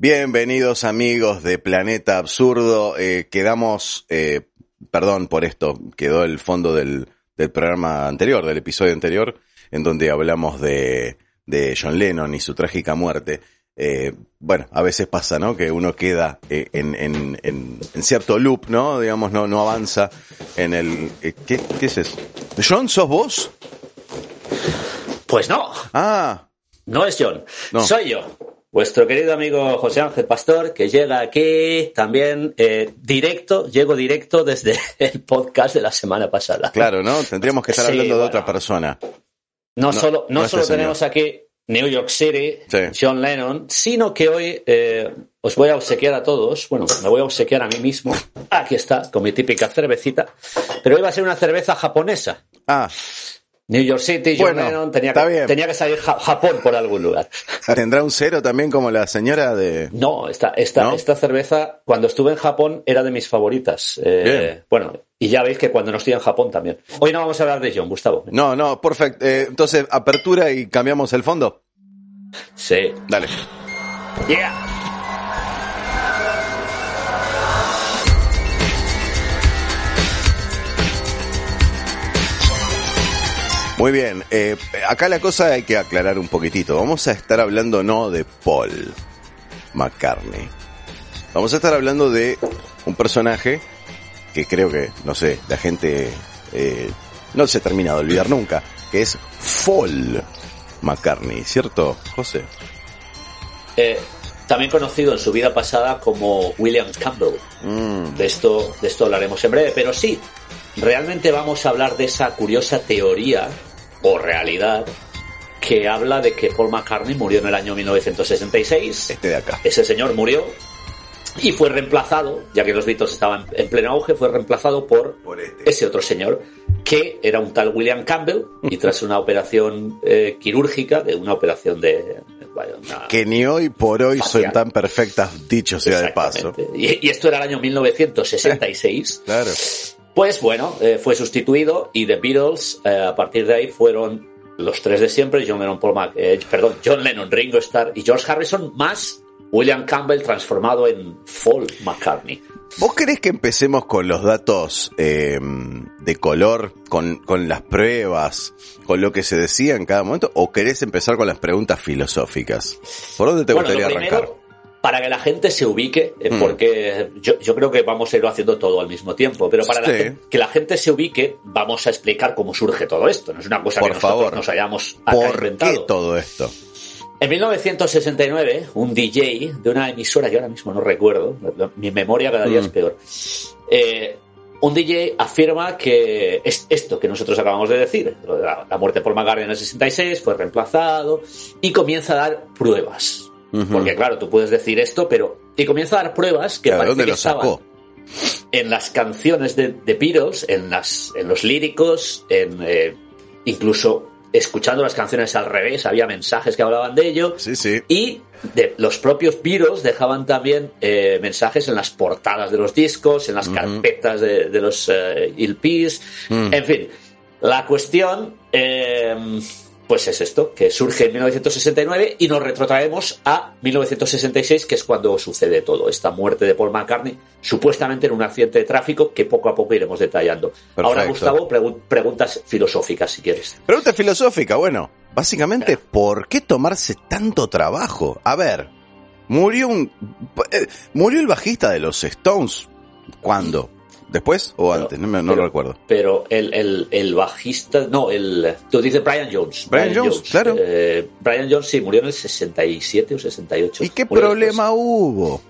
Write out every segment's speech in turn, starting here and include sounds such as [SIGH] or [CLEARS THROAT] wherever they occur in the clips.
Bienvenidos amigos de Planeta Absurdo. Eh, quedamos, eh, perdón por esto, quedó el fondo del, del, programa anterior, del episodio anterior, en donde hablamos de, de John Lennon y su trágica muerte. Eh, bueno, a veces pasa, ¿no? Que uno queda en, en, en, en, cierto loop, ¿no? Digamos, no, no avanza en el... ¿qué, ¿Qué es eso? ¿John, sos vos? Pues no. Ah. No es John. No. Soy yo vuestro querido amigo José Ángel Pastor, que llega aquí también eh, directo, llego directo desde [LAUGHS] el podcast de la semana pasada. Claro, ¿no? Tendríamos que estar sí, hablando bueno. de otra persona. No, no solo, no, no solo tenemos aquí New York City, sí. John Lennon, sino que hoy eh, os voy a obsequiar a todos, bueno, me voy a obsequiar a mí mismo, aquí está, con mi típica cervecita, pero hoy va a ser una cerveza japonesa. Ah. New York City, John bueno, Lennon, tenía que, tenía que salir ja Japón por algún lugar. [LAUGHS] ¿Tendrá un cero también como la señora de...? No, esta, esta, ¿No? esta cerveza, cuando estuve en Japón, era de mis favoritas. Eh, bueno, y ya veis que cuando no estoy en Japón también. Hoy no vamos a hablar de John, Gustavo. No, no, perfecto. Eh, entonces, apertura y cambiamos el fondo. Sí. Dale. Yeah. Muy bien, eh, acá la cosa hay que aclarar un poquitito. Vamos a estar hablando no de Paul McCartney. Vamos a estar hablando de un personaje que creo que, no sé, la gente eh, no se termina de olvidar nunca, que es Paul McCartney, ¿cierto, José? Eh, también conocido en su vida pasada como William Campbell. Mm. De esto, de esto hablaremos en breve, pero sí, realmente vamos a hablar de esa curiosa teoría o realidad que habla de que Paul McCartney murió en el año 1966. Este de acá. Ese señor murió y fue reemplazado, ya que los Beatles estaban en pleno auge, fue reemplazado por, por este. ese otro señor que era un tal William Campbell y tras una operación eh, quirúrgica, de una operación de... Vaya, una que ni hoy por hoy facial. son tan perfectas, dicho sea de paso. Y, y, esto era el año 1966. claro. Pues bueno, eh, fue sustituido y The Beatles eh, a partir de ahí fueron los tres de siempre, John Lennon, Paul Mac eh, perdón, John Lennon, Ringo Starr y George Harrison, más William Campbell transformado en Paul McCartney. ¿Vos querés que empecemos con los datos eh, de color, con, con las pruebas, con lo que se decía en cada momento, o querés empezar con las preguntas filosóficas? ¿Por dónde te bueno, gustaría primero, arrancar? Para que la gente se ubique, eh, mm. porque yo, yo, creo que vamos a irlo haciendo todo al mismo tiempo, pero para sí. la gente, que la gente se ubique, vamos a explicar cómo surge todo esto. No es una cosa Por que nosotros favor. nos hayamos ¿Por inventado. qué todo esto? En 1969, un DJ de una emisora que ahora mismo no recuerdo, mi memoria cada día mm. es peor, eh, un DJ afirma que es esto que nosotros acabamos de decir, la, la muerte por McCartney en el 66 fue reemplazado y comienza a dar pruebas. Uh -huh. Porque claro, tú puedes decir esto, pero y comienza a dar pruebas que ¿De parece dónde que lo sacó? en las canciones de, de, Beatles, en las en los líricos, en eh, incluso escuchando las canciones al revés, había mensajes que hablaban de ello. Sí, sí. Y de, los propios Beatles dejaban también eh, mensajes en las portadas de los discos, en las uh -huh. carpetas de, de los eh, LPs, uh. en fin. La cuestión, eh, pues es esto, que surge en 1969 y nos retrotraemos a 1966, que es cuando sucede todo, esta muerte de Paul McCartney, supuestamente en un accidente de tráfico que poco a poco iremos detallando. Perfecto. Ahora, Gustavo, pregu preguntas filosóficas, si quieres. Pregunta filosófica, bueno, básicamente, claro. ¿por qué tomarse tanto trabajo? A ver, murió un... Eh, murió el bajista de los Stones, ¿cuándo? ¿Después o pero, antes? No, no pero, lo recuerdo. Pero el, el, el, bajista, no, el, tú dices Brian Jones. Brian, Brian Jones, Jones, claro. Eh, Brian Jones sí, murió en el 67 o 68. ¿Y qué problema después. hubo?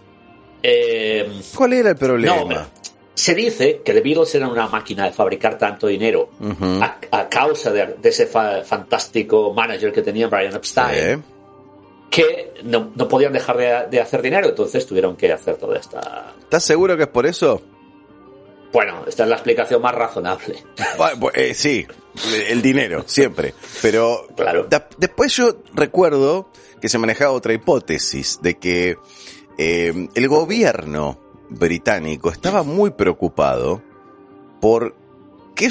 Eh, ¿Cuál era el problema? No, se dice que The Beatles eran una máquina de fabricar tanto dinero uh -huh. a, a, causa de, de ese fa fantástico manager que tenía Brian Epstein. Que no, no, podían dejar de, de, hacer dinero, entonces tuvieron que hacer toda esta... ¿Estás seguro que es por eso? Bueno, esta es la explicación más razonable. [LAUGHS] Bueno, eh, sí, el dinero, siempre. Pero claro. después yo recuerdo que se manejaba otra hipótesis de que eh, el gobierno británico estaba muy preocupado por qué,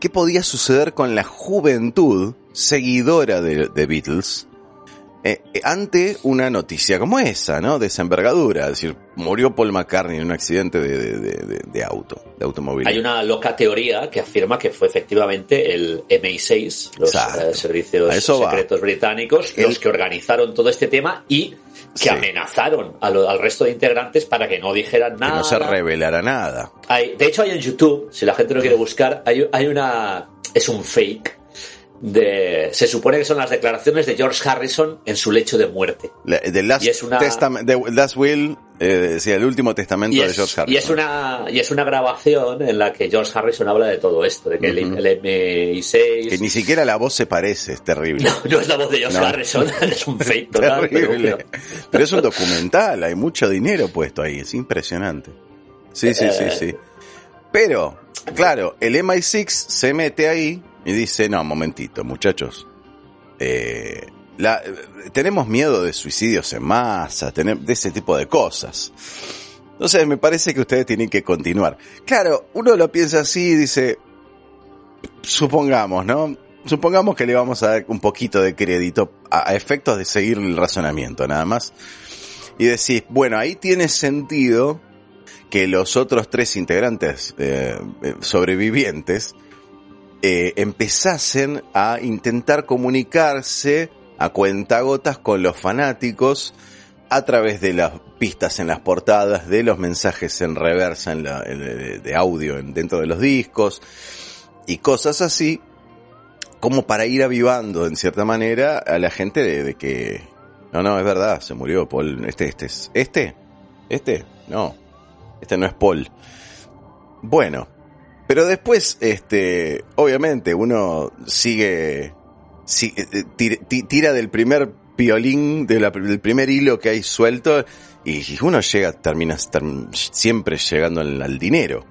qué podía suceder con la juventud seguidora de, de Beatles eh, eh, ante una noticia como esa, ¿no? De esa envergadura. Es decir, murió Paul McCartney en un accidente de, auto, de automóvil. Hay una loca teoría que afirma que fue efectivamente el MI6, los eh, servicios secretos británicos, los que organizaron todo este tema y que amenazaron al resto de integrantes para que no dijeran nada. Que no se revelara nada. Hay, de hecho, hay en YouTube, si la gente lo quiere buscar, hay, hay una. Es un fake de, se supone que son las declaraciones de George Harrison en su lecho de muerte. Last, y es una, last Will, eh, el último testamento de George Harrison. Y es, una, y es una grabación en la que George Harrison habla de todo esto, de que el, MI6... Que ni siquiera la voz se parece, es terrible. No, no es la voz de George Harrison, [LAUGHS] es un fake total. Terrible. Pero, es un documental, hay mucho dinero puesto ahí, es impresionante. Sí, sí, sí, eh, sí. Pero, claro, el MI6 se mete ahí y dice, no, momentito, muchachos. Eh, tenemos miedo de suicidios en masa, de ese tipo de cosas. Entonces me parece que ustedes tienen que continuar. Claro, uno lo piensa así y dice, supongamos, ¿no? Supongamos que le vamos a dar un poquito de crédito a, efectos de seguir el razonamiento, nada más. Y decís, bueno, ahí tiene sentido que los otros tres integrantes eh, eh, sobrevivientes eh, empezasen a intentar comunicarse a cuentagotas con los fanáticos a través de las pistas en las portadas, de los mensajes en reversa en la, de audio dentro de los discos y cosas así, como para ir avivando en cierta manera a la gente de, de que no, no, es verdad, se murió Paul, este, este es, este, este, no, este no es Paul. Bueno, pero después, este, obviamente, uno sigue, eh, tira, del primer violín, del primer hilo que hay suelto, y uno llega, termina siempre llegando al, dinero.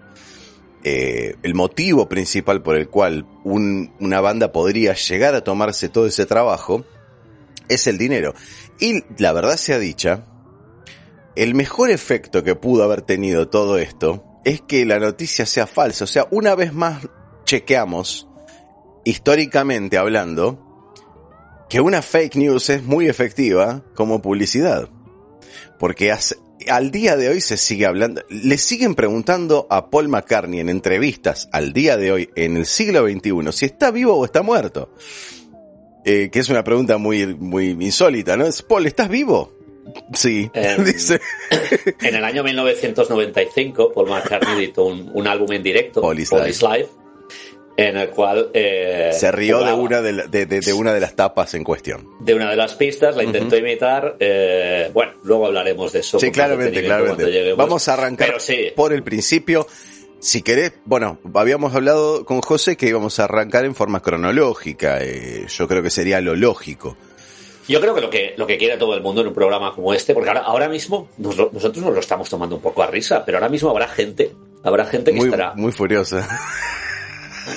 Eh, el motivo principal por el cual una banda podría llegar a tomarse todo ese trabajo es el dinero. Y la verdad sea dicha, el mejor efecto que pudo haber tenido todo esto es que la noticia sea falsa. O sea, una vez más chequeamos, históricamente hablando, que una fake news es muy efectiva como publicidad. Porque al día de hoy se sigue hablando, le siguen preguntando a Paul McCartney en entrevistas al día de hoy, en el siglo XXI, si está vivo o está muerto. Eh, que es una pregunta muy, muy insólita, ¿no? Es, Paul, ¿estás vivo? Sí, em, [LAUGHS] dice. En el año 1995, Paul McCartney [LAUGHS] editó un, álbum en directo, Police, Life. en el cual eh, se rió de una de, una de las tapas en cuestión. De una de las pistas, la intentó imitar. Eh, bueno, luego hablaremos de eso. Sí, claramente, claramente. Vamos a arrancar por el principio. Si querés, bueno, habíamos hablado con José que íbamos a arrancar en forma cronológica. Eh, yo creo que sería lo lógico. Yo creo que lo que lo que quiere todo el mundo en un programa como este, porque ahora, ahora mismo nosotros nos lo estamos tomando un poco a risa, pero ahora mismo habrá gente, habrá gente que estará muy furiosa.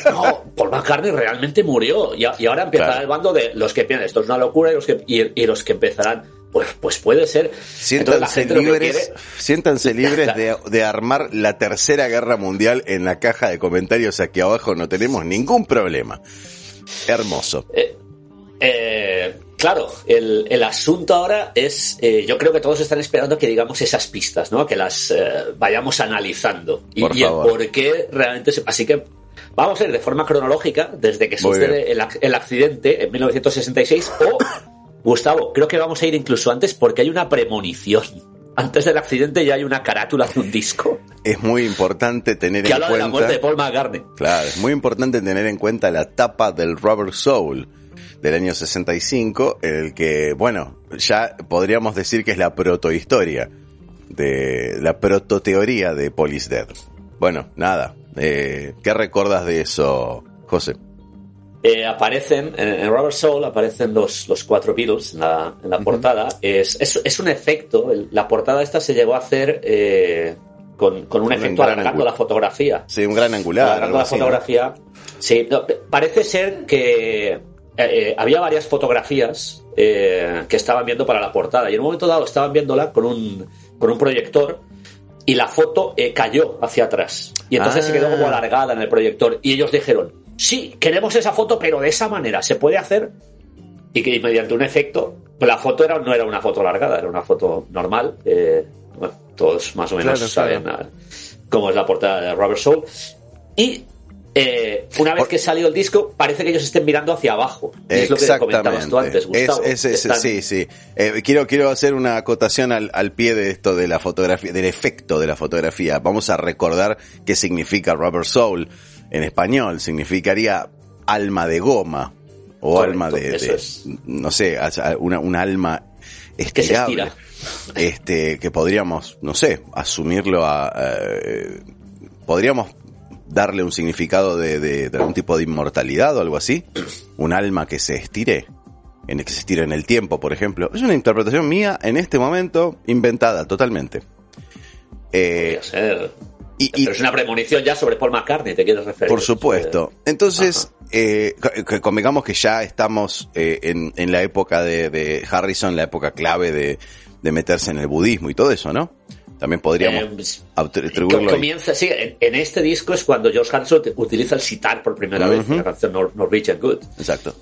No, Paul McCartney realmente murió y, ahora empezará el bando de los que piensan esto es una locura y los que y, los que empezarán pues, pues puede ser. Siéntanse libres, siéntanse [LAUGHS] libres de, de, armar la tercera guerra mundial en la caja de comentarios aquí abajo. No tenemos ningún problema. Hermoso. Eh, eh, claro, el, el, asunto ahora es, eh, yo creo que todos están esperando que digamos esas pistas, ¿no? Que las eh, vayamos analizando. Y, por el por qué realmente se... Así que vamos a ir de forma cronológica desde que sucede el, el, accidente en 1966 o, [COUGHS] Gustavo, creo que vamos a ir incluso antes porque hay una premonición. Antes del accidente ya hay una carátula de un disco. Es muy importante tener en cuenta... de la muerte de Paul McCartney. Claro, es muy importante tener en cuenta la tapa del Rubber Soul del año 65, el que, bueno, ya podríamos decir que es la protohistoria de la prototeoría de Police Dead. Bueno, nada, eh, ¿qué recordas de eso, José? Eh, aparecen, en, Rubber Soul aparecen los, los cuatro Beatles en la, en la portada. Es, es, un efecto, la portada esta se llegó a hacer eh, con, con, un, efecto alargando la fotografía. Sí, un gran angular. Alargando la fotografía. Sí, parece ser que eh, había varias fotografías eh, que estaban viendo para la portada y en un momento dado estaban viéndola con un, con un proyector y la foto eh, cayó hacia atrás y entonces se quedó como ah. alargada en el proyector y ellos dijeron, sí, queremos esa foto pero de esa manera, ¿se puede hacer? Y que mediante un efecto la foto era, no era una foto largada, era una foto normal. Eh, bueno, todos más o menos saben ah, cómo es la portada de Rubber Soul. Y eh, una vez que salió el disco, parece que ellos estén mirando hacia abajo. Es lo que comentabas tú antes, Gustavo. Sí, sí. Eh, quiero, quiero hacer una acotación al, al, pie de esto de la fotografía, del efecto de la fotografía. Vamos a recordar qué significa Rubber Soul en español. Significaría alma de goma o alma de, no sé, una, un alma estirable. Que este, que podríamos, no sé, asumirlo a, eh, podríamos darle un significado de, algún tipo de inmortalidad o algo así. Un alma que se estire, en el que se estire en el tiempo, por ejemplo. Es una interpretación mía en este momento inventada totalmente. Eh, y, Pero es una premonición ya sobre Paul McCartney, te quieres referir. Por supuesto. Entonces, eh, convengamos que ya estamos eh, en, en, la época de, de, Harrison, la época clave de, de meterse en el budismo y todo eso, ¿no? También podríamos eh, atribuirlo. Comienza, sí, en, este disco es cuando George Harrison utiliza el citar por primera vez en la canción Norwegian Good. Exacto.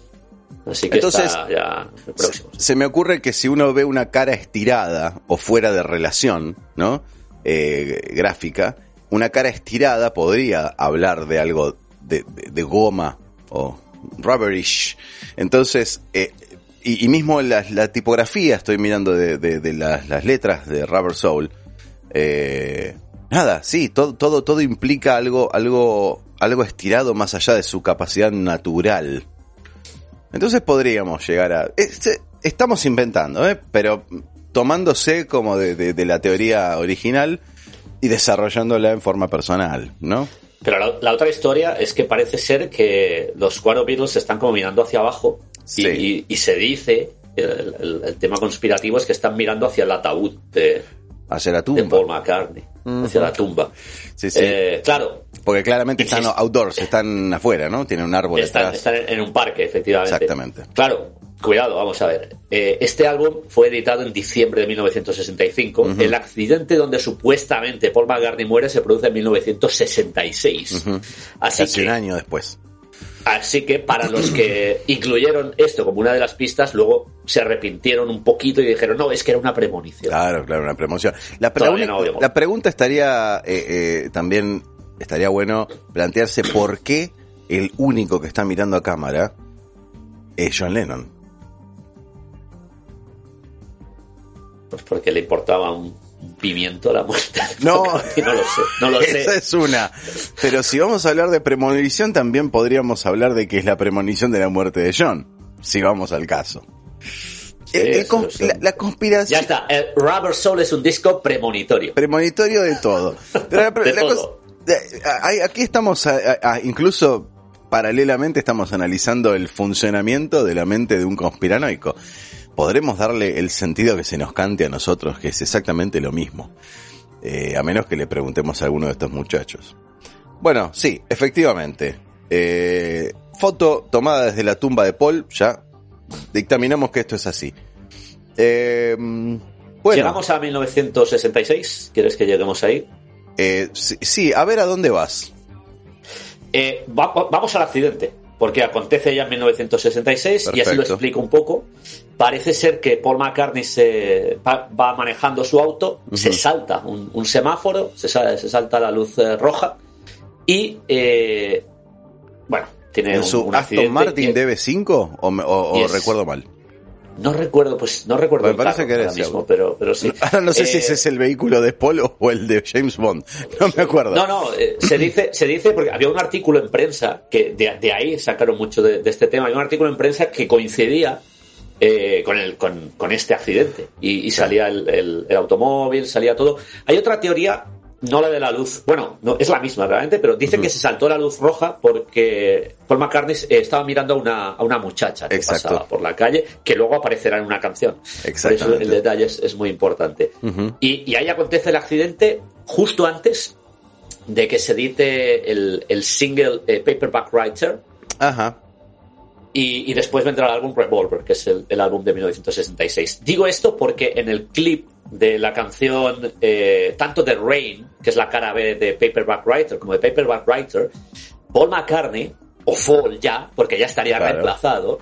Así que Entonces, ya próximo. Se, me ocurre que si uno ve una cara estirada o fuera de relación, ¿no? Eh, gráfica, una cara estirada podría hablar de algo de, goma o rubberish. Entonces, eh, y, mismo la, la, tipografía, estoy mirando de, de las, las, letras de Rubber Soul, eh, nada, sí, todo, todo, todo implica algo, algo, algo estirado más allá de su capacidad natural. Entonces podríamos llegar a... Este, estamos inventando, ¿eh? pero tomándose como de, la teoría original y desarrollándola en forma personal, ¿no? Pero la, otra historia es que parece ser que los cuatro Beatles están como mirando hacia abajo y, se dice, el, tema conspirativo es que están mirando hacia el ataúd de, Hacia la tumba. De Paul McCartney. Hacia la tumba. Sí, sí. Eh, claro. Porque claramente están outdoors, están afuera, ¿no? Tienen un árbol están, están en un parque, efectivamente. Exactamente. Claro, cuidado, vamos a ver. Eh, este álbum fue editado en diciembre de 1965. El accidente donde supuestamente Paul McCartney muere se produce en 1966. Así Casi un año después. Así que para los que incluyeron esto como una de las pistas, luego se arrepintieron un poquito y dijeron, no, es que era una premonición. Claro, claro, una premonición. La, la pregunta estaría eh, eh, también, estaría bueno plantearse por qué el único que está mirando a cámara es John Lennon. Pues porque le importaba un pimiento la muerte. [LAUGHS] No, no lo sé, no lo esa es una. Pero si vamos a hablar de premonición, también podríamos hablar de que es la premonición de la muerte de John, si vamos al caso. la, conspiración. Ya está, el Rubber Soul es un disco premonitorio. Premonitorio de todo. aquí estamos, incluso paralelamente estamos analizando el funcionamiento de la mente de un conspiranoico podremos darle el sentido que se nos cante a nosotros, que es exactamente lo mismo. Eh, a menos que le preguntemos a alguno de estos muchachos. Bueno, sí, efectivamente. Eh, foto tomada desde la tumba de Paul, ya dictaminamos que esto es así. Eh, ¿Llegamos a 1966? ¿Quieres que lleguemos ahí? sí, a ver a dónde vas. vamos al accidente porque acontece ya en 1966 y así lo explico un poco. Parece ser que Paul McCartney se va, manejando su auto, se salta un, semáforo, se, se, salta la luz eh, roja y eh, bueno, tiene ¿En su Aston Martin DB5 o, o recuerdo mal? No recuerdo, pues no recuerdo Me parece que era mismo, pero, pero sí. [LAUGHS] Ahora no sé si ese eh, es el vehículo de Polo o el de James Bond. No me acuerdo. No, no, eh, se dice, se dice porque había un artículo en prensa que de, ahí sacaron mucho de, este tema. Había un artículo en prensa que coincidía eh, con, el, con, con, este accidente y, salía el, el, automóvil, salía todo. Hay otra teoría no la de la luz, bueno, no, es la misma realmente, pero dicen que se saltó la luz roja porque Paul McCartney eh, estaba mirando a una, a una muchacha que pasaba por la calle, que luego aparecerá en una canción. Por eso el detalle es, muy importante. y, ahí acontece el accidente justo antes de que se edite el, el single eh, Paperback Writer. Ajá. Y, después vendrá el álbum Revolver, que es el, el álbum de 1966. Digo esto porque en el clip de la canción eh, tanto de Rain, que es la cara B de Paperback Writer, como de Paperback Writer, Paul McCartney, o Fall ya, porque ya estaría reemplazado,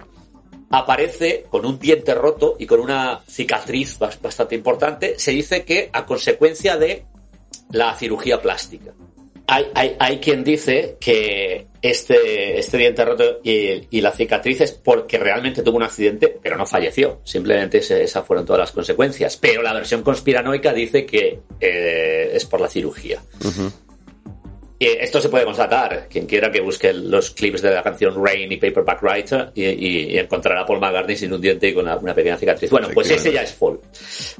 aparece con un diente roto y con una cicatriz bastante importante. Se dice que a consecuencia de la cirugía plástica. Hay, hay, hay quien dice que este, este diente roto y, la cicatriz es porque realmente tuvo un accidente, pero no falleció. Simplemente esas fueron todas las consecuencias. Pero la versión conspiranoica dice que eh, es por la cirugía. Y esto se puede constatar. Quien quiera que busque los clips de la canción Rain y Paperback Writer y, encontrará a Paul McCartney sin un diente y con una, pequeña cicatriz. Bueno, pues ese ya es Fall.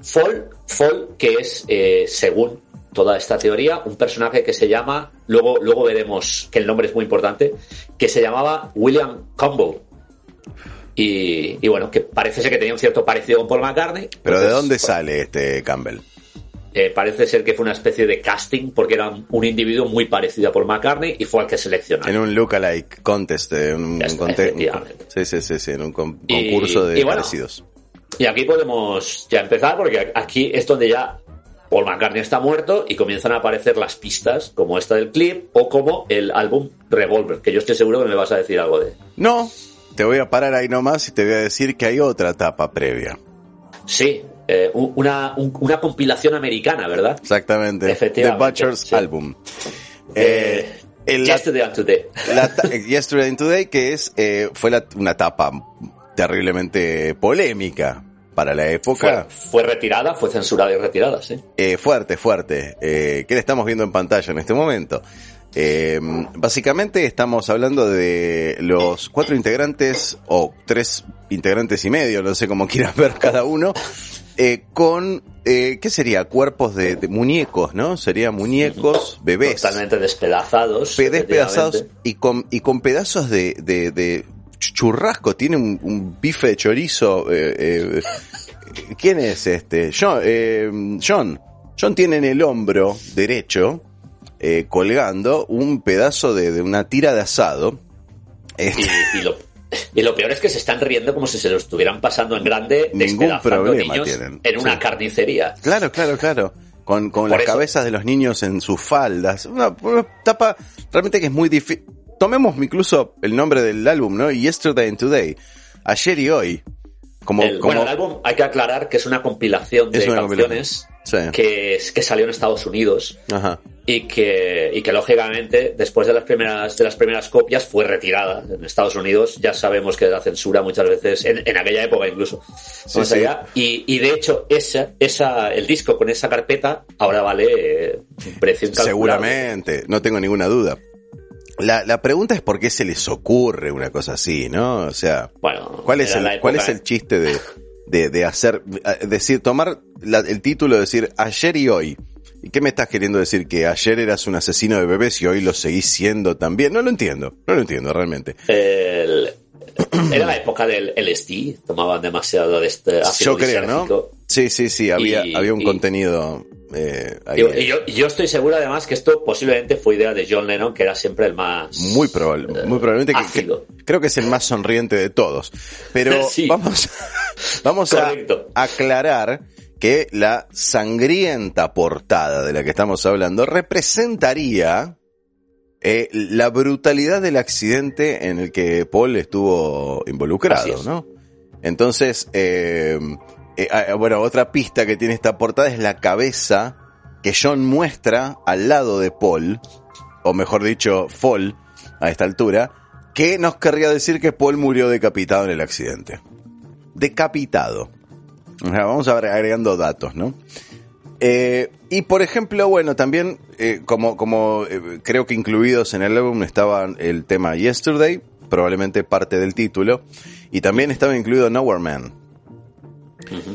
Fall, Fall que es, eh, según toda esta teoría, un personaje que se llama, luego, luego veremos que el nombre es muy importante, que se llamaba William Campbell. Y, bueno, que parece ser que tenía un cierto parecido con Paul McCartney. ¿Pero de dónde sale este Campbell? Eh, parece ser que fue una especie de casting porque era un individuo muy parecido a Paul McCartney y fue al que seleccionaron. En un lookalike contest, un, sí, sí, sí, sí, en un concurso de parecidos. Y aquí podemos ya empezar porque aquí es donde ya Paul McCartney está muerto y comienzan a aparecer las pistas como esta del clip o como el álbum Revolver, que yo estoy seguro que me vas a decir algo de. No, te voy a parar ahí nomás y te voy a decir que hay otra etapa previa. Sí, eh, una, una, compilación americana, ¿verdad? Exactamente. Efectivamente. The Butcher's Album. Eh, Yesterday and Today. [LAUGHS] Yesterday and Today, que es, eh, fue una etapa terriblemente polémica para la época. Fue, retirada, fue censurada y retirada, sí. fuerte, fuerte. ¿Qué le estamos viendo en pantalla en este momento? básicamente estamos hablando de los cuatro integrantes o tres integrantes y medio, no sé cómo [LAUGHS] quieras ver cada uno, eh, con, eh, ¿qué sería? Cuerpos de, muñecos, ¿no? Serían muñecos, bebés. Totalmente despedazados. Despedazados y con, y con pedazos de, de, churrasco. Tiene un, bife de chorizo. Eh, [LAUGHS] ¿Quién es este? John, John. John tiene en el hombro derecho, colgando, un pedazo de, una tira de asado. Y, lo, y lo peor es que se están riendo como si se lo estuvieran pasando en grande, Ningún problema tienen. en una carnicería. Claro, claro, claro. Con, con las cabezas de los niños en sus faldas. Una, tapa realmente que es muy difícil. Tomemos incluso el nombre del álbum, ¿no? Yesterday and Today. Ayer y hoy. Como, el, Bueno, el álbum hay que aclarar que es una compilación de canciones que, que salió en Estados Unidos. Ajá y que, y que lógicamente después de las primeras de las primeras copias fue retirada en Estados Unidos ya sabemos que la censura muchas veces en, aquella época incluso Y, y, de hecho esa esa el disco con esa carpeta ahora vale eh, un precio seguramente no tengo ninguna duda la, la pregunta es por qué se les ocurre una cosa así, ¿no? O sea, bueno, ¿cuál es el, cuál es el chiste de, de, de hacer, decir, tomar el título, de decir ayer y hoy, ¿Y qué me estás queriendo decir? ¿Que ayer eras un asesino de bebés y hoy lo seguís siendo también? No lo entiendo, no lo entiendo realmente. era la época del LSD, tomaban demasiado de este Yo creo, ¿no? Sí, sí, sí, había, había un contenido... Eh, y, yo, estoy seguro además que esto posiblemente fue idea de John Lennon, que era siempre el más... Muy, probable, muy probablemente que, creo que es el más sonriente de todos. Pero [LAUGHS] vamos, [LAUGHS] vamos a aclarar que la sangrienta portada de la que estamos hablando representaría eh, la brutalidad del accidente en el que Paul estuvo involucrado, ¿no? Entonces, eh, eh, ah, bueno, otra pista que tiene esta portada es la cabeza que John muestra al lado de Paul, o mejor dicho, Fall, a esta altura, que nos querría decir que Paul murió decapitado en el accidente. Decapitado vamos agregando datos, ¿no? Eh, y por ejemplo, bueno, también eh, como, como eh, creo que incluidos en el álbum estaba el tema Yesterday, probablemente parte del título, y también estaba incluido Nowhere Man.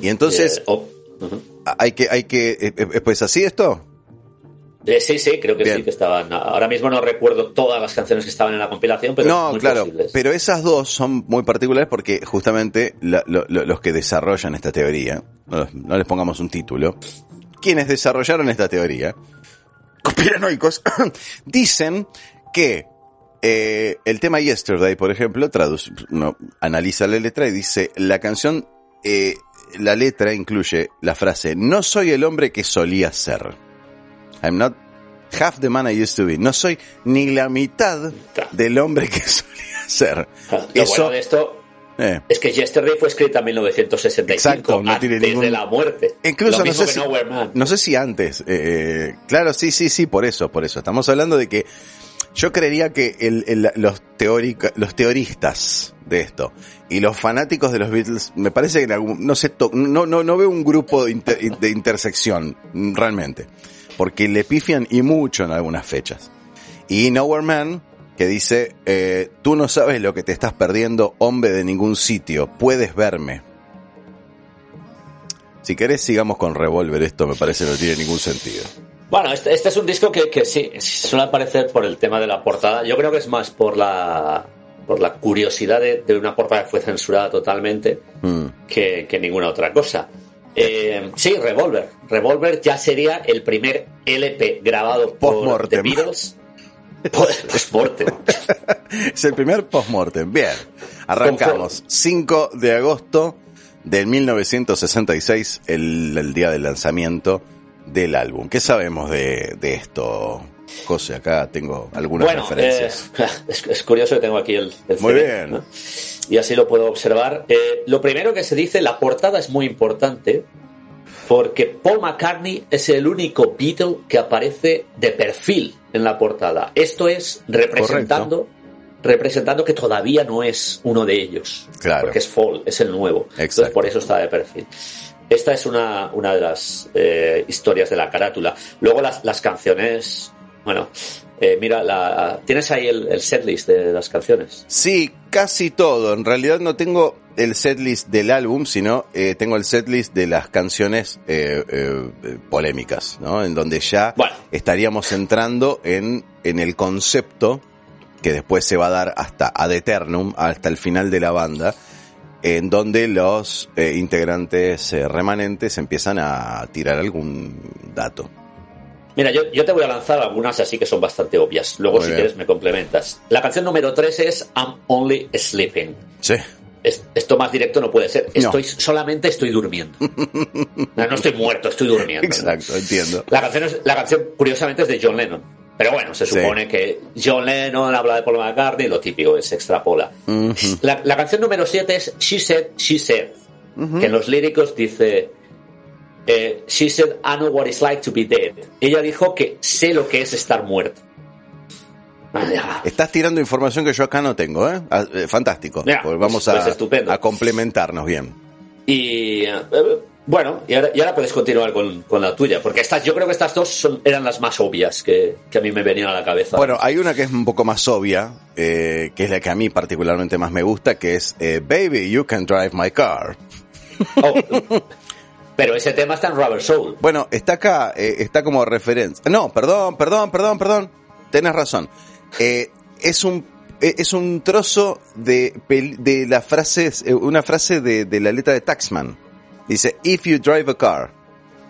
Y entonces, oh, hay que, hay que, pues así esto. Eh, sí, sí, creo que sí que estaban. Ahora mismo no recuerdo todas las canciones que estaban en la compilación, pero no, claro. Pero esas dos son muy particulares porque justamente los que desarrollan esta teoría, no, les pongamos un título, quienes desarrollaron esta teoría, conspiranoicos, [COUGHS] dicen que eh, el tema Yesterday, por ejemplo, traduce, no, analiza la letra y dice la canción, eh, la letra incluye la frase "No soy el hombre que solía ser." I'm not half the man I used to be. No soy ni la mitad del hombre que [LAUGHS] solía ser. Lo bueno de esto Eh. Es que Yesterday fue escrita en 1965, Exacto, no antes ningún... de la muerte. Incluso no sé, si, no sé, si, antes. Eh, claro, sí, sí, sí, por eso, por eso. Estamos hablando de que yo creería que el, los, los teoristas de esto y los fanáticos de los Beatles, me parece que no, sé, no, no, no veo un grupo de, de intersección, realmente. Porque le pifian y mucho en algunas fechas. Y Nowhere Man que dice, eh, tú no sabes lo que te estás perdiendo, hombre de ningún sitio, puedes verme. Si querés, sigamos con Revolver, esto me parece no tiene ningún sentido. Bueno, este, este es un disco que, que, sí, suele aparecer por el tema de la portada. Yo creo que es más por la, por la curiosidad de, una portada que fue censurada totalmente mm. que, que, ninguna otra cosa. Eh, sí, Revolver. Revolver ya sería el primer LP grabado por The Beatles Postmortem. [LAUGHS] es el primer postmortem. Bien, arrancamos. 5 de agosto del 1966, el, día del lanzamiento del álbum. ¿Qué sabemos de, esto, José? Acá tengo algunas referencias. Eh, [LAUGHS] es, curioso que tengo aquí el, Muy bien. Y así lo puedo observar. Eh, lo primero que se dice, la portada es muy importante porque Paul McCartney es el único Beatle que aparece de perfil en la portada. Esto es representando representando que todavía no es uno de ellos. Claro. Porque es Fall, es el nuevo. Entonces por eso está de perfil. Esta es una, una de las eh, historias de la carátula. Luego las, las canciones, bueno, eh, mira, la, ¿tienes ahí el, el setlist de las canciones? Sí, casi todo. En realidad no tengo el setlist del álbum, sino eh, tengo el setlist de las canciones eh, polémicas, ¿no? En donde ya estaríamos entrando en, en el concepto que después se va a dar hasta ad eternum, hasta el final de la banda, en donde los integrantes remanentes empiezan a tirar algún dato. Mira, yo, yo, te voy a lanzar algunas así que son bastante obvias. Luego, si quieres, me complementas. La canción número 3 es I'm Only Sleeping. Sí. esto más directo no puede ser. Estoy solamente estoy durmiendo. [LAUGHS] no, estoy muerto, estoy durmiendo. Exacto, entiendo. La canción, la canción, curiosamente, es de John Lennon. Pero bueno, se supone que John Lennon habla de Paul McCartney, lo típico, se extrapola. la, la, canción número 7 es She Said, She Said. Que en los líricos dice eh, she said, I know what it's like to be dead. Ella dijo que sé lo que es estar muerto. Estás tirando información que yo acá no tengo, ¿eh? Ah, eh fantástico. pues vamos pues a, a, complementarnos bien. Y eh, bueno, y ahora, puedes continuar con, la tuya, porque estas, yo creo que estas dos son, eran las más obvias que, a mí me venían a la cabeza. Bueno, hay una que es un poco más obvia, que es la que a mí particularmente más me gusta, que es Baby, you can drive my car. Oh, Pero ese tema está en Rubber Soul. Bueno, está acá, eh, está como referencia. No, perdón, perdón, perdón, perdón. Tenés razón. Eh, es un eh, es un trozo de, de la frase, una frase de, de, la letra de Taxman. Dice, if you drive a car.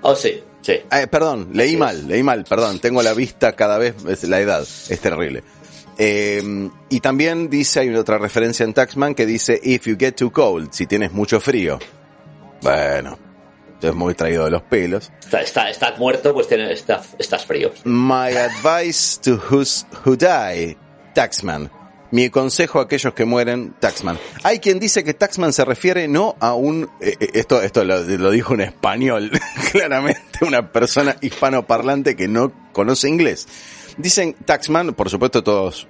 Oh, sí, sí. perdón, leí mal, leí mal, perdón. Tengo la vista cada vez, la edad, es terrible. y también dice, hay otra referencia en Taxman que dice, if you get too cold, si tienes mucho frío. Bueno, es muy traído de los pelos. Está, estás muerto, pues estás frío. My advice to who's, who die, Taxman. Mi consejo a aquellos que mueren, Taxman. Hay quien dice que Taxman se refiere no a un, eh, eh, esto, esto lo, dijo un español, [LAUGHS] claramente una persona hispanoparlante que no conoce inglés. Dicen Taxman, por supuesto todos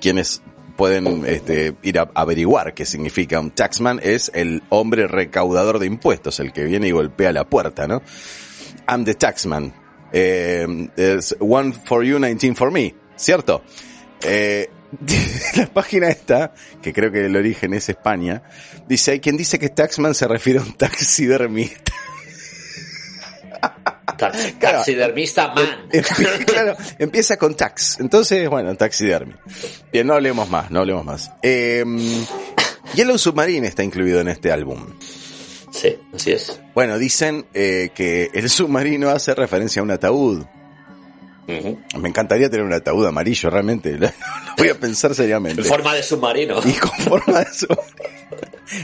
quienes pueden este, ir a averiguar qué significa un taxman, es el hombre recaudador de impuestos, el que viene y golpea la puerta, ¿no? I'm the taxman. Eh, one for you, 19 for me, ¿cierto? Eh, [LAUGHS] la página esta, que creo que el origen es España, dice, hay quien dice que taxman se refiere a un taxidermista. taxidermista man. claro, empieza con tax. Entonces, bueno, taxidermi. Bien, no hablemos más, no hablemos más. Eh, Yellow Submarine está incluido en este álbum. Sí, así es. Bueno, dicen eh, que el submarino hace referencia a un ataúd. Me encantaría tener un ataúd amarillo, realmente. [LAUGHS] Lo voy a pensar seriamente. En forma de submarino. Y con forma de submarino.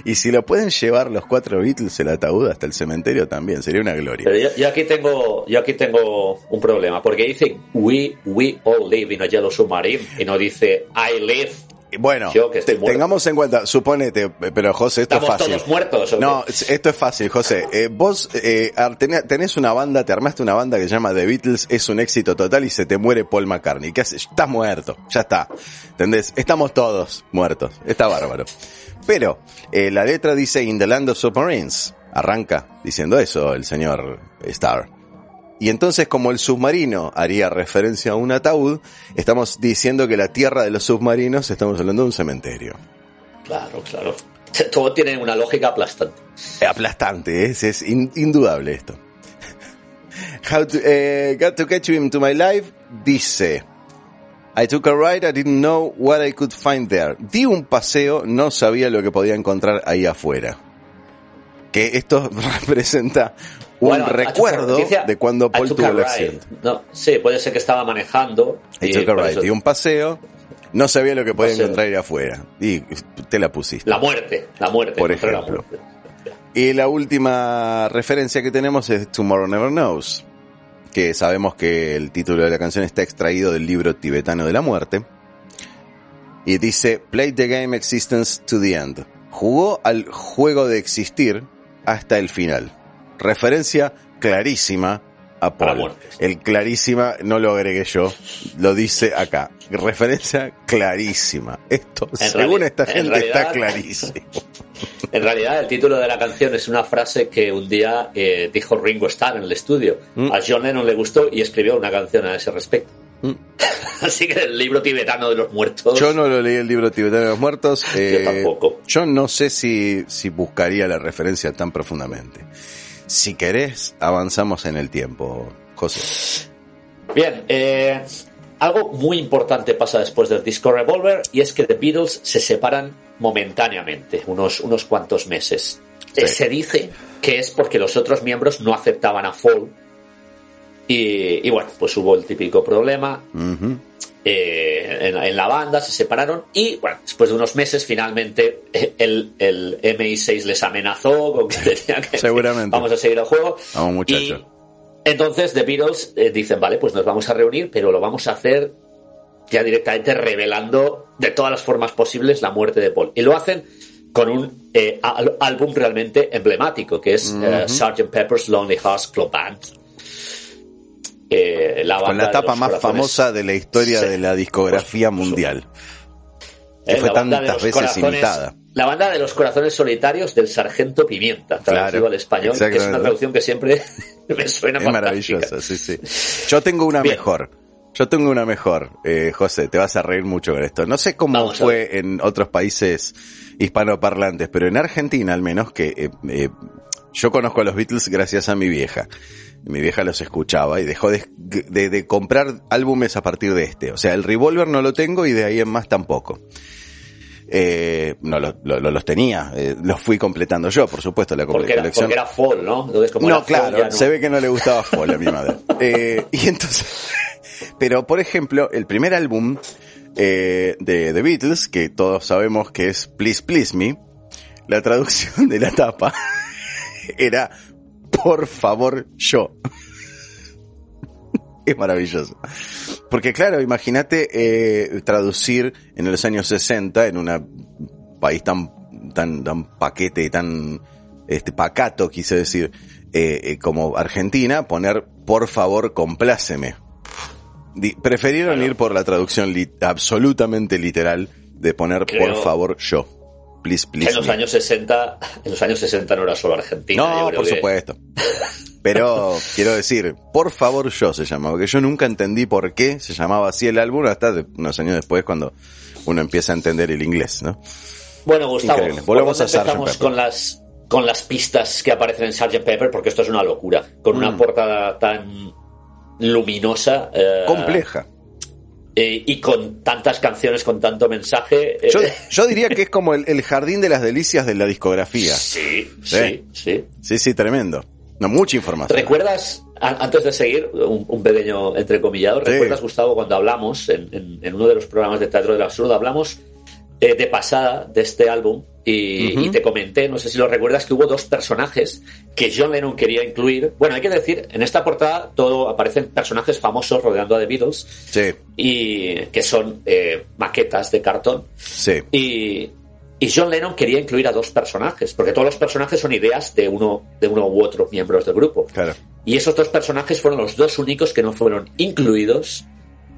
Y si lo pueden llevar los cuatro Beatles el ataúd hasta el cementerio también, sería una gloria. Pero yo, aquí tengo, yo aquí tengo un problema, porque dice we, we all live in a yellow submarine y no dice I live Bueno, Yo que estoy tengamos en cuenta, suponete, pero José, esto ¿Estamos es fácil. todos muertos o qué? No, esto es fácil, José. Eh, vos eh, tenés una banda, te armaste una banda que se llama The Beatles, es un éxito total y se te muere Paul McCartney. ¿Qué haces? Estás muerto, ya está. ¿Entendés? Estamos todos muertos. Está bárbaro. Pero eh, la letra dice In the Land of Submarines. Arranca diciendo eso el señor Starr. Y entonces, como el submarino haría referencia a un ataúd, estamos diciendo que la tierra de los submarinos, estamos hablando de un cementerio. Claro, claro. [LAUGHS] Todo tiene una lógica aplastante. Eh, Aplastante, es, es in- indudable esto. [LAUGHS] How to, eh, got to catch you into my life, dice. I took a ride, I didn't know what I could find there. Di un paseo, no sabía lo que podía encontrar ahí afuera. Que esto [LAUGHS] representa un Bueno, recuerdo de cuando Paul tuvo el accidente. No, sí, puede ser que estaba manejando. I y took a ride, un paseo, no sabía lo que podía Paseo. encontrar ahí afuera. Y te la pusiste. La muerte, la muerte. Por encontré la ejemplo. muerte. Y la última referencia que tenemos es Tomorrow Never Knows, que sabemos que el título de la canción está extraído del libro tibetano de la muerte. Y dice, Play the game existence to the end. Jugó al juego de existir hasta el final. Referencia clarísima a Paul. El clarísima no lo agregué yo, lo dice acá. Referencia clarísima. Esto, En según esta en gente, está clarísimo. [LAUGHS] En realidad, el título de la canción es una frase que un día eh, dijo Ringo Starr en el estudio. Mm. A John Lennon le gustó y escribió una canción a ese respecto. Mm. [LAUGHS] Así que el libro tibetano de los muertos. Yo no lo leí el libro tibetano de los muertos. eh, tampoco. Yo no sé si, si buscaría la referencia tan profundamente. Si querés, avanzamos en el tiempo, José. Bien, eh, algo muy importante pasa después del disco Revolver y es que The Beatles se separan momentáneamente, unos, unos cuantos meses. Eh, Sí. Se dice que es porque los otros miembros no aceptaban a Fall y, y bueno, pues hubo el típico problema. Eh, en, en la banda, se separaron y, bueno, después de unos meses, finalmente eh, el, el MI6 les amenazó con que [LAUGHS] tenían que Seguramente. vamos a seguir el juego. Vamos, entonces The Beatles eh, dicen, vale, pues nos vamos a reunir, pero lo vamos a hacer ya directamente revelando de todas las formas posibles la muerte de Paul. Y lo hacen con un eh, álbum realmente emblemático, que es Sgt. Pepper's Lonely Hearts Club Band. Eh, la Con la tapa más corazones- famosa de la historia Sí. de la discografía mundial. Que Eh, fue banda de tantas veces imitada. La banda de los corazones solitarios del Sargento Pimienta, traducido Claro, al español, que es una traducción que siempre [LAUGHS] me suena Es fantástica. maravillosa, sí, sí. Yo tengo una Bien. mejor. Yo tengo una mejor, eh, José, te vas a reír mucho con esto. No sé cómo Vamos fue en otros países hispanoparlantes, pero en Argentina al menos, que eh, eh, yo conozco a los Beatles gracias a mi vieja. Mi vieja los escuchaba y dejó de, de- de comprar álbumes a partir de este. O sea, el Revolver no lo tengo y de ahí en más tampoco. Eh, no lo- lo- lo- los tenía, eh, los fui completando yo, por supuesto, la Porque era, colección. porque era Fall, ¿no? Entonces, como No, era Fall, claro, no- se ve que no le gustaba Fall a mi madre. [LAUGHS] Eh, y entonces, [LAUGHS] pero por ejemplo, el primer álbum eh, de The Beatles, que todos sabemos que es Please Please Me, la traducción de la tapa era Por favor yo. [LAUGHS] Es maravilloso. Porque claro, imagínate eh, traducir en los años 60 en un país tan, tan, tan paquete, tan este pacato, quise decir, eh, eh, como Argentina, poner por favor compláceme. Prefirieron Claro. ir por la traducción li- absolutamente literal de poner Creo- por favor yo. Please, please. En los me. años 60, en los años 60 no era solo Argentina. No, por que- supuesto. Pero quiero decir, por favor yo se llamaba, porque yo nunca entendí por qué se llamaba así el álbum hasta de- unos años después cuando uno empieza a entender el inglés, ¿no? Bueno, Gustavo, Increíble. Volvemos ¿por a empezamos con las con las pistas que aparecen en Sgt. Pepper porque esto es una locura, con una Mm. portada tan luminosa eh, Compleja. Eh, y con tantas canciones con tanto mensaje. eh, Yo, yo diría que es como el, el jardín de las delicias de la discografía. sí, Sí. sí, sí. Sí, sí, tremendo. No, mucha información. ¿Recuerdas, a- antes de seguir, un, un pequeño entrecomillado, Sí. ¿recuerdas, Gustavo, cuando hablamos en, en- en uno de los programas de Teatro del Absurdo, hablamos eh, de pasada de este álbum y, te comenté, no sé si lo recuerdas, que hubo dos personajes que John Lennon quería incluir. Bueno, hay que decir, en esta portada todo aparecen personajes famosos rodeando a The Beatles. Sí. Y que son eh, maquetas de cartón. Sí. Y, y John Lennon quería incluir a dos personajes, porque todos los personajes son ideas de uno, de uno u otro miembros del grupo. Claro. Y esos dos personajes fueron los dos únicos que no fueron incluidos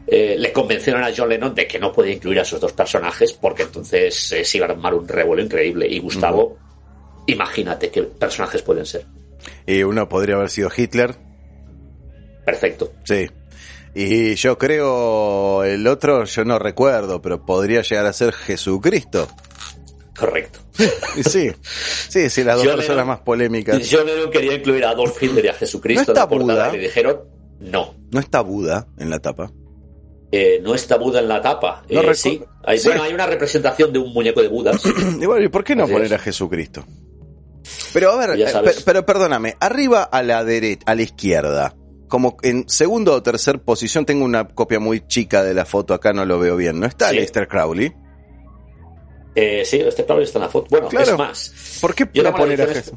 eh, le convencieron a John Lennon de que no podía incluir a esos dos personajes porque entonces eh, se iba a armar un revuelo increíble. Y Gustavo, imagínate qué personajes pueden ser. Y uno podría haber sido Hitler. Perfecto. Sí. Y yo creo el otro, yo no recuerdo, pero podría llegar a ser Jesucristo. Correcto. [LAUGHS] sí, sí, sí, las dos personas más polémicas. John Lennon quería incluir a Adolf Hitler y a Jesucristo ¿No está Buda? y le dijeron no. ¿No está Buda en la tapa? Eh, no está Buda en la tapa. Eh, sí. Hay, Bueno, hay una representación de un muñeco de Budas. [CLEARS THROAT] ¿y por qué no poner a Jesucristo? Pero a ver, eh, pero perdóname, arriba a la derecha, a la izquierda, como en segundo o tercer posición, tengo una copia muy chica de la foto, acá no lo veo bien, ¿no está Lester Crowley? Eh, sí, Lester Crowley está en la foto. Bueno, es más. ¿Por qué no poner a Jesús?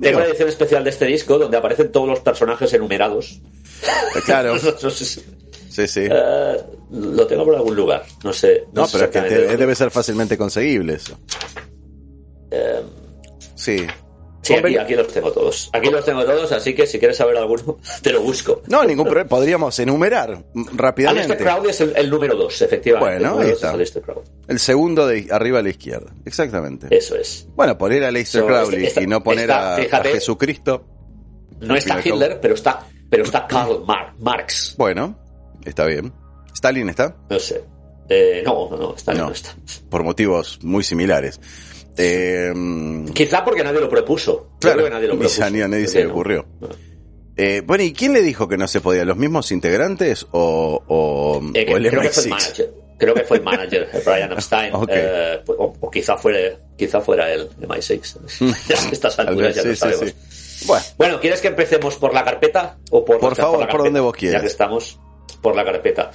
Tengo una edición especial de este disco donde aparecen todos los personajes enumerados. Claro. [LAUGHS] Sí, sí. Eh, lo tengo por algún lugar, no sé. No, pero es que debe ser fácilmente conseguible eso. Eh, sí. Sí, aquí, los tengo todos. Aquí los tengo todos, así que si quieres saber alguno, [LAUGHS] te lo busco. No, ningún problema. Podríamos enumerar rápidamente. Alistair Crowley es el, número dos, efectivamente. Bueno, ahí está. El segundo de arriba a la izquierda. Exactamente. Eso es. Bueno, poner a Aleister Crowley y no poner a, Jesucristo. No está Hitler, pero está, pero está Karl Marx. Bueno, Está bien. ¿Stalin está? No sé. Eh, no, no, no, Stalin no, está. Por motivos muy similares. Eh, Quizá porque nadie lo propuso. Claro, que nadie lo propuso. Ni a nadie se le ocurrió. Eh, bueno, ¿y quién le dijo que no se podía? ¿Los mismos integrantes o, o, eh, el creo que fue el manager. Creo que fue el manager, Brian [LAUGHS] Epstein. Eh, o, quizá, fuera, quizá fuera el MI6. [LAUGHS] [LAUGHS] Estas alturas ya lo sabemos. Bueno. bueno. ¿quieres que empecemos por la carpeta? o Por, por favor, por, donde vos quieras. Ya que estamos por la carpeta.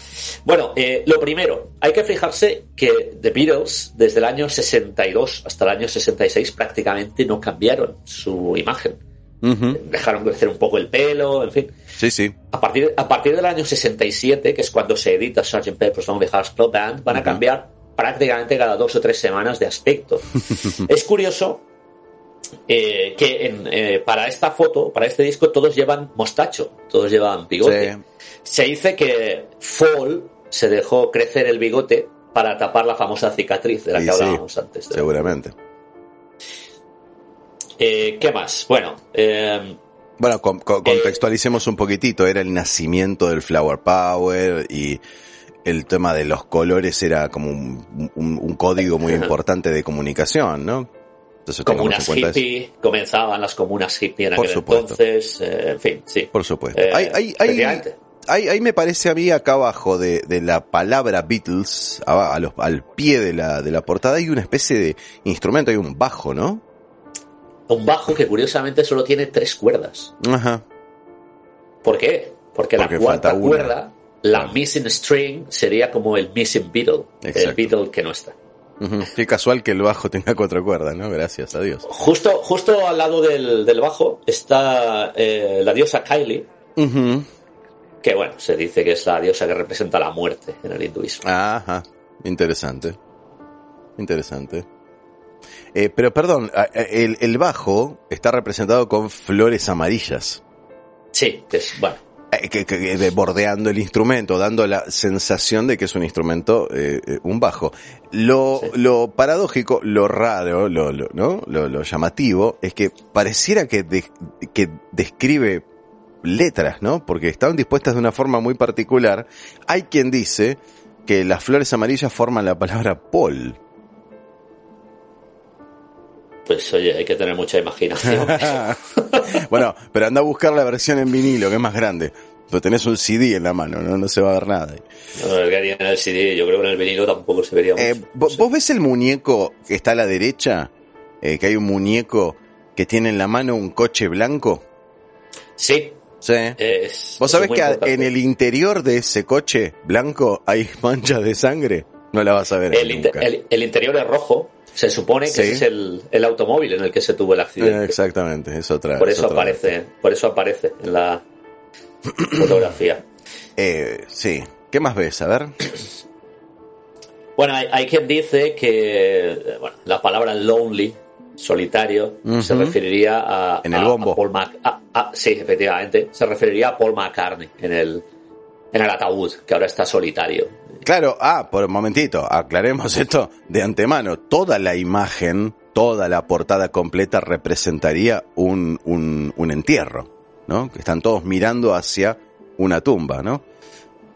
Bueno, eh, lo primero, hay que fijarse que The Beatles desde el año 62 hasta el año 66 prácticamente no cambiaron su imagen. Dejaron crecer un poco el pelo, en fin. Sí, sí. A partir, a partir del año 67, que es cuando se edita Sgt. Pepper's Lonely Hearts Club Band, van a cambiar prácticamente cada dos o tres semanas de aspecto. [LAUGHS] es curioso eh, que eh, para esta foto, para este disco, todos llevan mostacho, todos llevan bigote. Se dice que Fall se dejó crecer el bigote para tapar la famosa cicatriz de la que hablábamos antes. Seguramente. Eh, ¿Qué más? Bueno, bueno, contextualicemos un poquitito. Era el nacimiento del Flower Power y el tema de los colores era como un código muy [LAUGHS] importante de comunicación, ¿no? Comunas hippie, comenzaban las comunas hippie en aquel entonces, eh, en fin, sí. Por supuesto. Eh, hay, hay, me parece a mí acá abajo de, la palabra Beatles, al pie de la, de la portada, hay una especie de instrumento, hay un bajo, ¿no? Un bajo que curiosamente solo tiene tres cuerdas. Ajá. ¿Por qué? Porque, la cuarta cuerda, la missing string, sería como el missing Beatle, el Beatle que no está. Qué casual que el bajo [LAUGHS] tenga cuatro cuerdas, ¿no? Gracias a Dios. Justo, justo al lado del, bajo está eh, la diosa Kylie, que bueno, se dice que es la diosa que representa la muerte en el hinduismo. Ajá, interesante. Interesante. Eh, pero perdón, el, el bajo está representado con flores amarillas. Sí, es, bueno, eh, que, bordeando el instrumento, dando la sensación de que es un instrumento, eh, eh, un bajo. Lo, lo paradójico, lo raro, lo, lo, ¿no? lo, llamativo, es que pareciera que, que describe letras, ¿no? Porque estaban dispuestas de una forma muy particular. Hay quien dice que las flores amarillas forman la palabra Paul. Pues oye, hay que tener mucha imaginación. [LAUGHS] bueno, pero anda a buscar la versión en vinilo, que es más grande. Pero tenés un CD en la mano, no, no se va a ver nada. No, el que en el CD, yo creo que en el vinilo tampoco se vería eh, mucho. ¿Vos ves el muñeco que está a la derecha? Eh, que hay un muñeco que tiene en la mano un coche blanco. Sí. Sí. ¿Vos sabés que en el interior de ese coche blanco hay [LAUGHS] manchas de sangre? no la vas a ver. El, nunca. el, el interior es rojo. Se supone que Sí. ese es el, el automóvil en el que se tuvo el Eh, accidente. Exactamente, es otra. por es eso otra- aparece, por eso aparece en la [COUGHS] fotografía. Eh, sí. ¿Qué más ves? A ver. Bueno, hay, hay quien dice que eh, bueno, la palabra lonely, solitario, se referiría a, En el bombo. a Paul Mac- a- a- sí, efectivamente, se referiría a Paul McCartney en el en el ataúd, que ahora está solitario. Claro, ah, por un momentito, aclaremos [LAUGHS] esto de antemano. Toda la imagen, toda la portada completa representaría un, un, un entierro, ¿no? Que están todos mirando hacia una tumba, ¿no?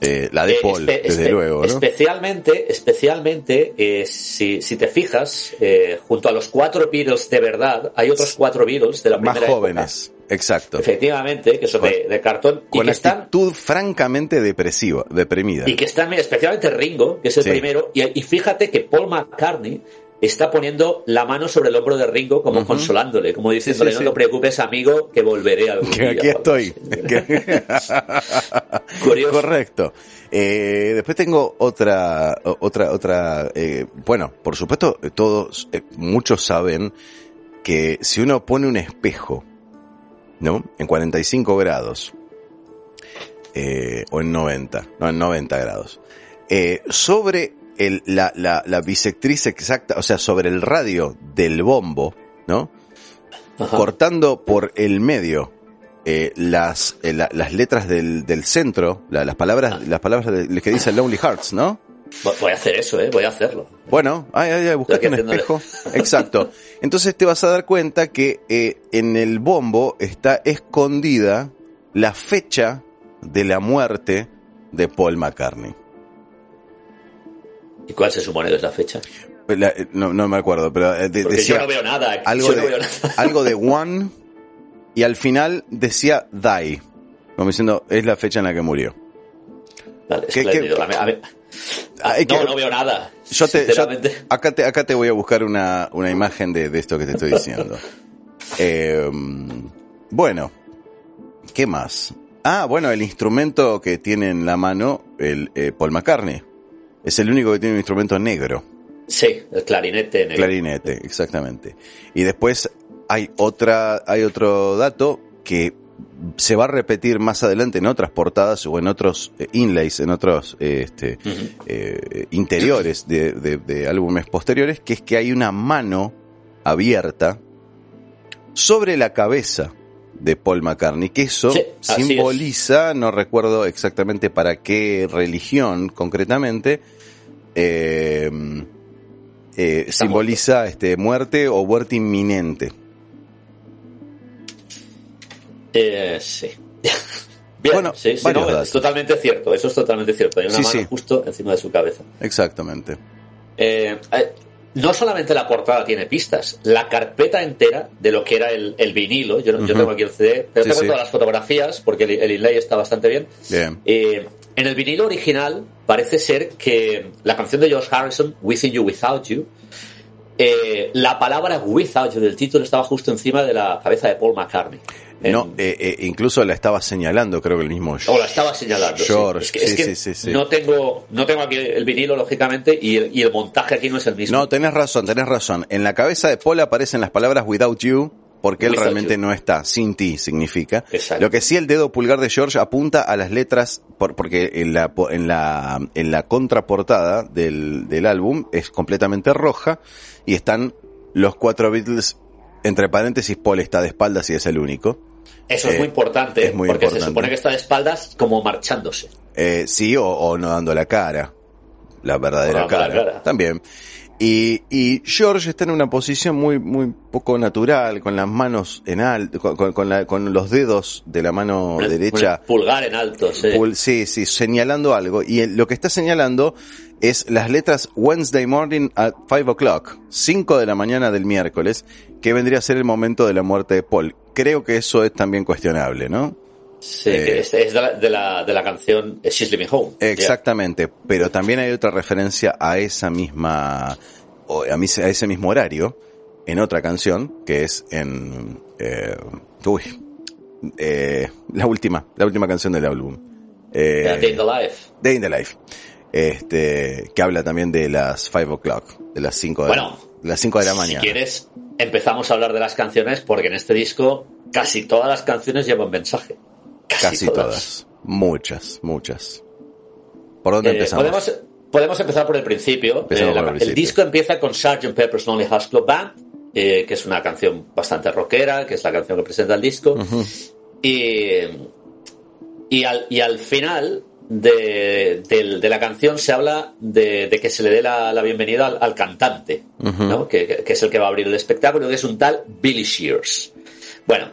Eh, la de Eh, Paul, espe- desde luego, ¿no? Especialmente, especialmente eh, si, si te fijas, eh, junto a los cuatro Beatles de verdad, hay otros cuatro Beatles de la Más primera jóvenes, exacto. efectivamente, que son de, de cartón y Con que están actitud francamente depresiva, deprimida. Y que está, mira, especialmente Ringo, que es el Sí. primero, y, y fíjate que Paul McCartney está poniendo la mano sobre el hombro de Ringo como consolándole, como diciéndole, Sí, sí, sí. no te preocupes amigo, que volveré algún Que día. aquí estoy. [LAUGHS] [LAUGHS] Curioso. Correcto. Eh, después tengo otra, otra, otra. eh, bueno, por supuesto, todos, eh, muchos saben que si uno pone un espejo, ¿no? En 45 grados, o en 90, no, en 90 grados, sobre el, la, la, la bisectriz exacta, o sea, sobre el radio del bombo, ¿no? Ajá. cortando por el medio eh, las, eh, la- las letras del, del centro, la- las palabras, las palabras de- que dice Lonely Hearts, ¿no? Voy- a hacer eso, ¿eh? Voy a hacerlo. Bueno, ay, ay, ay, buscate un espejo. Exacto. Entonces te vas a dar cuenta que eh, en el bombo está escondida la fecha de la muerte de Paul McCartney. ¿Y cuál se supone que es la fecha? La- eh, no, no me acuerdo, pero eh, de- decía yo no veo nada. algo yo no de, veo nada. [LAUGHS] algo de [LAUGHS] one y al final decía die. Como diciendo, es la fecha en la que murió. Vale, ¿Qué- espléndido. qué- A mí- a mí- Ah, es no, que- no veo nada. Yo te, yo- acá te, acá te voy a buscar una, una imagen de, de esto que te estoy diciendo. [LAUGHS] Eh, bueno, ¿qué más? Ah, bueno, el instrumento que tiene en la mano el eh, Paul McCartney. Es el único que tiene un instrumento negro. Sí, el clarinete negro. Clarinete, exactamente. Y después hay otra, hay otro dato que se va a repetir más adelante en otras portadas o en otros eh, inlays, en otros eh, este, eh, interiores de, de- de álbumes posteriores, que es que hay una mano abierta sobre la cabeza de Paul McCartney, que eso Sí, simboliza, no recuerdo exactamente para qué religión concretamente, eh, eh, simboliza este, muerte o muerte inminente. Eh, sí. [LAUGHS] Bien, Bueno, sí, sí, no, es totalmente cierto, eso es totalmente cierto. Hay una Sí, mano justo encima de su cabeza. Exactamente. Eh, no solamente la portada tiene pistas, la carpeta entera de lo que era el, el vinilo, yo, Ujú. tengo aquí el CD, pero Sí, tengo sí. todas las fotografías porque el, el inlay está bastante bien. Bien. Eh, en el vinilo original parece ser que la canción de George Harrison, Within You Without You, eh, la palabra without you del título estaba justo encima de la cabeza de Paul McCartney. No, eh, eh, incluso la estaba señalando, creo que el mismo o la estaba señalando. sí. George, Es que, es sí, que sí, no tengo no tengo aquí el vinilo lógicamente y el, y el montaje aquí no es el mismo. No, tenés razón, tenés razón. En la cabeza de Paul aparecen las palabras without you, porque él Without realmente you. no está. Sin ti significa. Exacto. Lo que sí el dedo pulgar de George apunta a las letras, por- porque en la, en la, en la contraportada del, del álbum es completamente roja y están los cuatro Beatles, entre paréntesis, Paul está de espaldas y es el único. Eso es Eh, muy importante, es muy porque importante. se supone que está de espaldas como marchándose. Eh, sí, o, o no dando la cara. La verdadera no dando cara. la cara. También. Y, y George está en una posición muy, muy poco natural, con las manos en alto, con, con- con la- con los dedos de la mano el- derecha. el pulgar en alto, sí. pul- sí, sí, señalando algo. Y el- lo que está señalando es las letras Wednesday morning at 5 o'clock, 5 de la mañana del miércoles, que vendría a ser el momento de la muerte de Paul. Creo que eso es también cuestionable, ¿no? Sí, Eh, que es, es de, la, de, la, de la canción She's Living Home. Exactamente, pero también hay otra referencia a esa misma, o a, ese mismo horario en otra canción que es en, eh, uy, eh, la última, la última canción del álbum, eh, Yeah, Day in the Life. Day in the Life, este, que habla también de las 5 o'clock, de las 5 de, Bueno, las 5 de la mañana. Si quieres, empezamos a hablar de las canciones porque en este disco casi todas las canciones llevan mensaje. Casi, Casi todas. Muchas, muchas. ¿Por dónde Eh, empezamos? podemos, podemos empezar por el principio. Eh, por el el, principio. disco empieza con Sgt. Pepper's Lonely Hearts Club Band, eh, que es una canción bastante rockera, que es la canción que presenta el disco. y, y, al, y al final de, de la canción se habla de, de que se le dé la, la bienvenida al, al cantante, ¿no? que, es el que va a abrir el espectáculo, que es un tal Billy Shears. Bueno,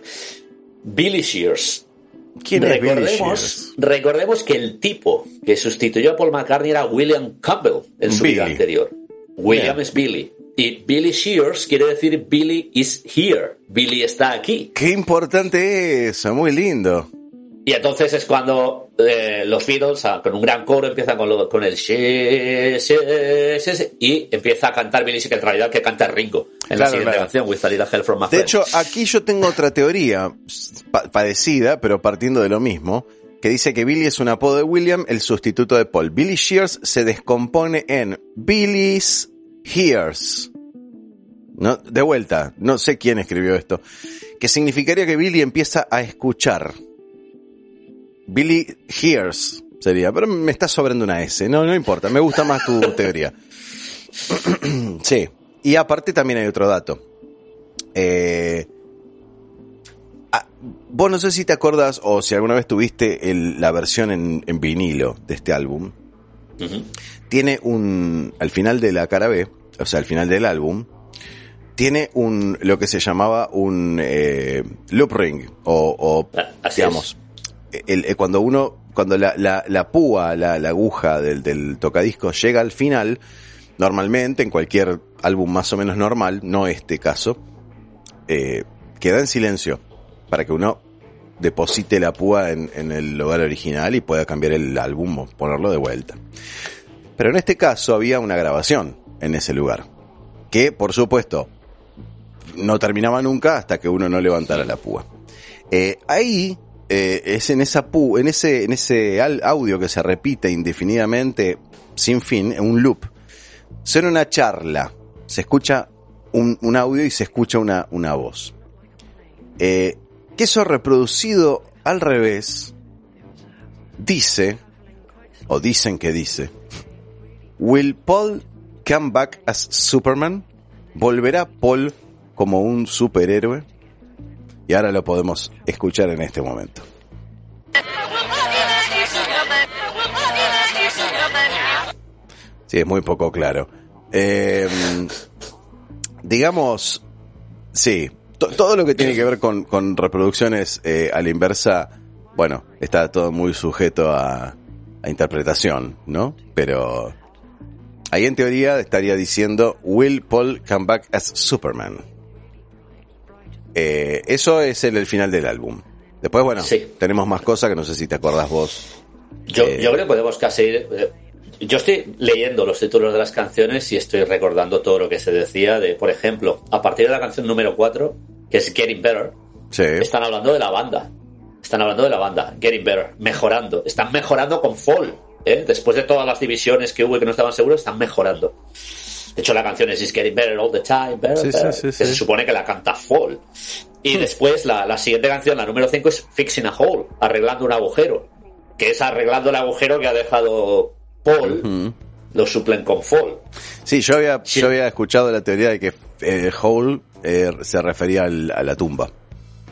Billy Shears ¿Quién es Billy recordemos, Shears? recordemos que el tipo que sustituyó a Paul McCartney era William Campbell en su vida anterior. William Bien. es Billy. Y Billy Shears quiere decir Billy is here. Billy está aquí. Qué importante eso, muy lindo. Y entonces es cuando eh, los Beatles, ah, con un gran coro, empiezan con, lo- con el she, she, she, y empieza a cantar Billy, que en realidad que canta Ringo en la siguiente claro. canción, With a Little Help from My De hecho, aquí yo tengo otra teoría pa- parecida, pero partiendo de lo mismo, que dice que Billy es un apodo de William, el sustituto de Paul. Billy Shears se descompone en Billy's Hears. No, de vuelta, no sé quién escribió esto. Que significaría que Billy empieza a escuchar. Billy Hears sería, pero me está sobrando una S. No, no importa, me gusta más tu [LAUGHS] teoría. [CLEARS THROAT] sí. Y aparte también hay otro dato. Eh, ah, vos no sé si te acuerdas o si alguna vez tuviste el- la versión en, en vinilo de este álbum. Tiene un, al final de la cara B, o sea, al final del álbum, tiene un, lo que se llamaba un eh, loop ring, o, o, Ah, digamos, el- cuando uno, cuando la, la, púa, la, aguja del, del tocadisco llega al final, normalmente en cualquier álbum más o menos normal, no este caso, eh, queda en silencio para que uno deposite la púa en, en el lugar original y pueda cambiar el álbum o ponerlo de vuelta. Pero en este caso había una grabación en ese lugar, que por supuesto no terminaba nunca hasta que uno no levantara la púa. Eh, ahí eh, es en esa pu, en ese, en ese audio que se repite indefinidamente sin fin, en un loop. Suena una charla, se escucha un, un audio y se escucha una, una voz. Eh, que eso reproducido al revés dice, o dicen que dice, Will Paul come back as Superman? ¿Volverá Paul como un superhéroe? Y ahora lo podemos escuchar en este momento. Sí, es muy poco claro. Eh, digamos, sí, to- todo lo que tiene que ver con, con reproducciones eh, a la inversa, bueno, está todo muy sujeto a, a interpretación, ¿no? Pero ahí en teoría estaría diciendo, Will Paul come back as Superman? Eh, eso es el, el final del álbum. Después, bueno, Sí. tenemos más cosas que no sé si te acordás vos. Yo, Eh, yo creo que podemos casi ir. eh, Yo estoy leyendo los títulos de las canciones y estoy recordando todo lo que se decía de, por ejemplo, a partir de la canción número 4, que es Getting Better, Sí. están hablando de la banda. Están hablando de la banda, Getting Better, mejorando. Están mejorando con Fall. ¿eh? Después de todas las divisiones que hubo y que no estaban seguros, están mejorando. De hecho, la canción es It's Getting Better All the Time, better, Sí, better, sí, que sí. se supone que la canta Fall. Y después la, la siguiente canción, la número 5, es Fixing a Hole, arreglando un agujero. Que es arreglando el agujero que ha dejado Paul, lo suplen con Fall. Sí, yo había, Sí. yo había escuchado la teoría de que eh, Hole eh, se refería al- a la tumba,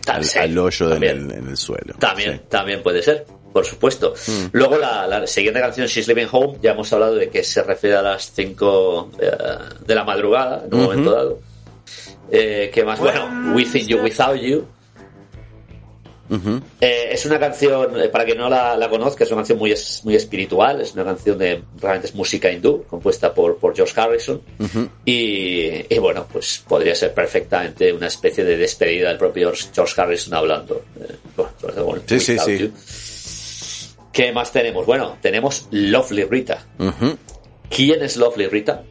al, Sí, al hoyo en el, en el suelo. También, Sí. también puede ser, por supuesto. Mm. Luego la, la siguiente canción, She's Living Home, ya hemos hablado de que se refiere a las 5 de la madrugada, en un momento dado. Eh, que más, bueno, Within You, Without You. Eh, es una canción, eh, para que no la, la conozca, es una canción muy, es- muy espiritual, es una canción de, realmente es música hindú, compuesta por, por George Harrison. y, y bueno, pues podría ser perfectamente una especie de despedida del propio George Harrison hablando. eh, bueno, Sí, sí, sí. You. ¿Qué más tenemos? Bueno, tenemos Lovely Rita. ¿Quién es Lovely Rita?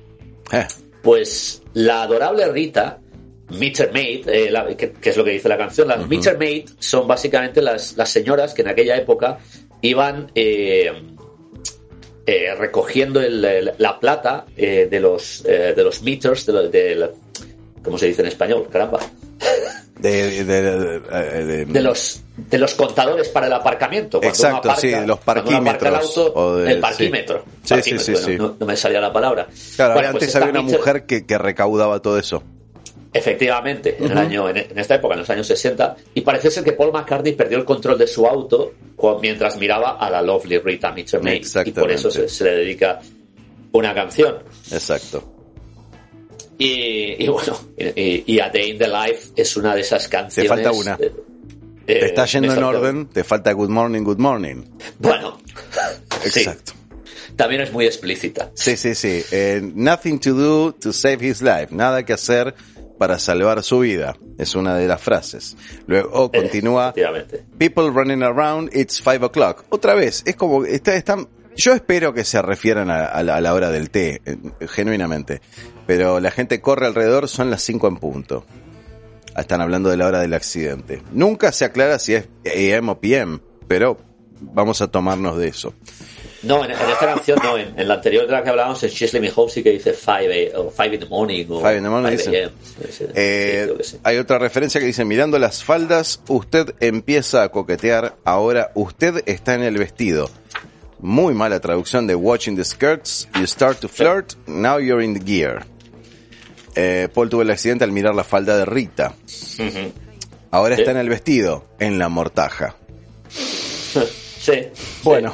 Eh, Pues la adorable Rita, Maid, eh, la- que, que es lo que dice la canción, las Maid son básicamente las, las señoras que en aquella época iban, eh, eh, recogiendo el- la plata de los de los meters, de, lo- de la- ¿cómo se dice en español? Caramba. [LAUGHS] De, de- los de los contadores para el aparcamiento. Cuando Exacto, aparca- sí, los aparca el parquímetros, auto, o el parquímetro. sí. Sí, Parquímetro, sí, sí, sí. No, no me salía la palabra. Claro, Bueno, pues antes esta había una mujer que, que recaudaba todo eso. Efectivamente, en, el año, en, en esta época, en los años 60, y parece ser que Paul McCartney perdió el control de su auto mientras miraba a la Lovely Rita Mitchell y por eso se, se le dedica una canción. Exacto. Y, y bueno, y, y A Day in the Life es una de esas canciones. falta una. eh, Te eh, está yendo en orden, te falta Good Morning, Good Morning. Bueno, [LAUGHS] sí, Exacto. también es muy explícita. Sí, sí, sí. Eh, nothing to do to save his life. Nada que hacer para salvar su vida. Es una de las frases. Luego continúa. People running around, it's five o'clock. Otra vez, es como, está, están, yo espero que se refieran a, a la, a la hora del té, eh, genuinamente. Pero la gente corre alrededor, son las 5 en punto. Están hablando de la hora del accidente. Nunca se aclara si es AM o PM, pero vamos a tomarnos de eso. No, en, en esta canción no, en, en la anterior de la que hablábamos, She's Me Home sí que dice 5 o 5 in the morning o Five in the morning, 5 dice. a.m. Sí, sí, Eh, sí. Hay otra referencia que dice, mirando las faldas, usted empieza a coquetear, ahora usted está en el vestido. Muy mala traducción de Watching the Skirts, you start to flirt, now you're in the gear. Eh, Paul tuvo el accidente al mirar la falda de Rita. Ahora está en el vestido, en la mortaja. Sí. Bueno,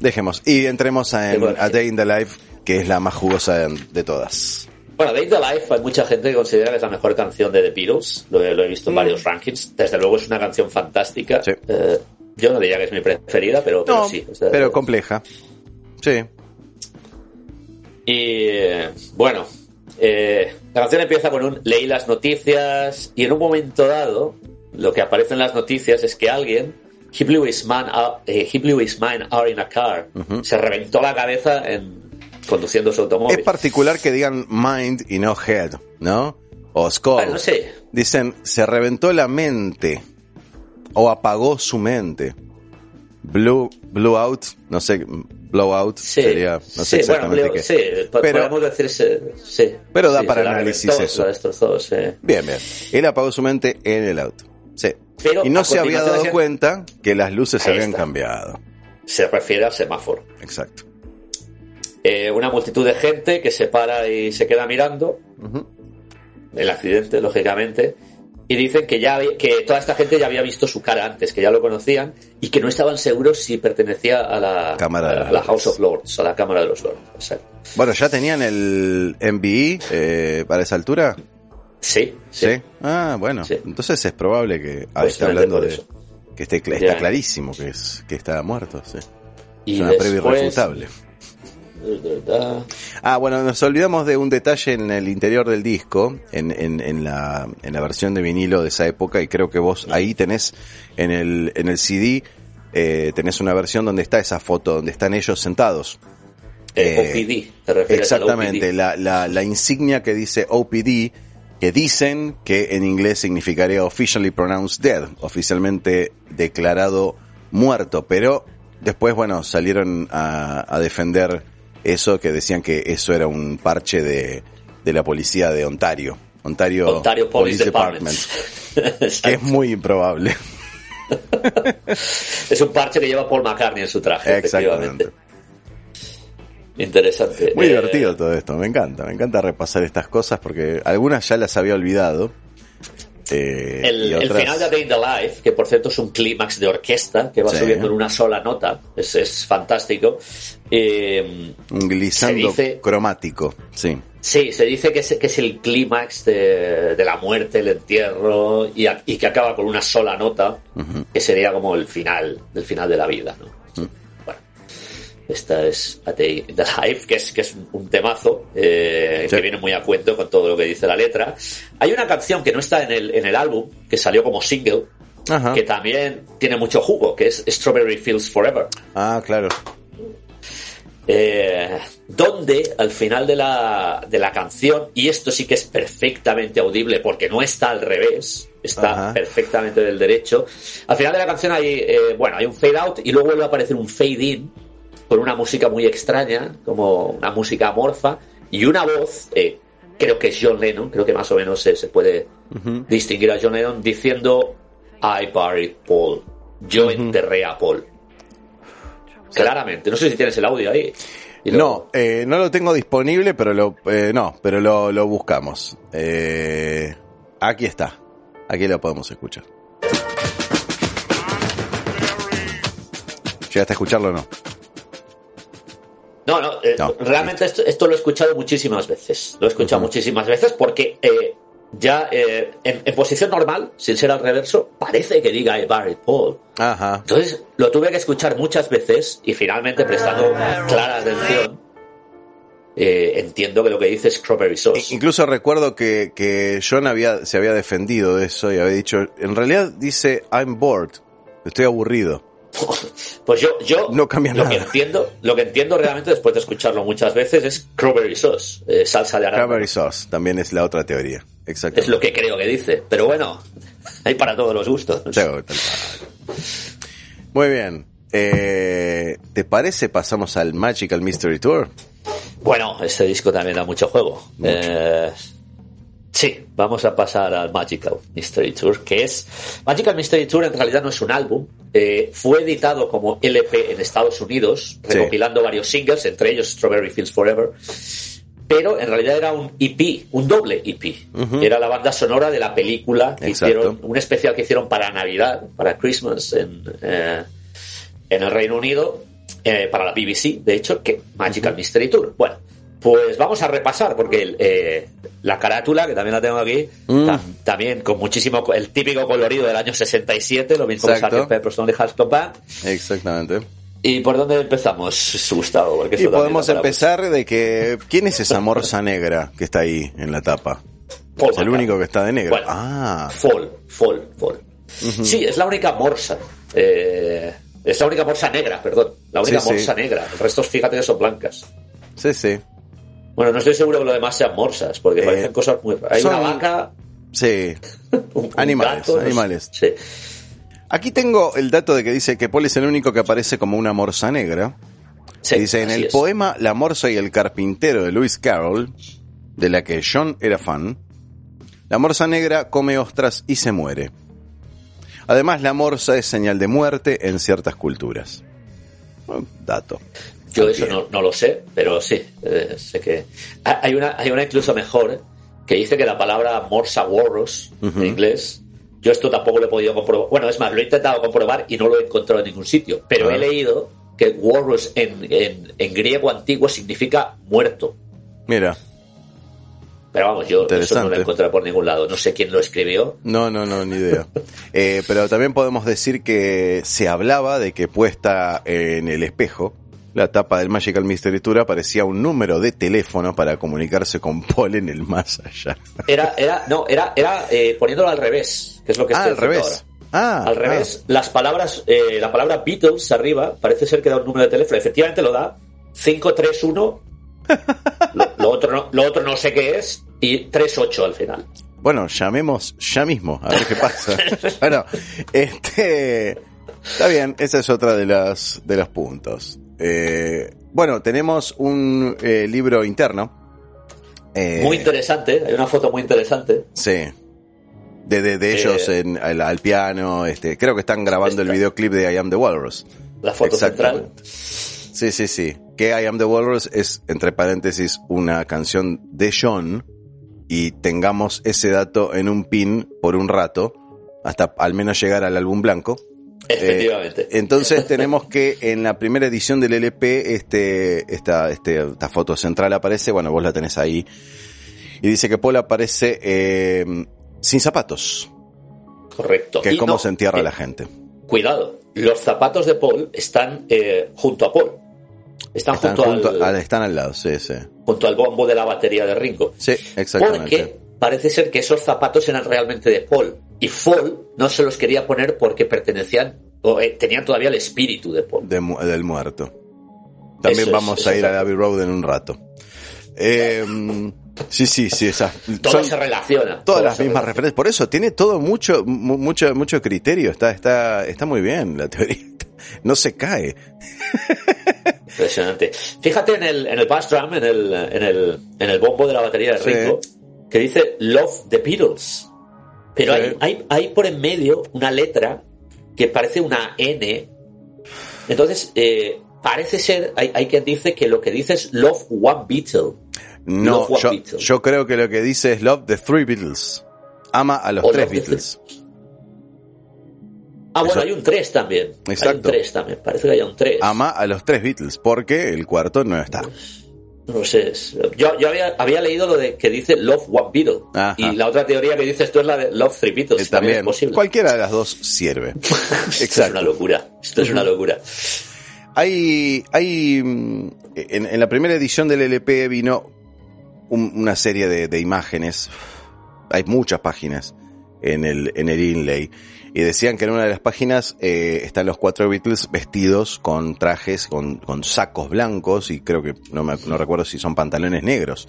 dejemos. Y entremos a, en bueno, A. Day in the Life, que es la más jugosa de, de todas. Bueno, Day in the Life hay mucha gente que considera que es la mejor canción de The Beatles. Lo, he- lo he visto en varios rankings. Desde luego es una canción fantástica. Mm. Sí. Eh, yo no diría que es mi preferida, pero, pero No, sí. o sea, pero compleja. Sí. Y bueno, eh, la canción empieza con un leí las noticias y en un momento dado lo que aparece en las noticias es que alguien he blew his, man out, eh, he blew his mind out in a car se reventó la cabeza en conduciendo su automóvil. Es particular que digan mind y no head, ¿no? O skull. Bueno, sí. Dicen, se reventó la mente. O apagó su mente. Blew, blew out, no sé, blow out Sí, sería, no sé sí, bueno, exactamente Leo, qué. sí, Pero- podemos decir sí, sí. Pero da para análisis reventó, eso. destrozó. Bien, bien. Él apagó su mente en el auto. Sí. Pero y no se había dado cuenta que las luces se habían está. cambiado. Se refiere al semáforo. Exacto. Eh, una multitud de gente que se para y se queda mirando el accidente, lógicamente, y dicen que ya había- que toda esta gente ya había visto su cara antes, que ya lo conocían y que no estaban seguros si pertenecía a la, Cámara a la. House of Lords, a la Cámara de los Lords. Bueno, ¿ya tenían el MBE eh, para esa altura? Sí, Sí. sí. Ah, bueno. Sí. Entonces es probable que ah, Posiblemente está hablando de que esté, está clarísimo que es que está muerto, sí. Y es una después- irrefutable. Ah, Ah, bueno, nos olvidamos de un detalle en el interior del disco, en, en, en, la, en la versión de vinilo de esa época, y creo que vos ahí tenés en el, en el CD, eh, tenés una versión donde está esa foto, donde están ellos sentados. eh, Eh, OPD, te Exactamente, OPD. la, la, la insignia que dice OPD, que dicen que en inglés significaría officially pronounced dead, oficialmente declarado muerto, pero después, bueno, salieron a, a defender eso, que decían que eso era un parche de, de la policía de Ontario. Ontario, Ontario Police, Department. [LAUGHS] que es muy improbable. [LAUGHS] es un parche que lleva Paul McCartney en su traje, Exactamente. efectivamente. Interesante. Muy Eh, divertido todo esto, me encanta, me encanta repasar estas cosas porque algunas ya las había olvidado. Eh, El, final de Day in the Life, que por cierto es un clímax de orquesta que va Sí. subiendo en una sola nota, es, es fantástico. Eh, Un glissando dice- cromático, sí. sí, se dice que es, que es el clímax de, de la muerte, el entierro, y, a- y que acaba con una sola nota, que sería como el final, el final de la vida. ¿no? Bueno, esta es the Life, que es, que es un temazo, eh, Sí. que viene muy a cuento con todo lo que dice la letra. Hay una canción que no está en el, en el álbum, que salió como single, Ajá. que también tiene mucho jugo, que es Strawberry Fields Forever. Ah, claro. Eh, donde al final de la, de la canción, y esto sí que es perfectamente audible porque no está al revés, está Ajá. perfectamente del derecho, al final de la canción hay, eh, bueno, hay un fade out y luego vuelve a aparecer un fade in con una música muy extraña, como una música amorfa, y una voz, eh, creo que es John Lennon, creo que más o menos se, se puede distinguir a John Lennon diciendo I buried Paul. Yo enterré a Paul. Claramente. No sé si tienes el audio ahí. Lo- No, eh, no lo tengo disponible, pero lo, eh, no, pero lo, lo buscamos. Eh, aquí está. Aquí lo podemos escuchar. ¿Llegaste a escucharlo o no? No, no, eh, No, realmente esto, esto lo he escuchado muchísimas veces. Lo he escuchado muchísimas veces porque eh, ya eh, en, en posición normal, sin ser al reverso, parece que diga I buried Paul. Ajá. Entonces lo tuve que escuchar muchas veces y finalmente prestando clara atención, eh, entiendo que lo que dice es Strawberry Sauce. Incluso recuerdo que, que John había, se había defendido de eso y había dicho, en realidad dice I'm bored, estoy aburrido. [LAUGHS] Pues yo, yo No cambia lo que entiendo, lo que entiendo realmente después de escucharlo muchas veces es Strawberry Sauce, eh, salsa de arándano. Cranberry sauce también es la otra teoría. Exacto. Es lo que creo que dice. Pero bueno, hay para todos los gustos. Muy bien. Eh, ¿Te parece pasamos al Magical Mystery Tour? Bueno, este disco también da mucho juego. Eh, sí, vamos a pasar al Magical Mystery Tour, que es... Magical Mystery Tour en realidad no es un álbum. eh, fue editado como LP en Estados Unidos, Sí. recopilando varios singles, entre ellos Strawberry Fields Forever. Pero en realidad era un EP, un doble EP. Era la banda sonora de la película que Exacto. hicieron, un especial que hicieron para Navidad, para Christmas en, eh, en el Reino Unido, eh, para la BBC, de hecho, que Magical Mystery Tour. Bueno, pues vamos a repasar, porque eh, la carátula, que también la tengo aquí, Mm. tam- también con muchísimo, el típico colorido del año 67, lo mismo que Exacto. Sgt. Lonely Hearts Club Band. Exactamente. ¿Y por dónde empezamos, Gustavo? Porque Y podemos empezar de que... ¿Quién es esa morsa negra que está ahí en la tapa? Paul Es el único que está de negro. Bueno, Ah, Fall, Fall, Fall. Sí, es la única morsa. eh, es la única morsa negra, perdón. La única Sí, sí. morsa negra. El resto, fíjate que son blancas. sí, sí. Bueno, no estoy seguro que lo demás sean morsas, porque Eh, parecen cosas muy raras. Hay son- una vaca, Sí. [LAUGHS] un, Animales, gato, no sé. animales. Sí. Aquí tengo el dato de que dice que Paul es el único que aparece como una morsa negra. Sí, dice, en el es. poema La morsa y el carpintero de Lewis Carroll, de la que John era fan, la morsa negra come ostras y se muere. Además, la morsa es señal de muerte en ciertas culturas. Dato. Yo eso no, no lo sé, pero sí, eh, sé que... Ah, Hay una, hay una incluso mejor que dice que la palabra morsa warros en inglés, yo esto tampoco lo he podido comprobar. Bueno, es más, lo he intentado comprobar y no lo he encontrado en ningún sitio, pero Ah. he leído que warros en, en, en griego antiguo significa muerto. Mira, Pero vamos, yo eso no lo he encontrado por ningún lado. No sé quién lo escribió. no, no, no, ni idea. Eh, pero también podemos decir que se hablaba de que puesta en el espejo, la tapa del Magical Mystery Tour aparecía un número de teléfono para comunicarse con Paul en el más allá. Era, era, no, era, era eh, poniéndolo al revés, que es lo que Ah, estoy al revés. ahora. Ah, Al revés, las palabras, eh, la palabra Beatles arriba parece ser que da un número de teléfono. Efectivamente lo da 531. [LAUGHS] lo, lo otro no, lo otro no sé qué es. Y 38 al final. Bueno, llamemos ya mismo, a ver qué pasa. [LAUGHS] bueno, este. Está bien, esa es otra de las de los puntos. Eh, bueno, tenemos un eh, libro interno. Eh, Muy interesante. Hay una foto muy interesante. Sí. De, de, de ellos en, al, al piano. Este, creo que están grabando el videoclip de I Am the Walrus. La foto central. Sí, sí, sí. Que I Am the Walrus es, entre paréntesis, una canción de John. Y tengamos ese dato en un pin por un rato. Hasta al menos llegar al álbum blanco. [LAUGHS] Efectivamente. Eh, entonces tenemos que en la primera edición del LP este, esta, este, esta foto central aparece, bueno, vos la tenés ahí, y dice que Paul aparece eh, sin zapatos, Correcto. que es como no, se entierra eh, la gente. Cuidado. Los zapatos de Paul están eh, junto a Paul. Están, Están, junto, junto al, al- están al lado, sí, sí. junto al bombo de la batería de Ringo. Sí, exactamente. Porque parece ser que esos zapatos eran realmente de Paul. Y Paul no se los quería poner porque pertenecían, o eh, tenían todavía el espíritu de Paul. De del muerto. También Eso vamos a ir a Abbey Road en un rato. Eh, sí, sí, sí, esas. Todo son- se relaciona. Todas las mismas relaciona. referencias. Por eso tiene todo mucho, mu- mucho, mucho criterio. Está, está, está muy bien la teoría. No se cae. Impresionante. Fíjate en el, en el bass drum, en el, en el, en el bombo de la batería de Ringo, que dice Love the Beatles. Pero hay, hay, hay por en medio una letra que parece una N. Entonces, eh, parece ser, hay, hay quien dice que lo que dice es Love One Beatle. No, yo, creo que lo que dice es Love the Three Beatles. Ama a los tres Beatles. Ah, bueno, hay un 3 también. Exacto. Hay un 3 también, parece que hay un 3. Ama a los tres Beatles, porque el cuarto no está. No sé. Yo, yo había, había, leído lo de que dice Love One Beatle. Y la otra teoría que dice esto es la de Love Three Beatles. también, es posible. Cualquiera de las dos sirve. Exacto. [LAUGHS] Esto es una locura. Esto es una locura. Hay, hay mm, en, en, la primera edición del LP vino una serie de, de, imágenes. Hay muchas páginas en el, en el inlay. Y decían que en una de las páginas eh, están los cuatro Beatles vestidos con trajes, con, con sacos blancos y creo que no, me, no recuerdo si son pantalones negros.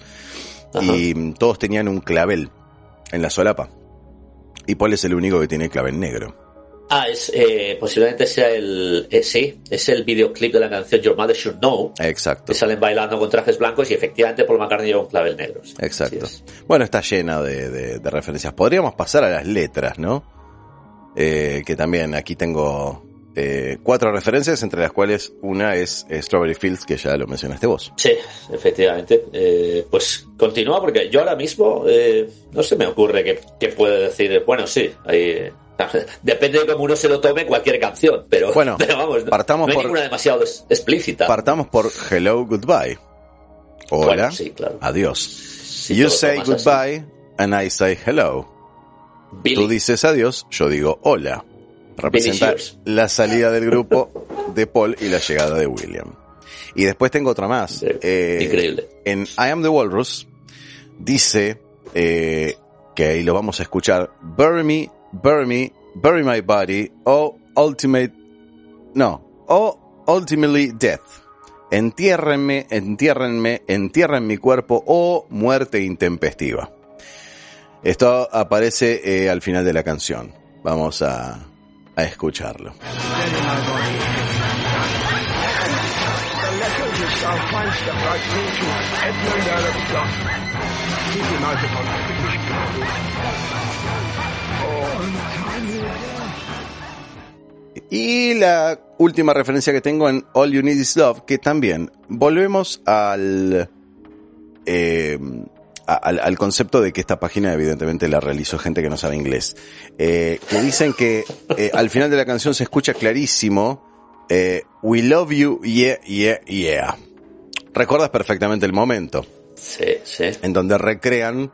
Y todos tenían un clavel en la solapa. Y Paul es el único que tiene clavel negro. Ah, es, eh, posiblemente sea el, eh, sí, es el videoclip de la canción Your Mother Should Know. Exacto. Que salen bailando con trajes blancos y efectivamente Paul McCartney lleva un clavel negro. Exacto. Bueno, está llena de, de, de, referencias. Podríamos pasar a las letras, ¿no? Eh, que también aquí tengo eh, cuatro referencias, entre las cuales una es eh, Strawberry Fields, que ya lo mencionaste vos. Sí, efectivamente. Eh, pues continúa, porque yo ahora mismo eh, no se me ocurre que, que puede decir, bueno, sí, ahí... [LAUGHS] Depende de cómo uno se lo tome cualquier canción, pero, [LAUGHS] bueno, pero vamos, partamos no hay por, ninguna demasiado explícita. Partamos por Hello, Goodbye. Hola, bueno, sí, claro. adiós. Si you say goodbye así. and I say hello. Billy. Tú dices adiós, yo digo hola. Representa la salida del grupo de Paul y la llegada de William. Y después tengo otra más. Eh, Increíble. En I Am the Walrus dice eh, que ahí lo vamos a escuchar. Bury me, bury me, bury my body, oh ultimate, no, oh ultimately death. Entiérrenme, entiérrenme, entierren mi cuerpo, oh muerte intempestiva. Esto aparece eh, al final de la canción. Vamos a, a escucharlo. Y la última referencia que tengo en All You Need Is Love, que también volvemos al eh, al, al, concepto de que esta página evidentemente la realizó gente que no sabe inglés. Eh, que dicen que eh, al final de la canción se escucha clarísimo, eh, We love you, yeah, yeah, yeah. Recuerdas perfectamente el momento. Sí, sí. En donde recrean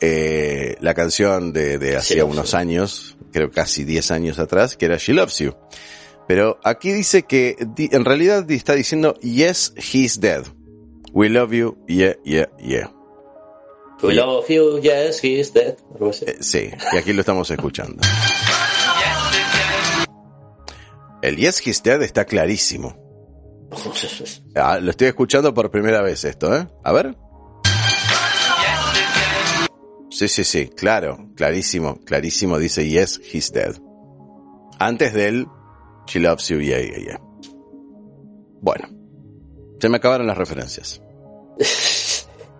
eh, la canción de, de hacía unos you. años, creo casi 10 años atrás, que era She Loves You. Pero aquí dice que en realidad está diciendo Yes, he's dead. We love you, yeah, yeah, yeah. We love you, yes, he's dead. Eh, sí, y aquí lo estamos escuchando. El Yes, he's dead está clarísimo. [LAUGHS] Ah, lo estoy escuchando por primera vez esto, ¿eh? A ver. Sí, sí, sí, claro, clarísimo, clarísimo dice Yes, he's dead. Antes del She loves you, yeah, yeah, yeah. Bueno, se me acabaron las referencias. [LAUGHS]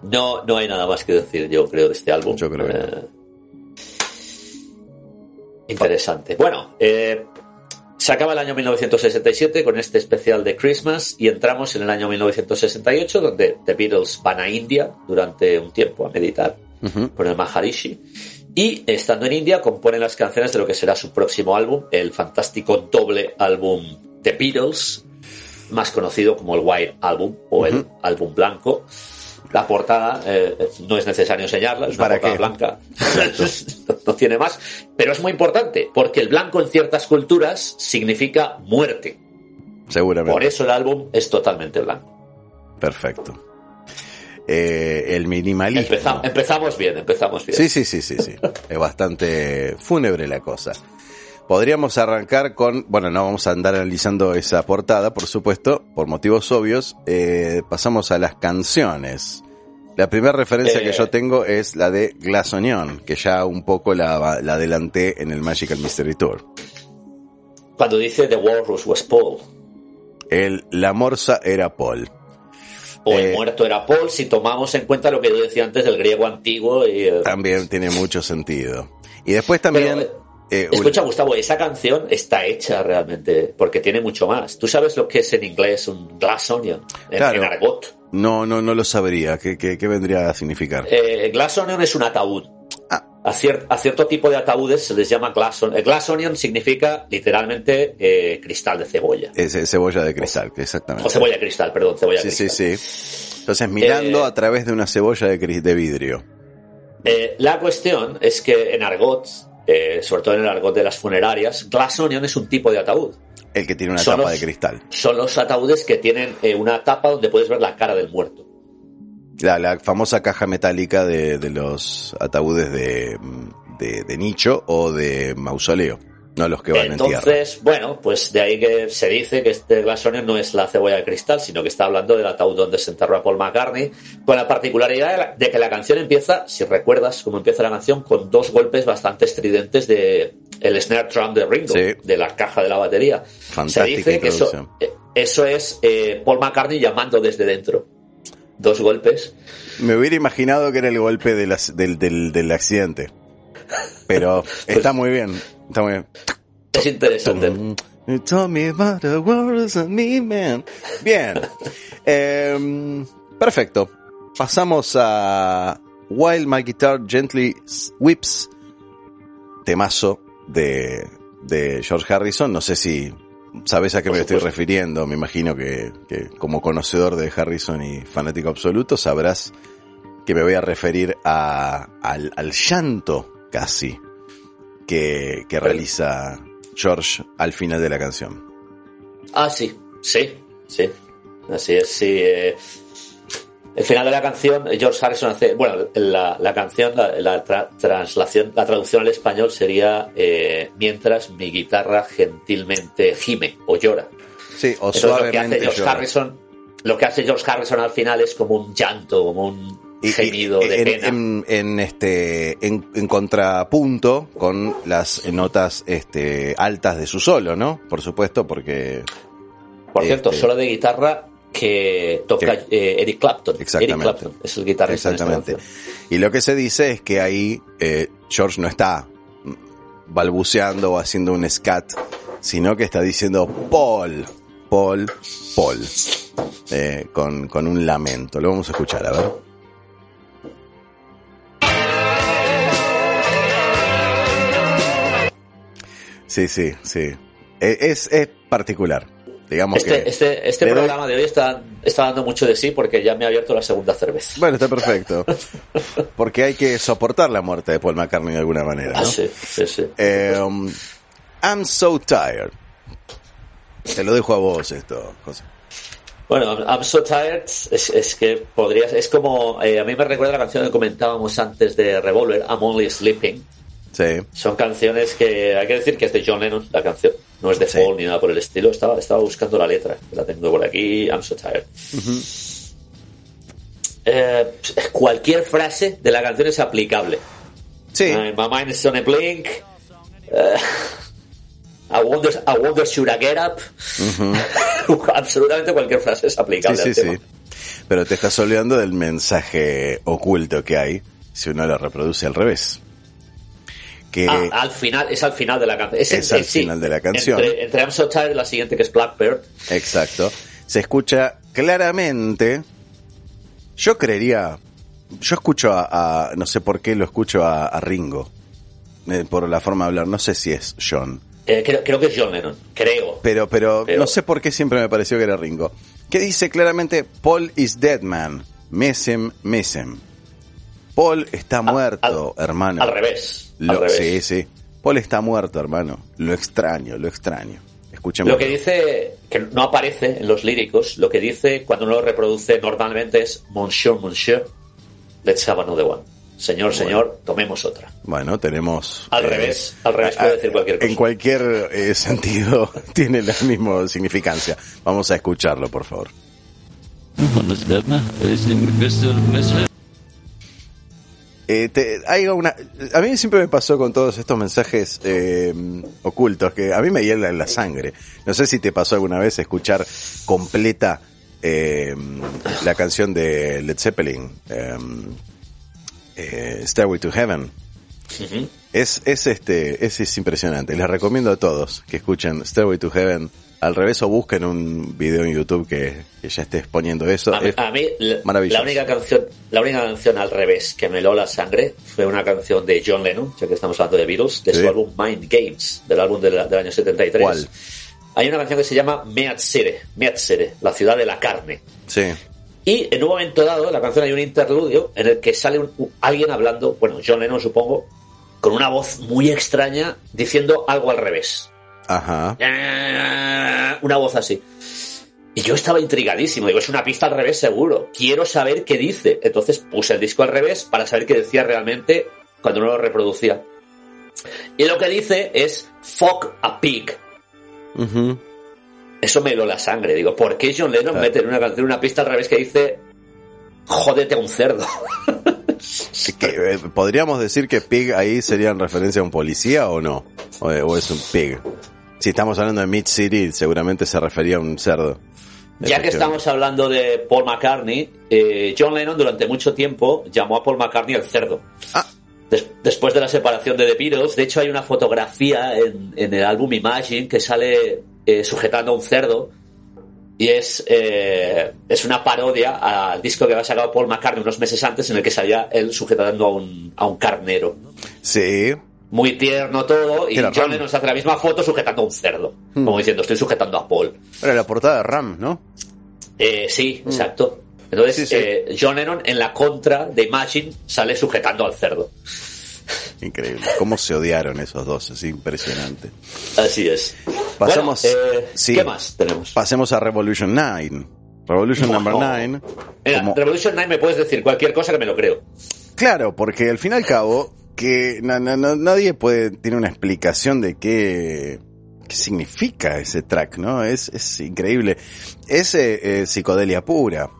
No, no hay nada más que decir, yo creo, de este álbum. Yo creo eh, Interesante. Bueno, eh, se acaba el año 1967 con este especial de Christmas y entramos en el año 1968 donde The Beatles van a India durante un tiempo a meditar uh -huh. con el Maharishi y estando en India componen las canciones de lo que será su próximo álbum, el fantástico doble álbum The Beatles, más conocido como el White Album o uh -huh. el álbum blanco. La portada eh, no es necesario enseñarla, es una portada qué? blanca, [LAUGHS] no tiene más, pero es muy importante porque el blanco en ciertas culturas significa muerte. Seguramente. Por eso el álbum es totalmente blanco. Perfecto. Eh, el minimalismo. Empezamos, empezamos bien, empezamos bien. Sí, sí, sí, sí, sí. [LAUGHS] es bastante fúnebre la cosa. Podríamos arrancar con, bueno, no vamos a andar analizando esa portada, por supuesto, por motivos obvios. Eh, pasamos a las canciones. La primera referencia eh, que yo tengo es la de Glass Onion, que ya un poco la, la adelanté en el Magical Mystery Tour. Cuando dice The Walrus was Paul. El, la morsa era Paul. O el eh, muerto era Paul, si tomamos en cuenta lo que yo decía antes del griego antiguo. Y, también tiene mucho sentido. Y después también... Eh, escucha, Gustavo, esa canción está hecha realmente porque tiene mucho más. ¿Tú sabes lo que es en inglés un glass onion? En, argot. No, no, no lo sabría. ¿Qué, qué, vendría a significar? Eh, glass onion es un ataúd. Ah. A, a, cierto tipo de ataúdes se les llama glass onion. glass onion significa literalmente eh, cristal de cebolla. Es, cebolla de cristal, exactamente. O cebolla de cristal, perdón, cebolla sí, de cristal. Sí, sí, Entonces, mirando a través de una cebolla de, de vidrio. la cuestión es que en argot eh, sobre todo en el argot de las funerarias, glass onion es un tipo de ataúd. El que tiene una tapa de cristal. Son los ataúdes que tienen eh, una tapa donde puedes ver la cara del muerto. La, famosa caja metálica de, los ataúdes de, de nicho o de mausoleo. No los que van Entonces, bueno, pues de ahí que se dice que este Glassonion no es la cebolla de cristal, sino que está hablando del ataúd donde se enterró a Paul McCartney, con la particularidad de, que la canción empieza, si recuerdas cómo empieza la canción, con dos golpes bastante estridentes de el snare drum de Ringo, de la caja de la batería. se dice que eh, eso, es eh, Paul McCartney llamando desde dentro. Dos golpes. Me hubiera imaginado que era el golpe del, del, del accidente. Pero [LAUGHS] está muy bien. Está muy bien. Es interesante. Bien. [LAUGHS] Em, perfecto. Pasamos a While My Guitar Gently Whips. Temazo de, de George Harrison. No sé si sabes a qué me estoy refiriendo. Me imagino que, que, como conocedor de Harrison y fanático absoluto sabrás que me voy a referir a, al, al llanto casi que, realiza George al final de la canción. Ah, sí, sí, sí. Así es, sí. Eh, el final de la canción, George Harrison hace. Bueno, la, canción, la, translación, la traducción al español sería eh, Mientras mi guitarra gentilmente gime o llora. Sí, o suavemente lo que hace George Harrison, lo que hace George Harrison al final es como un llanto, como un gemido de pena. En, este, en, contrapunto con las notas este, altas de su solo, ¿no? Por supuesto, porque... Por cierto, este, solo de guitarra que toca eh, Eric Clapton. Exactamente. Eric Clapton es el guitarrista. Exactamente. y lo que se dice es que ahí eh, George no está balbuceando o haciendo un scat, sino que está diciendo Paul, Paul, Paul, eh, con, con un lamento. Lo vamos a escuchar, a ver. Sí, sí, sí. E, es, es particular. Digamos este, que este, este programa de hoy está, está dando mucho de sí porque ya me ha abierto la segunda cerveza. Bueno, está perfecto. porque hay que soportar la muerte de Paul McCartney de alguna manera. ¿no? Ah, sí, sí, sí. Eh, um, I'm so tired. Te lo dejo a vos esto, José. Bueno, I'm so tired es, es que podrías, es como, eh, a mí me recuerda la canción que comentábamos antes de Revolver, I'm Only Sleeping son canciones que hay que decir que es de John Lennon, la canción. No es de Paul ni nada por el estilo. Estaba, estaba buscando la letra. La tengo por aquí. I'm so tired. Eh, cualquier frase de la canción es aplicable. Sí. my mind is on a blink. Uh, I, wonder, I wonder should I get up. [LAUGHS] Absolutamente cualquier frase es aplicable. Sí, sí, sí. Pero te estás olvidando del mensaje oculto que hay si uno lo reproduce al revés. Ah, al final, es al final de la canción. Es, al final de la canción. Entre, Tired, la siguiente que es Blackbird. Exacto. Se escucha claramente. Yo creería. Yo escucho a. no sé por qué lo escucho a, Ringo. Eh, por la forma de hablar. No sé si es John. Eh, creo, que es John Lennon. Creo. Pero, pero, pero, no sé por qué siempre me pareció que era Ringo. Que dice claramente: Paul is dead man. Miss him, miss him. Paul está muerto, hermano. Al revés. Sí, sí. Paul está muerto, hermano. Lo extraño, lo extraño. Escuchemos. Lo que dice, que no aparece en los líricos, lo que dice cuando uno lo reproduce normalmente es Monsieur, Monsieur, let's have another one. Señor, señor, tomemos otra. Bueno, tenemos... Al eh, revés, al revés puede decir cualquier cosa. En cualquier eh, [LAUGHS] sentido tiene la misma significancia. Vamos a escucharlo, por favor. Eh, te- hay una, a mí siempre me pasó con todos estos mensajes eh, ocultos que a mí me hielan la sangre. No sé si te pasó alguna vez escuchar completa eh, la canción de Led Zeppelin, eh, eh, Stairway to Heaven. Es, es este, es, es impresionante. Les recomiendo a todos que escuchen Stairway to Heaven al revés o busquen un video en YouTube que, que ya esté exponiendo eso. A, mí- Es a mí la, maravilloso. la única canción, la única canción al revés que me heló la sangre fue una canción de John Lennon, ya que estamos hablando de Beatles, de Sí. su álbum Mind Games, del álbum del, del año 73. ¿Cuál? Hay una canción que se llama Meatsere, Meatsere, la ciudad de la carne. Sí. Y en un momento dado, la canción hay un interludio en el que sale un- alguien hablando, bueno, John Lennon supongo, con una voz muy extraña diciendo algo al revés. Ajá. Una voz así. Y yo estaba intrigadísimo. Digo, es una pista al revés seguro. Quiero saber qué dice. Entonces puse el disco al revés para saber qué decía realmente cuando no lo reproducía. Y lo que dice es fuck a pig. Eso me heló la sangre. Digo, ¿por qué John Lennon Claro. mete en una canción una pista al revés que dice jódete a un cerdo? [LAUGHS] Que, eh, ¿Podríamos decir que Pig ahí sería en referencia a un policía o no? ¿O, o es un Pig? Si estamos hablando de Mid City, seguramente se refería a un cerdo. Ya que estamos hablando de Paul McCartney, eh, John Lennon durante mucho tiempo llamó a Paul McCartney el cerdo. Ah. Des- después de la separación de The Beatles, de hecho hay una fotografía en, en el álbum Imagine que sale eh, sujetando a un cerdo y es, eh, es una parodia al disco que había sacado Paul McCartney unos meses antes en el que salía él sujetando a un, a un carnero. Sí, Muy tierno todo y John se hace la misma foto sujetando a un cerdo. Hmm. Como diciendo, estoy sujetando a Paul. era la portada de Ram, ¿no? Eh, sí, exacto. Entonces. Sí, sí. eh, John Lennon en la contra de Imagine sale sujetando al cerdo. [LAUGHS] Increíble. ¿Cómo se odiaron esos dos? Es impresionante. Así es. Pasamos- Bueno, eh, sí. ¿Qué más tenemos? Pasemos a Revolution 9. Revolution No. Number 9. Mira, como- Revolution 9 me puedes decir cualquier cosa que me lo creo. Claro, porque al fin y al cabo, que na- na- na- nadie puede, tiene una explicación de qué, qué significa ese track, ¿no? Es, es increíble. Es eh, eh, psicodelia pura.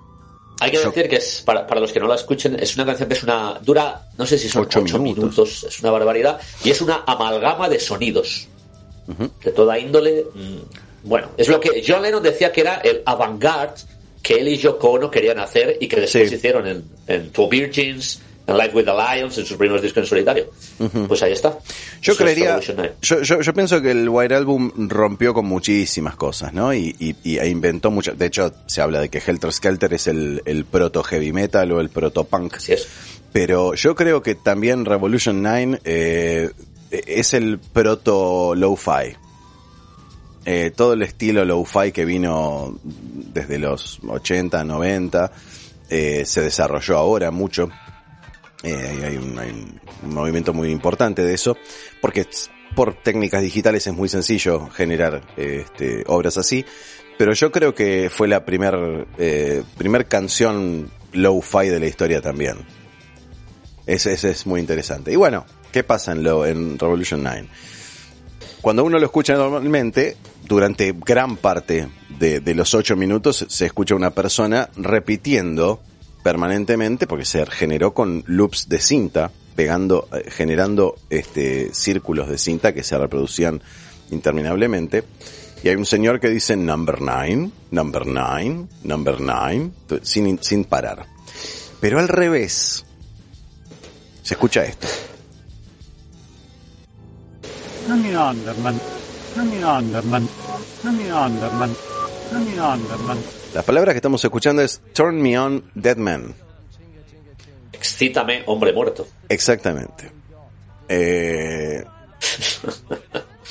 Hay que decir que es, para, para los que no la escuchen, es una canción que es una. dura, no sé si son Ocho 8 minutos. minutos. es una barbaridad. Y es una amalgama de sonidos. De toda índole. mm, Bueno, es lo que John Lennon decía que era el avant-garde que él y Yoko Ono querían hacer y que después Sí. hicieron en, en Two Virgins, en Life with the Lions, en sus primeros discos en solitario. Pues ahí está. Yo Eso es creería, Revolution 9. yo, yo, yo pienso que el White Album rompió con muchísimas cosas, ¿no? Y, y, y- e inventó muchas. De hecho, se habla de que Helter Skelter es el, el proto heavy metal o el proto punk. Así es. Pero yo creo que también Revolution 9 eh, es el proto lo-fi. Eh, todo el estilo lo-fi que vino desde los 80, 90, eh, se desarrolló ahora mucho. Eh, hay, un, movimiento muy importante de eso, porque por técnicas digitales es muy sencillo generar eh, este, obras así, pero yo creo que fue la primer, eh, canción low-fi de la historia también. Ese es muy interesante. Y bueno, ¿qué pasa en, lo, en Revolution 9? Cuando uno lo escucha normalmente, durante gran parte de, de los ocho minutos se escucha una persona repitiendo permanentemente, porque se generó con loops de cinta, pegando, eh, generando este círculos de cinta que se reproducían interminablemente. Y hay un señor que dice number nine, number nine, number nine, sin, sin parar. Pero al revés, se escucha esto. Las palabras que estamos escuchando es Turn Me On Dead Man. Excítame, hombre muerto. Exactamente. Eh, [LAUGHS]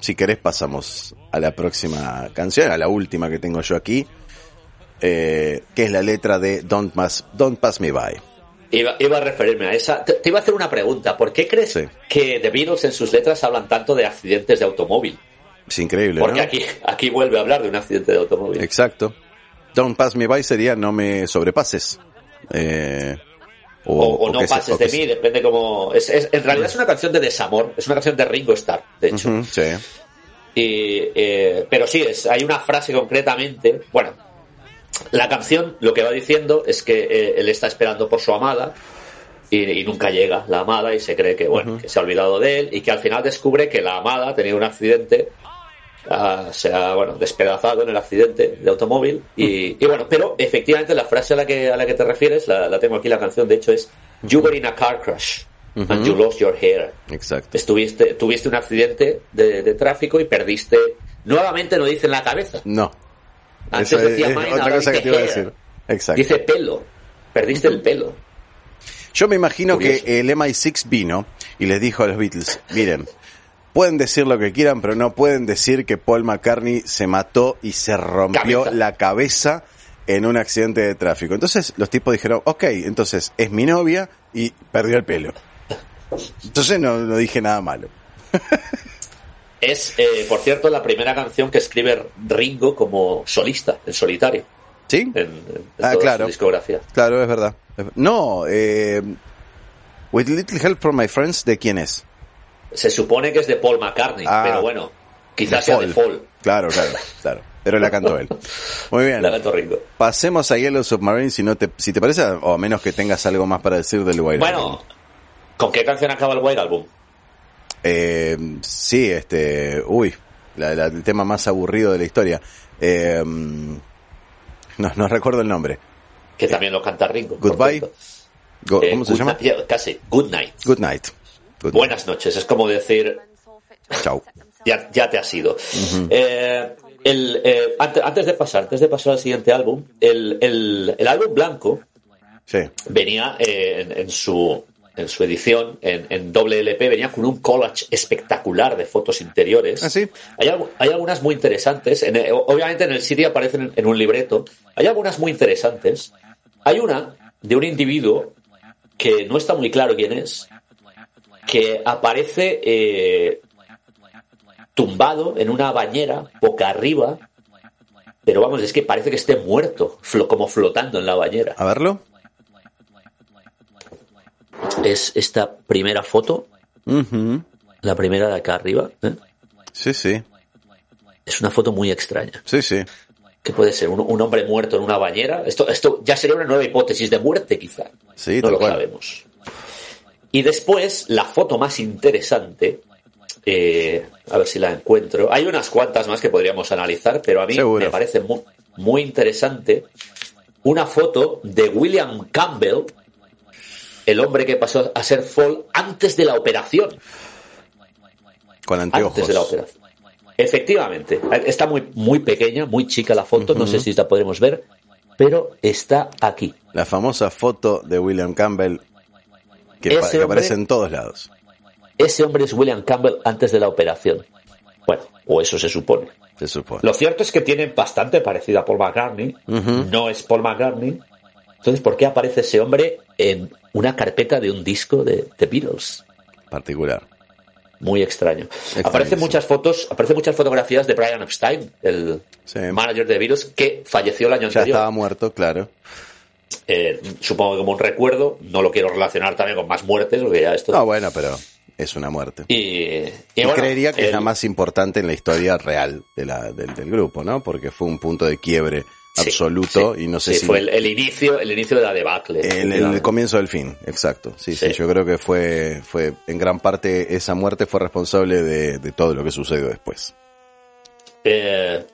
si querés pasamos a la próxima canción, a la última que tengo yo aquí, eh, que es la letra de Don't Pass, Don't Pass Me By. Iba, iba a referirme a esa. Te, te iba a hacer una pregunta. ¿Por qué crees Sí. que The Beatles en sus letras hablan tanto de accidentes de automóvil? Es increíble, Porque ¿no? aquí, aquí vuelve a hablar de un accidente de automóvil. Exacto. Don't Pass Me By sería no me sobrepases. Eh, o, o no pases de mí, depende como... Es, es- en realidad es una canción de desamor, es una canción de Ringo Starr, de hecho. Sí. Y, eh, pero sí, es, hay una frase concretamente. Bueno, la canción lo que va diciendo es que eh, él está esperando por su amada y, y nunca llega la amada y se cree que, bueno, que se ha olvidado de él y que al final descubre que la amada ha tenido un accidente ah, se ha bueno, despedazado en el accidente de automóvil y, y bueno, pero efectivamente la frase a la que, a la que te refieres, la, la tengo aquí la canción, de hecho es You were in a car crash and you lost your hair. Exacto. Estuviste, tuviste un accidente de, de tráfico y perdiste, nuevamente no dice en la cabeza, No. antes Eso es- decía es mine, otra ahora cosa que dice te iba a hair. decir. Exacto. dice pelo, perdiste el pelo. Yo me imagino Curioso. que el MI6 vino y les dijo a los Beatles, miren, pueden decir lo que quieran, pero no pueden decir que Paul McCartney se mató y se rompió Cabeza. la cabeza en un accidente de tráfico. Entonces los tipos dijeron, ok, entonces es mi novia y perdió el pelo. Entonces no, no dije nada malo. [LAUGHS] Es, eh, por cierto, la primera canción que escribe Ringo como solista, en solitario, ¿Sí? en, en Ah, toda claro. su discografía. Claro, es verdad. No, eh, With Little Help from My Friends, ¿de quién es? Se supone que es de Paul McCartney, Ah. pero bueno, quizás sea de Fall. Claro, claro, claro. Pero la cantó él. Muy bien. La cantó Ringo. Pasemos a Yellow Submarine si no te, si te parece, o a menos que tengas algo más para decir del White Album. Bueno, ¿con qué canción acaba el White Album? Eh, sí, este, uy, la- la- el tema más aburrido de la historia. Eh, no, no recuerdo el nombre. Que también lo canta Ringo. Goodbye. Eh, ¿Cómo se llama? night, casi. Good night. Good night. Buenas noches. Es como decir, Chao. ya, ya te has ido. Eh, el, eh, ante- antes, de pasar, antes de pasar al siguiente álbum, el, el, el álbum blanco Sí. venía eh, en, en su en su edición en, en doble LP venía con un collage espectacular de fotos interiores. ¿Ah, sí? hay, algu- hay algunas muy interesantes. En el- obviamente en el CD aparecen en, en un libreto. Hay algunas muy interesantes. Hay una de un individuo que no está muy claro quién es, que aparece eh, tumbado en una bañera, boca arriba, pero vamos, es que parece que esté muerto, como flotando en la bañera. A verlo. Es esta primera foto, Ujú. la primera de acá arriba. ¿eh? Sí, sí. Es una foto muy extraña. Sí, sí. ¿Qué puede ser? ¿Un, un hombre muerto en una bañera? Esto, esto ya sería una nueva hipótesis de muerte, quizá. Sí, no lo cual. sabemos. Y después, la foto más interesante, eh, a ver si la encuentro. Hay unas cuantas más que podríamos analizar, pero a mí Seguro. me parece muy, muy interesante una foto de William Campbell, el hombre que pasó a ser Fall antes de la operación. Con anteojos. Antes de la operación. Efectivamente. Está muy, muy pequeña, muy chica la foto, no sé si la podremos ver, pero está aquí. La famosa foto de William Campbell que, Ese que hombre- aparece en todos lados. Ese hombre es William Campbell antes de la operación. Bueno, o eso se supone. Se supone. Lo cierto es que tiene bastante parecido a Paul McCartney. No es Paul McCartney. Entonces, ¿por qué aparece ese hombre en una carpeta de un disco de The Beatles? Particular. Muy extraño. Aparecen muchas fotos, aparecen muchas fotografías de Brian Epstein, el Sí. manager de The Beatles, que falleció el año Ya anterior. estaba muerto, claro. Eh, supongo que como un recuerdo. No lo quiero relacionar también con más muertes, porque ya esto. No, bueno, pero es una muerte. Y, y Y bueno, creería que es la más importante en la historia real de la, del, del grupo, ¿no? Porque fue un punto de quiebre absoluto sí, y no sé sí, si fue el, el inicio, el inicio de la debacle. el, comienzo del fin, exacto. Sí, sí, yo creo que fue, fue en gran parte esa muerte fue responsable de, de todo lo que sucedió después. Eh,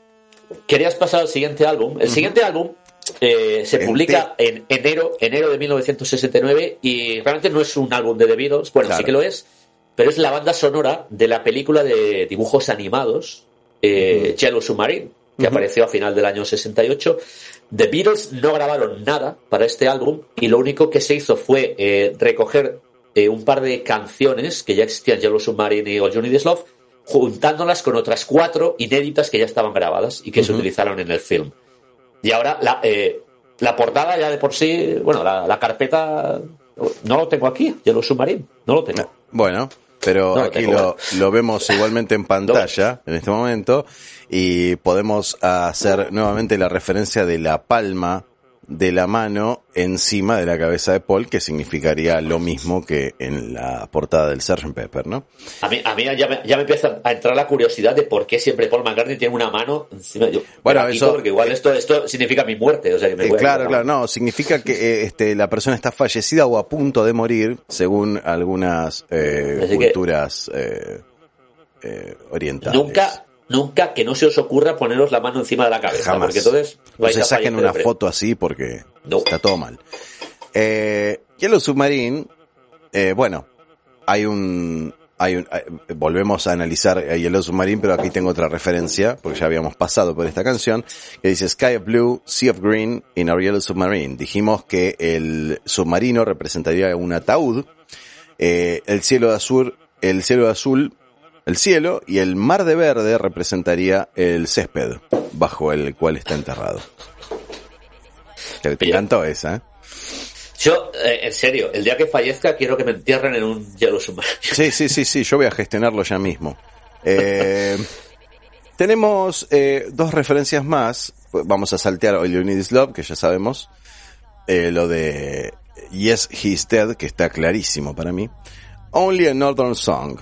¿Querías pasar al siguiente álbum? El siguiente álbum eh, se En publica en enero, enero de 1969 y realmente no es un álbum de The Beatles, bueno, Claro. sí que lo es, pero es la banda sonora de la película de dibujos animados eh, Yellow Submarine, que apareció a final del año 68. The Beatles no grabaron nada para este álbum y lo único que se hizo fue eh, recoger eh, un par de canciones que ya existían, Yellow Submarine y All You Need Is Love, juntándolas con otras cuatro inéditas que ya estaban grabadas y que se utilizaron en el film. Y ahora la, eh, la portada ya de por sí, bueno, la, la carpeta no lo tengo aquí, Yellow Submarine, no lo tengo. Bueno, pero No, aquí lo, lo vemos igualmente en [LAUGHS] pantalla en este momento y podemos hacer nuevamente la referencia de la palma de la mano encima de la cabeza de Paul, que significaría lo mismo que en la portada del Sgt. Pepper, ¿no? A mí, a mí ya, me, ya me empieza a entrar la curiosidad de por qué siempre Paul McCartney tiene una mano encima. Yo, Bueno, eso- porque igual esto, esto significa mi muerte. O sea, que me Eh, claro, claro, no, significa que eh, este, la persona está fallecida o a punto de morir, según algunas eh, culturas eh, eh, orientales. Nunca, nunca que no se os ocurra poneros la mano encima de la cabeza. Jamás. Porque entonces No se saquen una foto así porque No. está todo mal. Eh, Yellow Submarine, eh, bueno, hay un, hay un, eh, volvemos a analizar a Yellow Submarine, pero aquí tengo otra referencia, porque ya habíamos pasado por esta canción, que dice Sky of Blue, Sea of Green in our Yellow Submarine. Dijimos que el submarino representaría un ataúd, eh, el cielo de azul, el cielo de azul, el cielo, y el mar de verde representaría el césped bajo el cual está enterrado. Te, te encantó esa, ¿eh? Yo, eh, en serio, el día que fallezca quiero que me entierren en un hielo submarino. Sí, sí, sí, sí, yo voy a gestionarlo ya mismo. Eh, [LAUGHS] tenemos eh, dos referencias más. Vamos a saltear Need Is Love, que ya sabemos. Eh, lo de Yes, He's Dead, que está clarísimo para mí. Only a Northern Song.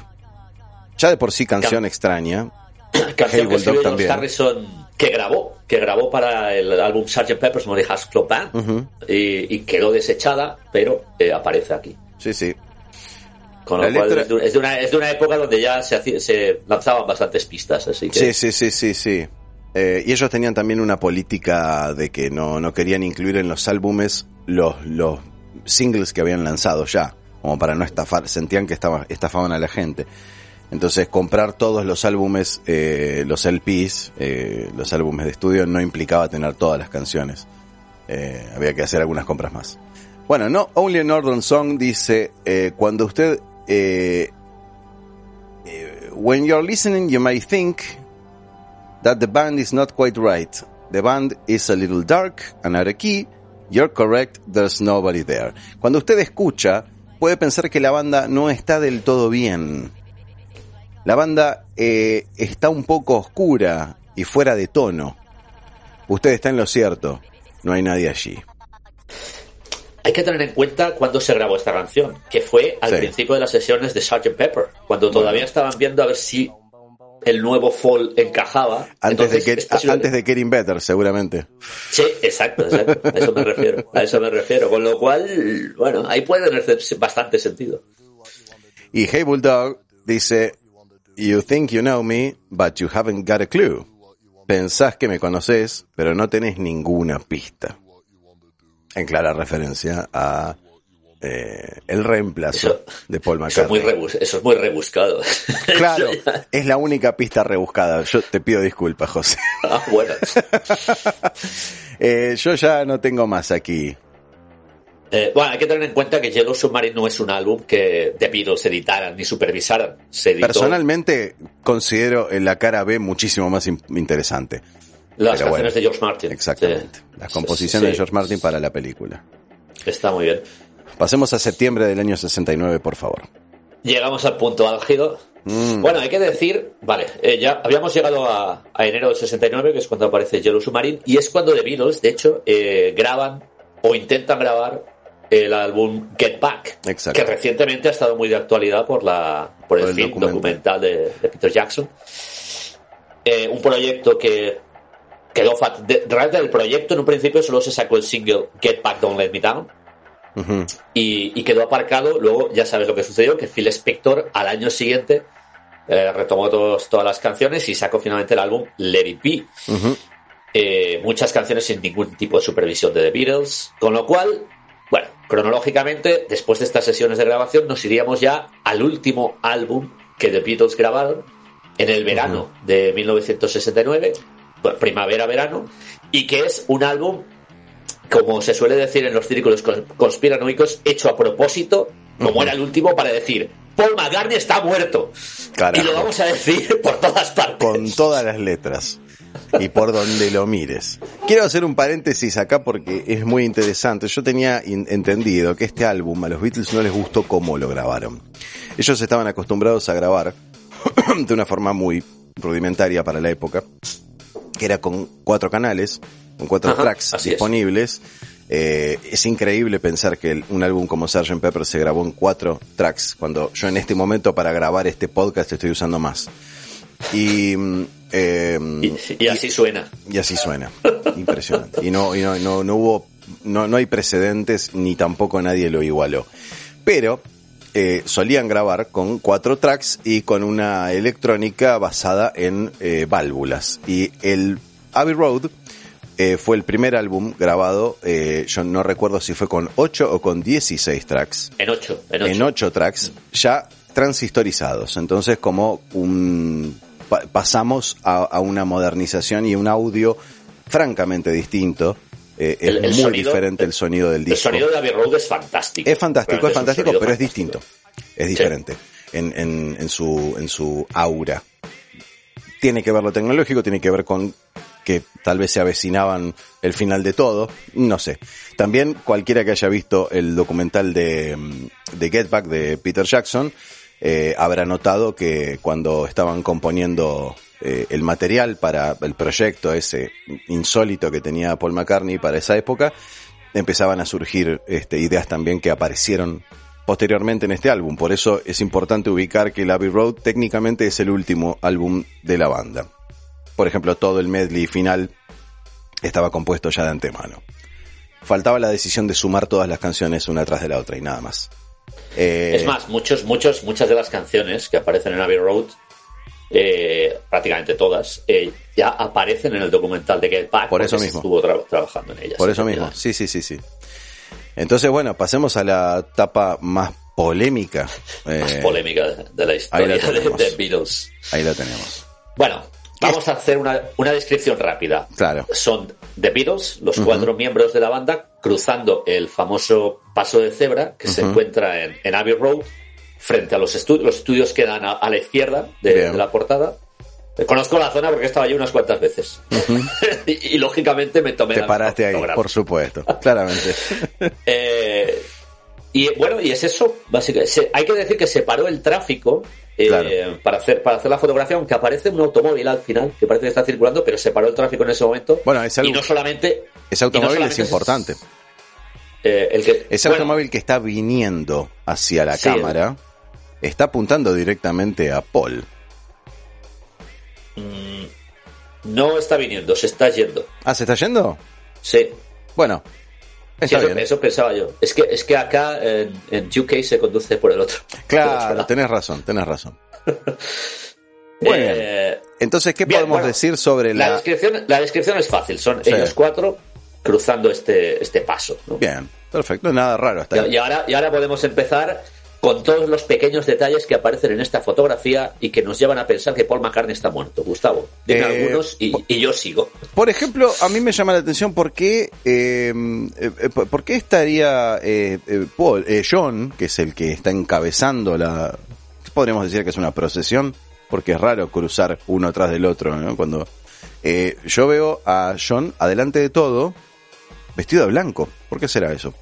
Ya de por sí canción extraña. [CLEARS THROAT] Canción que escribió George. Harrison, que grabó, que grabó para el álbum Sgt. Pepper's Lonely Hearts Club Band Ujú. y, y quedó desechada, pero eh, aparece aquí. Sí, sí. Con lo cual es, de, es de una, es de una época donde ya se, hacía- se lanzaban bastantes pistas, así que Sí, sí, sí, sí, sí. Eh, y ellos tenían también una política de que no, no querían incluir en los álbumes los, los singles que habían lanzado ya, como para no estafar, sentían que estaba, estafaban a la gente. Entonces comprar todos los álbumes, eh, los LPs, eh, los álbumes de estudio no implicaba tener todas las canciones. Eh, había que hacer algunas compras más. Bueno, no, Only Northern Song dice, eh, cuando usted, eh, eh, when you're listening you may think that the band is not quite right. The band is a little dark and of key. You're correct, there's nobody there. Cuando usted escucha, puede pensar que la banda no está del todo bien. La banda eh, está un poco oscura y fuera de tono. Usted está en lo cierto, no hay nadie allí. hay que tener en cuenta cuándo se grabó esta canción, que fue al Sí. principio de las sesiones de Sgt. Pepper, cuando todavía estaban viendo a ver si el nuevo fall encajaba. Antes, Entonces, de, que, posible- antes de Getting Better, seguramente. Sí, exacto, exacto. A eso me refiero. A eso me refiero. Con lo cual, bueno, ahí puede tener bastante sentido. Y Hey Bulldog dice, You think you know me, but you haven't got a clue. Pensás que me conoces, pero no tenés ninguna pista. En clara referencia a eh, el reemplazo Eso- de Paul Eso es muy, McCartney. eso es muy rebuscado. [LAUGHS] Claro, [LAUGHS] es la única pista rebuscada. Yo te pido disculpas, José. Ah, bueno. [LAUGHS] Eh, yo ya no tengo más aquí. Eh, bueno, hay que tener en cuenta que Yellow Submarine no es un álbum que The Beatles editaran ni supervisaran. Se editó Personalmente considero la cara B muchísimo más in- interesante. las pero canciones bueno, de George Martin. Exactamente. Sí. Las composiciones Sí, de George Martin para la película. Está muy bien. Pasemos a septiembre del año 69, por favor. Llegamos al punto álgido. Mm. Bueno, hay que decir, vale, eh, ya habíamos llegado a, a enero del 69, que es cuando aparece Yellow Submarine, y es cuando The Beatles, de hecho, eh, graban o intentan grabar el álbum Get Back, Exacto. que recientemente ha estado muy de actualidad por la por el, Por el film documental. documental, de, de Peter Jackson. Eh, un proyecto que quedó fat de, del proyecto en un principio solo se sacó el single Get Back Don't Let Me Down Ujú. y, y quedó aparcado. Luego ya sabes lo que sucedió, que Phil Spector al año siguiente eh, retomó todos- todas las canciones y sacó finalmente el álbum Let It Be. Ujú. Eh, muchas canciones sin ningún tipo de supervisión de The Beatles, con lo cual, bueno, cronológicamente, después de estas sesiones de grabación, nos iríamos ya al último álbum que The Beatles grabaron en el verano de 1969, bueno, primavera-verano, y que es un álbum, como se suele decir en los círculos cons- conspiranoicos, hecho a propósito, como era el último, para decir, Paul McCartney está muerto. Carajo. Y lo vamos a decir [LAUGHS] por todas partes. Con todas las letras. Y por donde lo mires. Quiero hacer un paréntesis acá porque es muy interesante. Yo tenía entendido que este álbum a los Beatles no les gustó cómo lo grabaron. Ellos estaban acostumbrados a grabar [CLEARS THROAT] de una forma muy rudimentaria para la época, que era con cuatro canales, con cuatro Ajá, tracks es. disponibles. Eh, es increíble pensar que el- un álbum como Sgt. Pepper se grabó en cuatro tracks, cuando yo en este momento para grabar este podcast estoy usando más. Y, mm, eh, Y, y así suena. y así suena. Impresionante. Y no, y no, no, no hubo, no, no hay precedentes ni tampoco nadie lo igualó. Pero eh, solían grabar con cuatro tracks y con una electrónica basada en eh, válvulas. Y el Abbey Road eh, fue el primer álbum grabado, yo no recuerdo si fue con 8 o con 16 tracks En ocho. En ocho. en ocho tracks ya transistorizados. Entonces, como un pa- pasamos a, a una modernización y un audio francamente distinto. Eh, El- es el muy sonido- diferente el sonido del El disco. sonido de Abbey Road es fantástico. Es fantástico, es fantástico, pero es distinto. Es diferente en, en, en su, en su aura. Tiene que ver lo tecnológico, tiene que ver con que tal vez se avecinaban el final de todo, no sé. También cualquiera que haya visto el documental de, mm, de Get Back de Peter Jackson, eh, habrá notado que cuando estaban componiendo eh, el material para el proyecto ese insólito que tenía Paul McCartney para esa época, empezaban a surgir este, ideas también que aparecieron posteriormente en este álbum. Por eso es importante ubicar que el Abbey Road técnicamente es el último álbum de la banda. Por ejemplo, todo el medley final estaba compuesto ya de antemano. Faltaba la decisión de sumar todas las canciones una tras de la otra y nada más. Eh, Es más, muchos, muchos, muchas de las canciones que aparecen en Abbey Road, eh, prácticamente todas, eh, ya aparecen en el documental de Get Back. Por eso mismo. Estuvo tra- trabajando en ellas. Por eso mismo, sí, sí, sí, sí. Entonces, bueno, pasemos a la etapa más polémica. [LAUGHS] Más polémica de, de la historia de, de Beatles. Ahí la tenemos. Bueno, vamos a hacer una, una descripción rápida. Claro. Son The Beatles, los cuatro miembros de la banda, cruzando el famoso paso de cebra que se encuentra en, en Abbey Road, frente a los estudios. Los estudios quedan a, a la izquierda de, la portada. Eh, Conozco la zona porque he estado allí unas cuantas veces. [LAUGHS] y, y, lógicamente me tomé Te la paraste ahí, por supuesto, claramente. [LAUGHS] Eh, y bueno, y es eso, básicamente. Se- hay que decir que se paró el tráfico eh, Claro. para, hacer, para hacer la fotografía, aunque aparece un automóvil al final, que parece que está circulando, pero se paró el tráfico en ese momento. Bueno, es algo- y no solamente. Ese automóvil no es importante. eh, el que, Ese bueno, automóvil que está viniendo hacia la Sí. cámara está apuntando directamente a Paul. No está viniendo, se está yendo. Ah, ¿se está yendo? Sí. Bueno, Sí, eso, pensaba yo. Es que, es que acá en, en UK se conduce por el otro. [LAUGHS] Claro, tenés razón, tenés razón. [LAUGHS] Bien. Eh, Entonces, ¿qué bien, podemos bueno, decir sobre la, la... descripción, la descripción es fácil. Son Sí. ellos cuatro cruzando este, este paso. ¿no? Bien, perfecto, nada raro hasta Y, y ahora, y ahora podemos empezar con todos los pequeños detalles que aparecen en esta fotografía y que nos llevan a pensar que Paul McCartney está muerto. Gustavo, dime Eh, algunos y, y yo sigo. Por ejemplo, a mí me llama la atención por qué, eh, eh, eh, por qué estaría Paul, John, que es el que está encabezando la, podríamos decir que es una procesión, porque es raro cruzar uno atrás del otro, ¿no? Cuando yo veo a John adelante de todo, vestido de blanco. ¿Por qué será eso?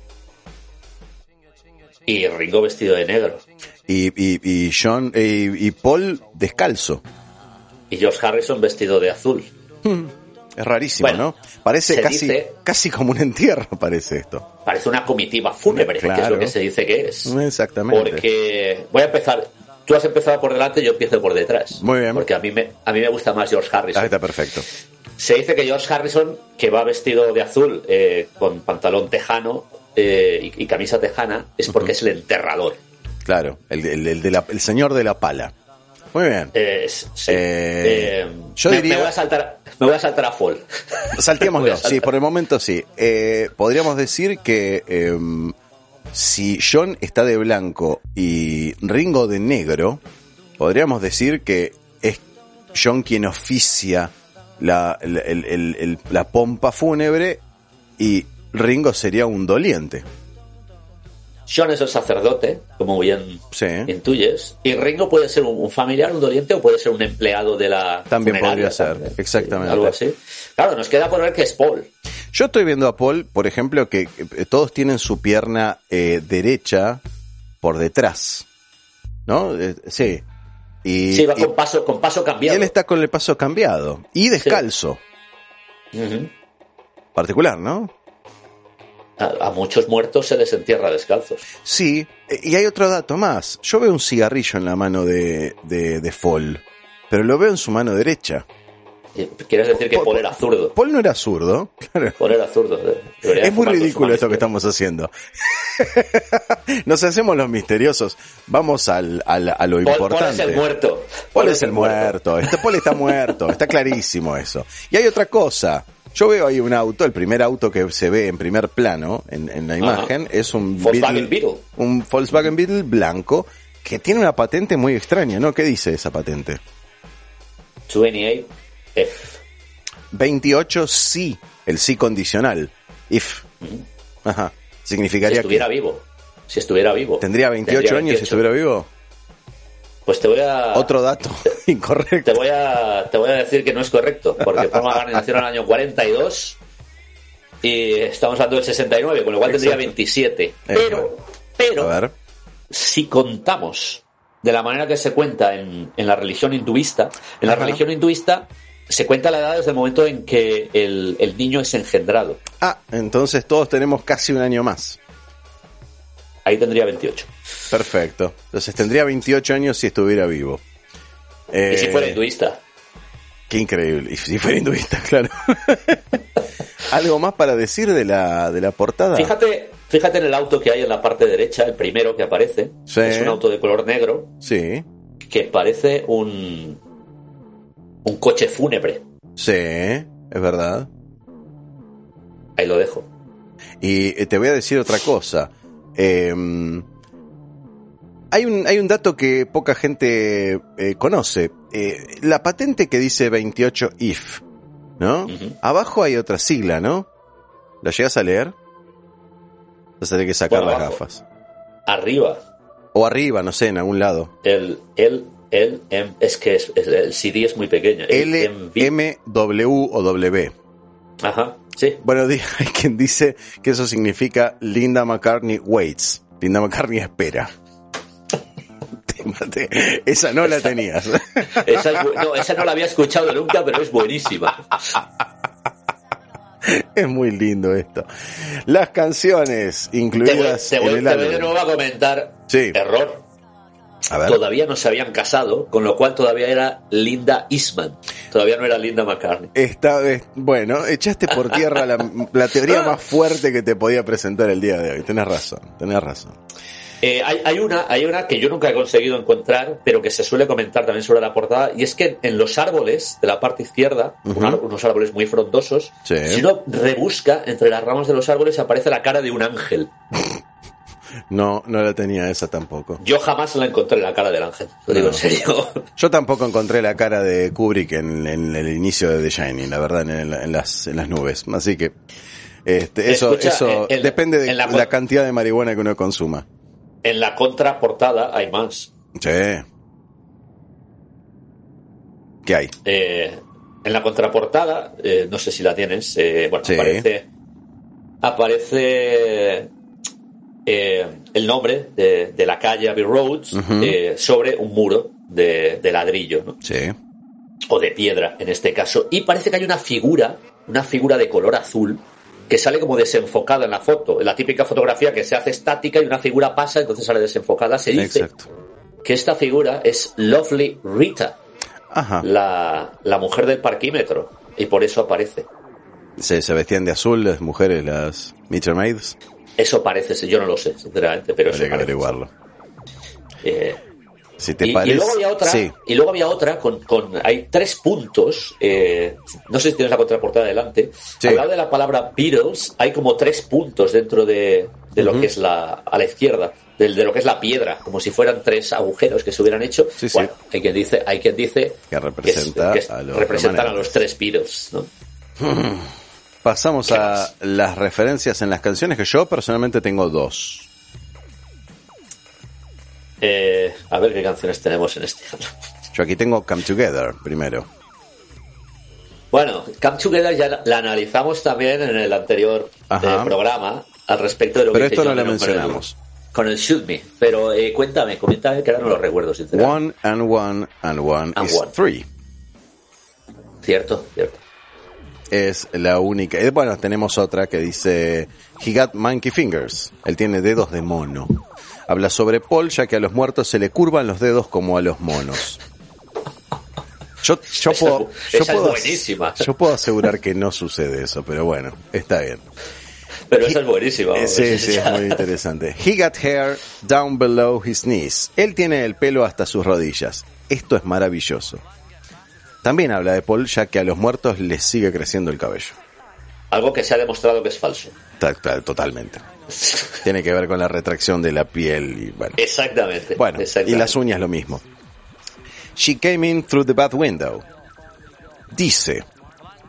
Y Ringo vestido de negro. Y, y, y John eh, y Paul descalzo. Y George Harrison vestido de azul. Es rarísimo, Bueno, ¿no? Parece casi, dice- casi como un entierro, parece esto. Parece una comitiva fúnebre, que es lo que se dice que es. Exactamente. Porque voy a empezar. Tú has empezado por delante, yo empiezo por detrás. Muy bien. Porque a mí me, a mí me gusta más George Harrison. Ah, está perfecto. Se dice que George Harrison, que va vestido de azul, eh, con pantalón tejano eh, y, y camisa tejana, es porque es el enterrador. Claro, el, el- el de la- el señor de la pala. Muy bien. Eh, sí. Eh, yo me, diría- me voy a saltar, me voy a saltar a Fall. [LAUGHS] Saltémoslo. [LAUGHS] Sí, por el momento sí. Eh, podríamos decir que eh, si John está de blanco y Ringo de negro, podríamos decir que es John quien oficia la, el- el- el- la pompa fúnebre y Ringo sería un doliente. John es el sacerdote, como bien Sí. intuyes, y Ringo puede ser un, familiar, un doliente, o puede ser un empleado de la. También podría ser, también. exactamente. Algo así. Claro, nos queda por ver que es Paul. Yo estoy viendo a Paul, por ejemplo, que eh, todos tienen su pierna eh, derecha por detrás. ¿No? Eh, sí. Y, Sí, va con paso, con paso cambiado. él está con el paso cambiado y descalzo. Particular, ¿no? A, a muchos muertos se les entierra descalzos. Sí, y hay otro dato más. Yo veo un cigarrillo en la mano de, de, de Fall, pero lo veo en su mano derecha. ¿Quieres decir que Paul- era zurdo? Paul no era zurdo. Claro. Paul era zurdo. Debería Es muy ridículo esto que estamos haciendo. [LAUGHS] Nos hacemos los misteriosos. Vamos al, al- a lo izquierda. Paul, Paul importante. es el muerto. Paul es el muerto. Este Paul está muerto. Está clarísimo eso. Y hay otra cosa. Yo veo ahí un auto, el primer auto que se ve en primer plano en, en la imagen es un Volkswagen Beetle. un Volkswagen Beetle blanco que tiene una patente muy extraña, ¿no? ¿Qué dice esa patente? 28 F. 28 sí, el sí condicional. If. Ajá. Si Significaría estuviera que vivo. Si estuviera vivo. tendría 28 Tendría años si 28. estuviera vivo. Pues te voy a. Otro dato [LAUGHS] Te incorrecto. voy a, te voy a decir que no es correcto, porque [LAUGHS] Paul McCartney nació en el año 42 y estamos hablando del 69, con lo cual tendría Exacto. 27. Pero, pero, A ver. si contamos de la manera que se cuenta en, en la religión hinduista, en la Ajá. religión hinduista se cuenta la edad desde el momento en que el, el niño es engendrado. Ah, entonces todos tenemos casi un año más. Ahí tendría 28. Perfecto. Entonces tendría 28 años si estuviera vivo. Eh, Y si fuera hinduista. Qué increíble. Y si fuera hinduista, [LAUGHS] claro. ¿Algo más para decir de la, de la portada? Fíjate, fíjate en el auto que hay en la parte derecha, el primero que aparece. Sí. Es un auto de color negro Sí, que parece un, un coche fúnebre. sí, es verdad. Ahí lo dejo. Y eh, te voy a decir otra cosa. Eh, hay, un, hay un dato que poca gente eh, conoce. Eh, la patente que dice 28 IF, ¿no? Abajo hay otra sigla, ¿no? ¿La llegas a leer? Vas a tener que sacar Bueno, las abajo. gafas. Arriba, O arriba, no sé, en algún lado. el, el, el, em- es que es- es- el CD es muy pequeño. El L, MV. M, W o W. Ajá, sí. Bueno, [LAUGHS] hay quien dice que eso significa Linda McCartney waits. Linda McCartney espera. [LAUGHS] Esa no la tenías. [LAUGHS] Esa, es no, esa no la había escuchado nunca, pero es buenísima. es muy lindo esto. Las canciones Te voy, incluidas te voy- en el te voy de álbum. nuevo a comentar. Sí. Error. Todavía no se habían casado, con lo cual todavía era Linda Eastman. Todavía no era Linda McCartney. Esta vez, bueno, echaste por tierra la, la teoría más fuerte que te podía presentar el día de hoy. Tenés razón, tenés razón. Eh, hay, hay una, hay una que yo nunca he conseguido encontrar, pero que se suele comentar también sobre la portada, y es que en los árboles de la parte izquierda, unos árboles muy frondosos, Sí. si uno rebusca entre las ramas de los árboles aparece la cara de un ángel. No, no la tenía esa tampoco. Yo jamás la encontré la cara del ángel, lo digo No. en serio. Yo tampoco encontré la cara de Kubrick en, en el inicio de The Shining, la verdad, en, en las, en las nubes. Así que este, eso, Escucha, eso en- en- depende de en la cantidad de marihuana que uno consuma. En la contraportada hay más. Sí. ¿Qué hay? Eh, en la contraportada, eh, no sé si la tienes, eh, bueno, Sí. aparece, aparece eh, el nombre de, de la calle Abbey Roads eh, sobre un muro de, de ladrillo, ¿no? Sí. o de piedra en este caso, y parece que hay una figura, una figura de color azul, que sale como desenfocada en la foto, en la típica fotografía que se hace estática y una figura pasa, entonces sale desenfocada, se dice Exacto. que esta figura es Lovely Rita, Ajá. la, la mujer del parquímetro, y por eso aparece. Se, se vestían de azul las mujeres, las Meter Maids. Eso parece, ser, yo no lo sé, sinceramente, pero eso Habría que averiguarlo. Eh, Si te y, y parece. luego había otra, Sí. y luego había otra con, con hay tres puntos. eh, no sé si tienes la contraportada delante. Sí. Al lado de la palabra Beatles hay como tres puntos dentro de, de lo Ujú. que es la a la izquierda, de, de lo que es la piedra, como si fueran tres agujeros que se hubieran hecho. Sí, sí. bueno, hay quien dice, hay quien dice Que representa que es- a los representan a los tres Beatles, ¿no? [LAUGHS] Pasamos ¿Qué a las referencias en las canciones que yo personalmente tengo dos. Eh, a ver qué canciones tenemos en este año. Yo aquí tengo Come Together primero. Bueno, Come Together ya la, la analizamos también en el anterior eh, programa al respecto de lo Pero que esto hizo no John lo Lennon con el- mencionamos. Con el Shoot Me. Pero eh, cuéntame, coméntame que ahora no lo recuerdo, sinceramente. One and one and one And is one. three. Cierto, cierto. Es la única. Bueno, tenemos otra que dice He got monkey fingers. Él tiene dedos de mono. Habla sobre Paul, ya que a los muertos se le curvan los dedos como a los monos. Yo, yo Esa puedo, yo esa puedo-. Yo puedo asegurar que no sucede eso, pero bueno, está bien. Pero esa es buenísima. Eh. Sí, sí, es muy interesante. He got hair down below his knees. Él tiene el pelo hasta sus rodillas. Esto es maravilloso. También habla de Paul, ya que a los muertos les sigue creciendo el cabello. Algo que se ha demostrado que es falso. Ta- ta- Totalmente. Tiene que ver con la retracción de la piel y bueno. Exactamente. Bueno, y las uñas lo mismo. She came in through the bath window. Dice,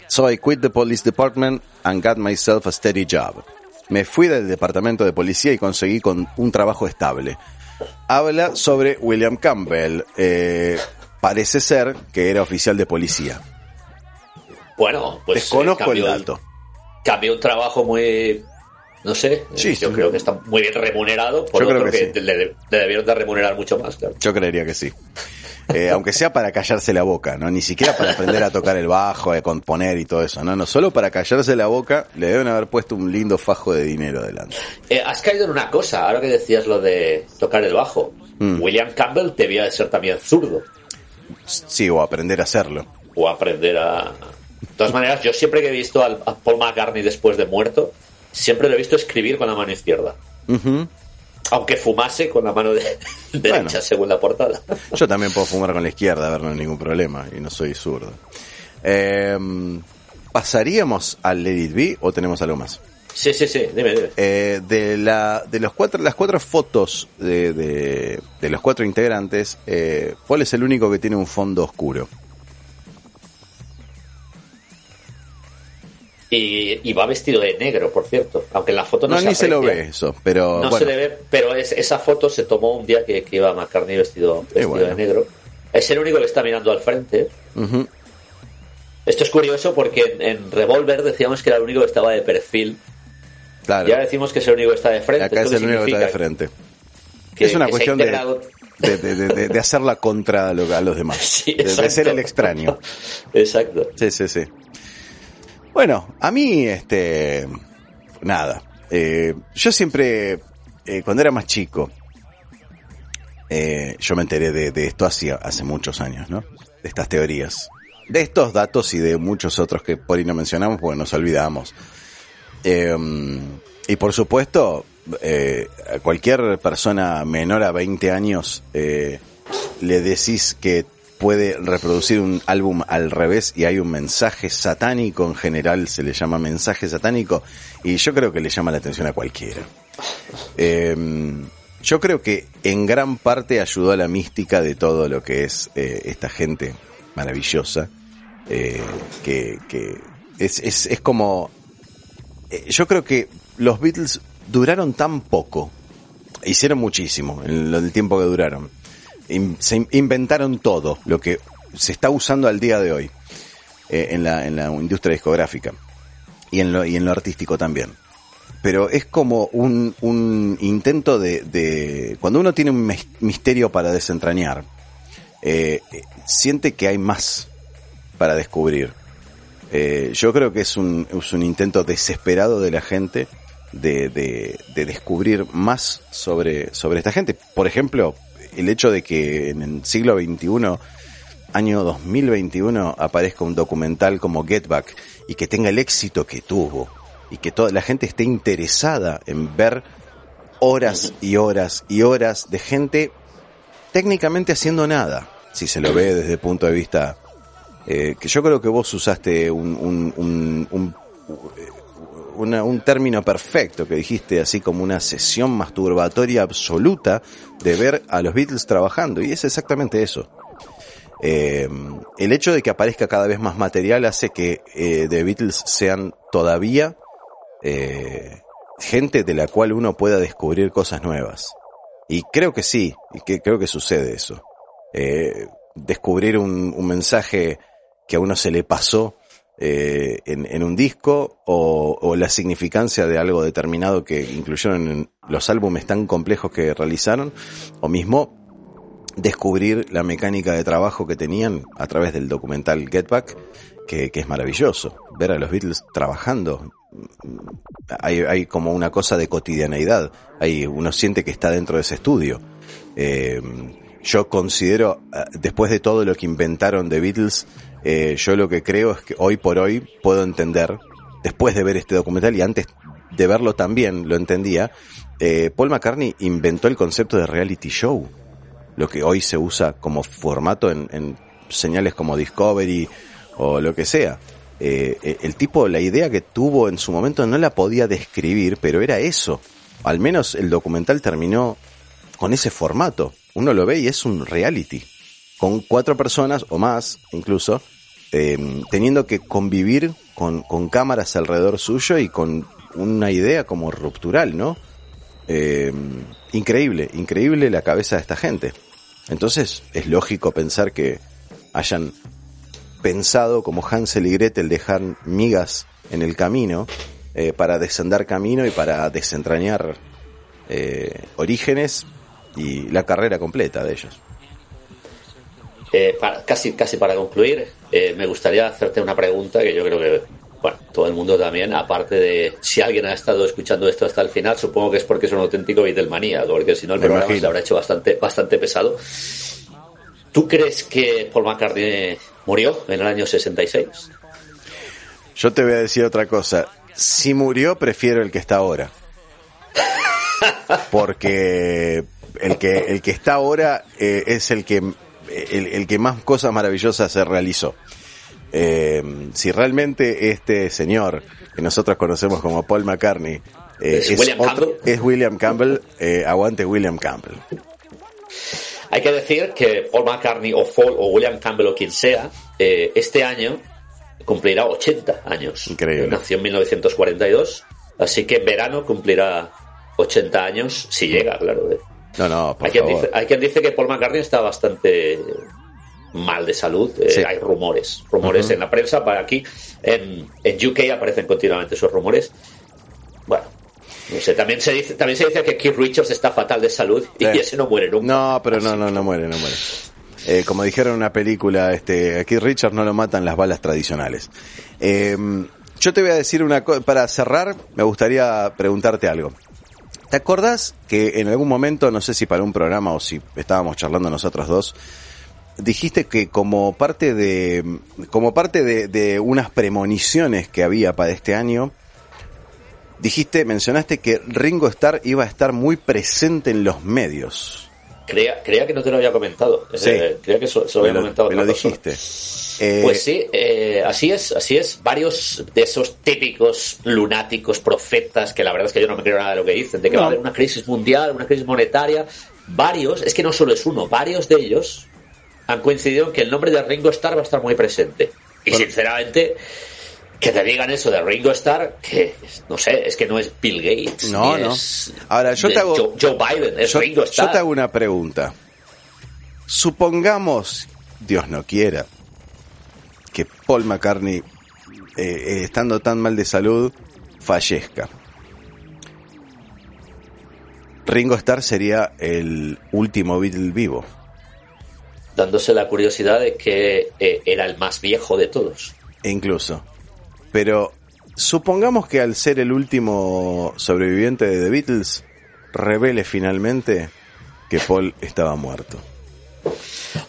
So I quit the police department and got myself a steady job. Me fui del departamento de policía y conseguí con un trabajo estable. Habla sobre William Campbell. Eh, parece ser que era oficial de policía. Bueno, pues. Desconozco eh, el cambió- dato. Cambió un trabajo muy. No sé. eh, yo sí. creo que está muy bien remunerado. Por Yo creo que que, sí. le, le debieron de remunerar mucho más, claro. Yo creería que sí. Eh, aunque sea para callarse la boca, ¿no? Ni siquiera para aprender a tocar el bajo, a componer y todo eso, ¿no? No, solo para callarse la boca le deben haber puesto un lindo fajo de dinero delante. Eh, has caído en una cosa, ahora que decías lo de tocar el bajo. Mm. William Campbell debía de ser también zurdo. Sí, o aprender a hacerlo. O aprender a. De todas maneras, yo siempre que he visto al- a Paul McCartney después de muerto, siempre lo he visto escribir con la mano izquierda. Aunque fumase con la mano de- derecha, Bueno. según la portada. Yo también puedo fumar con la izquierda, a ver, no hay ningún problema, y no soy zurdo. Eh, ¿Pasaríamos al Let It Be o tenemos algo más? Sí, sí, sí, dime, dime. Eh, de la de los cuatro las cuatro fotos de, de, de los cuatro integrantes eh, Paul es el único que tiene un fondo oscuro Y, y va vestido de negro, por cierto. Aunque en la foto no, no, se ni se lo ve eso pero No bueno se le ve, pero es- esa foto se tomó un día que, que iba McCartney vestido, vestido bueno. de negro. Es el único que está mirando al frente. Esto es curioso porque en, en Revolver decíamos que era el único que estaba de perfil. Claro Y ahora decimos que es el único que está de frente. acá es ¿Esto el único que está de frente Que- es una que cuestión de, de, de, de- hacerla contra a los demás [LAUGHS] Sí, de, ser el extraño Exacto. Sí, sí, sí. Bueno, a mí, este, nada. Eh, yo siempre, eh, cuando era más chico, eh, yo me enteré de, de esto hace, hace muchos años, ¿no? De estas teorías. De estos datos y de muchos otros que por ahí no mencionamos porque nos olvidamos. Eh, y por supuesto, eh, a cualquier persona menor a 20 años eh, le decís que puede reproducir un álbum al revés y hay un mensaje satánico, en general se le llama mensaje satánico, y yo creo que le llama la atención a cualquiera. Eh, yo creo que en gran parte ayudó a la mística de todo lo que es eh, esta gente maravillosa, que, que es, es, es como... eh, yo creo que los Beatles duraron tan poco, hicieron muchísimo en el tiempo que duraron. Se in- inventaron todo lo que se está usando al día de hoy eh, en, la, en la industria discográfica y en lo, y en lo artístico también. Pero es como un, un intento de, de... Cuando uno tiene un mis- misterio para desentrañar, eh, siente que hay más para descubrir. Eh, yo creo que es un, es un intento desesperado de la gente de, de, de descubrir más sobre, sobre esta gente. Por ejemplo, el hecho de que en el siglo XXI, año 2021, aparezca un documental como Get Back y que tenga el éxito que tuvo y que toda la gente esté interesada en ver horas y horas y horas de gente técnicamente haciendo nada, si se lo ve desde el punto de vista eh, que yo creo que vos usaste un, un, un, un, una- un término perfecto que dijiste así como una sesión masturbatoria absoluta de ver a los Beatles trabajando y es exactamente eso. Eh, el hecho de que aparezca cada vez más material hace que eh, The Beatles sean todavía eh, gente de la cual uno pueda descubrir cosas nuevas. Y creo que sí, y que creo que sucede eso. Eh, descubrir un, mensaje que a uno se le pasó eh, en, un disco o, la significancia de algo determinado que incluyeron en los álbumes tan complejos que realizaron o mismo descubrir la mecánica de trabajo que tenían a través del documental Get Back, que, que es maravilloso. Ver a los Beatles trabajando. Hay, hay como una cosa de cotidianeidad. Hay, uno siente que está dentro de ese estudio. Eh, yo considero, eh, después de todo lo que inventaron de Beatles, eh, yo lo que creo es que hoy por hoy puedo entender, después de ver este documental y antes de verlo también lo entendía, eh, Paul McCartney inventó el concepto de reality show, lo que hoy se usa como formato en, señales como Discovery o lo que sea. Eh, eh, el tipo, la idea que tuvo en su momento no la podía describir, pero era eso. Al menos el documental terminó con ese formato. Uno lo ve y es un reality. Con cuatro personas o más, incluso, eh, teniendo que convivir con, con cámaras alrededor suyo y con una idea como ruptural, ¿no? Eh, increíble, increíble la cabeza de esta gente. Entonces es lógico pensar que hayan pensado como Hansel y Gretel dejar migas en el camino eh, para descender camino y para desentrañar eh, orígenes y la carrera completa de ellos. Eh, para- casi, casi para concluir, eh, me gustaría hacerte una pregunta que yo creo que, bueno, todo el mundo también, aparte de si alguien ha estado escuchando esto hasta el final, supongo que es porque es un auténtico Beatlemanía, porque si no el Me programa imagino. se habrá hecho bastante, bastante pesado. ¿Tú crees que Paul McCartney murió en el año 66? Yo te voy a decir otra cosa. Si murió, prefiero el que está ahora. [LAUGHS] Porque el que, el que está ahora eh, es el que, el, el que más cosas maravillosas se realizó. Eh, si realmente este señor, que nosotros conocemos como Paul McCartney, eh, ¿Es William Campbell? es William Campbell, aguante William Campbell. Hay que decir que Paul McCartney o Paul o William Campbell o quien sea, este año cumplirá 80 años. Increíble. Nació en 1942, así que en verano cumplirá 80 años, si llega, claro. No, no, por Hay quien, favor. dice, hay quien dice que Paul McCartney está bastante mal de salud. eh, Sí. Hay rumores, rumores en la prensa. Para aquí, en, en UK aparecen continuamente esos rumores. Bueno, no sé, también se dice, también se dice que Keith Richards está fatal de salud y Sí. ese no muere nunca. No, pero no, no, no muere, no muere. Eh, como dijeron en una película, este, aquí Richard no lo matan las balas tradicionales. Eh, yo te voy a decir una cosa, para cerrar, me gustaría preguntarte algo. ¿Te acordás que en algún momento, no sé si para un programa o si estábamos charlando nosotros dos, dijiste que como parte de, como parte de, de unas premoniciones que había para este año, dijiste, mencionaste que Ringo Starr iba a estar muy presente en los medios. Creía, creía que no te lo había comentado. Sí. Eh, creía que se, lo había lo, comentado. me lo dijiste. Eh, Pues sí, eh, así es, así es. Varios de esos típicos lunáticos profetas, que la verdad es que yo no me creo nada de lo que dicen, de que No. va a haber una crisis mundial, una crisis monetaria. Varios, es que no solo es uno, varios de ellos han coincidido en que el nombre de Ringo Starr va a estar muy presente. Y Bueno. sinceramente, que te digan eso de Ringo Starr, que no sé, es que no es Bill Gates. No, no. es Ahora, yo te hago- Joe, Joe Biden, es yo, Ringo yo Starr. te hago una pregunta. Supongamos, Dios no quiera, que Paul McCartney, eh, eh, estando tan mal de salud, fallezca. Ringo Starr sería el último Beatle vivo. dándose la curiosidad de que eh, era el más viejo de todos. incluso. Pero supongamos que al ser el último sobreviviente de The Beatles, revele finalmente que Paul estaba muerto.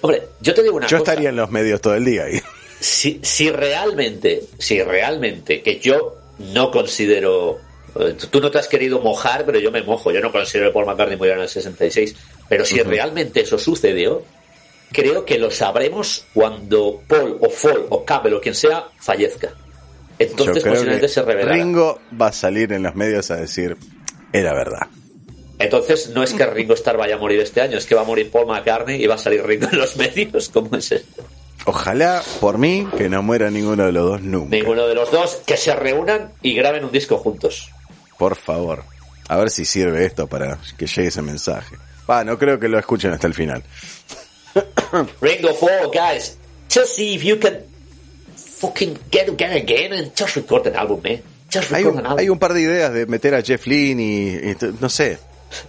Hombre, yo te digo una Yo cosa. estaría en los medios todo el día ahí. Si, si realmente, si realmente, que yo no considero. eh, Tú no te has querido mojar, pero yo me mojo. Yo no considero que Paul McCartney muriera en el 66. Pero si realmente eso sucedió, creo que lo sabremos cuando Paul o Fall o Campbell o quien sea fallezca. Entonces posiblemente se revelará. Ringo va a salir en los medios a decir, era verdad. Entonces no es que Ringo Starr vaya a morir este año, es que va a morir Paul McCartney y va a salir Ringo en los [LAUGHS] medios. ¿Cómo es esto? Ojalá, por mí, que no muera ninguno de los dos nunca. Ninguno de los dos que se reúnan y graben un disco juntos. Por favor. A ver si sirve esto para que llegue ese mensaje. Va, no creo que lo escuchen hasta el final. Ringo Paul, guys, just see if you can fucking get again and just record an album, man. Just Hay record un, an album. hay un par de ideas de meter a Jeff Lynne y, no sé.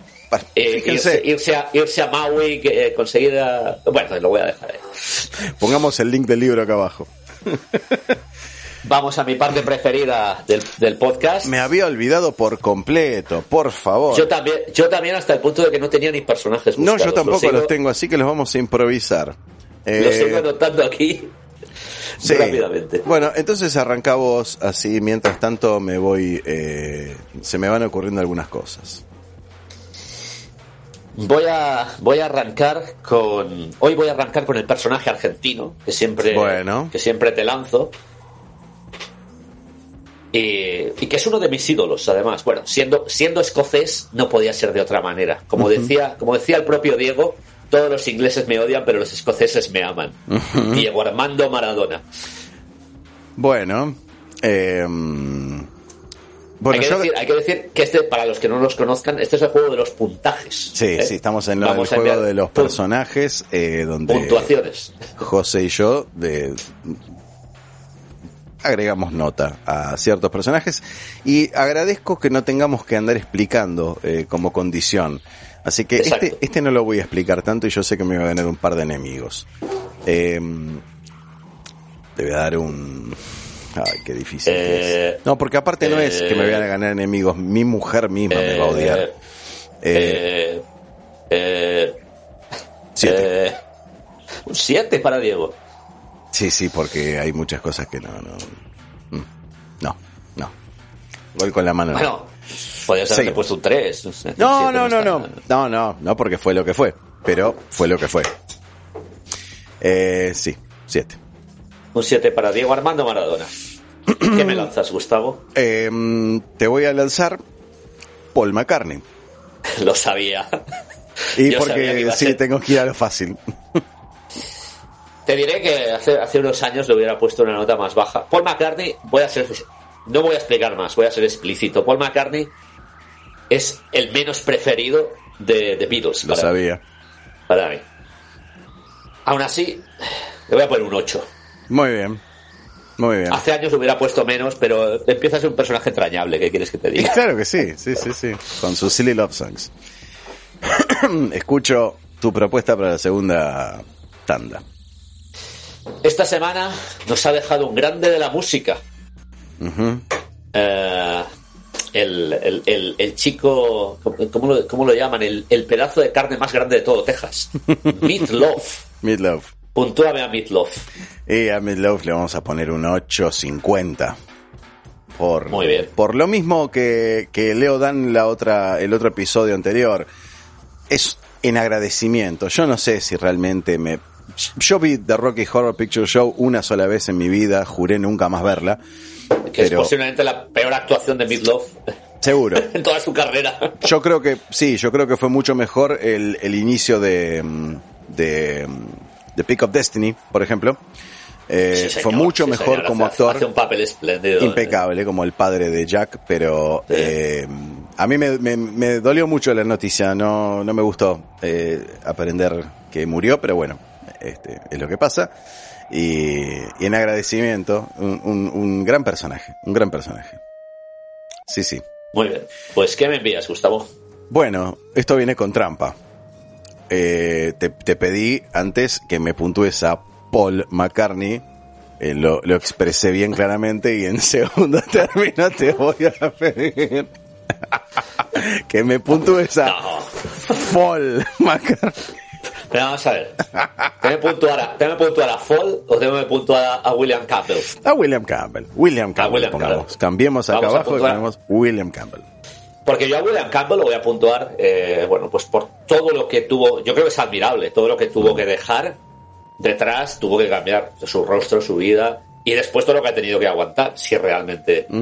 [LAUGHS] eh, irse, irse a, irse a Maui, eh, conseguir... a- Bueno, lo voy a dejar ahí. Pongamos el link del libro acá abajo. Vamos a mi parte preferida del, del podcast. Me había olvidado por completo, por favor. Yo también, yo también hasta el punto de que no tenía ni personajes no, buscados. yo tampoco sigo- los tengo, así que los vamos a improvisar. Los Eh, sigo anotando aquí sí. rápidamente. Bueno, entonces arranca vos, así mientras tanto me voy, eh, se me van ocurriendo algunas cosas. Voy a, voy a arrancar con. Hoy voy a arrancar con el personaje argentino, que siempre, Bueno. que siempre te lanzo. Y, y que es uno de mis ídolos, además. Bueno, siendo, siendo escocés, no podía ser de otra manera. Como decía, como decía el propio Diego, todos los ingleses me odian, pero los escoceses me aman. Diego Armando Maradona. Bueno, eh, bueno, hay, que yo- decir, hay que decir que este, para los que no los conozcan, este es el juego de los puntajes. sí, ¿eh? sí, estamos en a juego de los personajes, eh, donde Puntuaciones. José y yo de, agregamos nota a ciertos personajes y agradezco que no tengamos que andar explicando eh, como condición. Así que Exacto. este, este no lo voy a explicar tanto y yo sé que me va a ganar un par de enemigos. Eh, te voy a dar un... Ay, qué difícil. Eh, es. No, porque aparte no es que me eh, vayan a ganar enemigos, mi mujer misma me va a odiar. Eh, Eh, eh, siete. un 7 para Diego. Sí, sí, porque hay muchas cosas que no, no, mm, no, no. Voy con la mano. Bueno, podrías haberte puesto un 3. No, no, no, no, no, no, no, porque fue lo que fue, pero fue lo que fue. Eh, sí, siete. Un 7 para Diego Armando Maradona. [CLEARS THROAT] ¿Qué me lanzas, Gustavo? Eh, te voy a lanzar Paul McCartney. [LAUGHS] Lo sabía. Y Yo porque sí, ser- tengo que ir a lo fácil. Te diré que hace, hace unos años le hubiera puesto una nota más baja. Paul McCartney, voy a ser. No voy a explicar más, voy a ser explícito. Paul McCartney es el menos preferido de, de Beatles. Lo para, sabía. para mí. Aún así, le voy a poner un 8. Muy bien. Muy bien. Hace años hubiera puesto menos, pero empieza a ser un personaje entrañable, ¿qué quieres que te Y diga? claro que sí, sí, sí, sí. Con sus Silly Love Songs. [COUGHS] Escucho tu propuesta para la segunda tanda. Esta semana nos ha dejado un grande de la música. Eh, el, el- el- el chico, ¿cómo lo, cómo lo llaman? El, el pedazo de carne más grande de todo Texas. [LAUGHS] Meatloaf. Meatloaf. Puntúame a Meatloaf. Y a Meatloaf le vamos a poner un 8.50. Por, Muy bien. por lo mismo que, que Leo Dan la otra, el otro episodio anterior. Es en agradecimiento. Yo no sé si realmente me... Yo vi The Rocky Horror Picture Show una sola vez en mi vida, juré nunca más verla. Que es Pero- posiblemente la peor actuación de Meatloaf Seguro. [LAUGHS] en toda su carrera. Yo creo que, sí, yo creo que fue mucho mejor el, el inicio de, mm, de, mm, de Pick of Destiny, por ejemplo. Eh, Sí, señor, fue mucho sí, mejor señor, como hace- actor. Hace un papel espléndido. ¿eh? impecable como el padre de Jack, pero Sí. eh, a mí me, me- me dolió mucho la noticia, no, no me gustó eh, aprender que murió, pero bueno, este, es lo que pasa. Y, y en agradecimiento, un, un- un gran personaje, un gran personaje. Sí, sí. Muy bien. Pues, ¿qué me envías, Gustavo? Bueno, esto viene con trampa. Eh, te, te pedí antes que me puntúes a Paul McCartney. Eh, lo, lo expresé bien claramente y en [LAUGHS] segundo término te voy a pedir [LAUGHS] que me puntúes a No. Paul McCartney. Pero vamos a ver. ¿Tengo que puntuar a, tengo que puntuar a Fall o tengo que puntuar a, a William Campbell? A William Campbell. William Campbell. William pongamos. Campbell. Cambiemos acá Vamos a abajo y ponemos William Campbell. Porque yo a William Campbell lo voy a puntuar, eh, bueno, pues por todo lo que tuvo, yo creo que es admirable, todo lo que tuvo que dejar detrás, tuvo que cambiar su rostro, su vida, y después todo lo que ha tenido que aguantar, si realmente. [LAUGHS]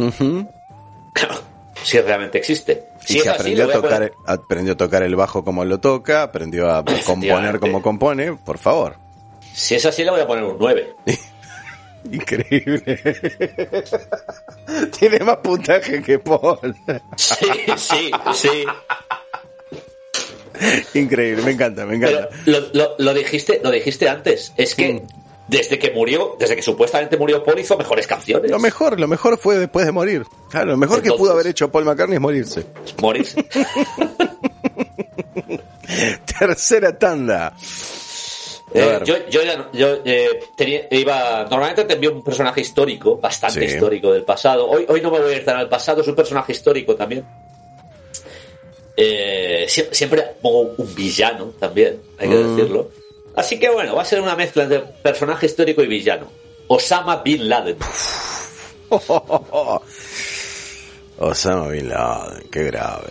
si realmente existe. Si se aprendió, a tocar, aprendió a tocar el bajo como lo toca, aprendió a componer como compone, por favor. si es así, le voy a poner un 9. [LAUGHS] Increíble. [LAUGHS] Tiene más puntaje que Paul. Sí, sí, sí. Increíble, me encanta, me Pero encanta. lo, lo- lo dijiste, lo dijiste antes, es que Mm. Desde que murió, desde que supuestamente murió Paul hizo mejores canciones. Lo mejor, lo mejor fue después de morir. Claro, lo mejor que pudo haber hecho Paul McCartney es morirse. Morirse. [LAUGHS] Tercera tanda. Eh, yo yo, ya- yo, eh, tenía- iba, normalmente te envío un personaje histórico, bastante Sí. histórico del pasado. Hoy, hoy no me voy a ir tan al pasado, es un personaje histórico también. Eh, sie- siempre pongo un villano también, hay que Mm. decirlo. Así que bueno, va a ser una mezcla entre personaje histórico y villano. Osama Bin Laden. [LAUGHS] Osama Bin Laden, qué grave.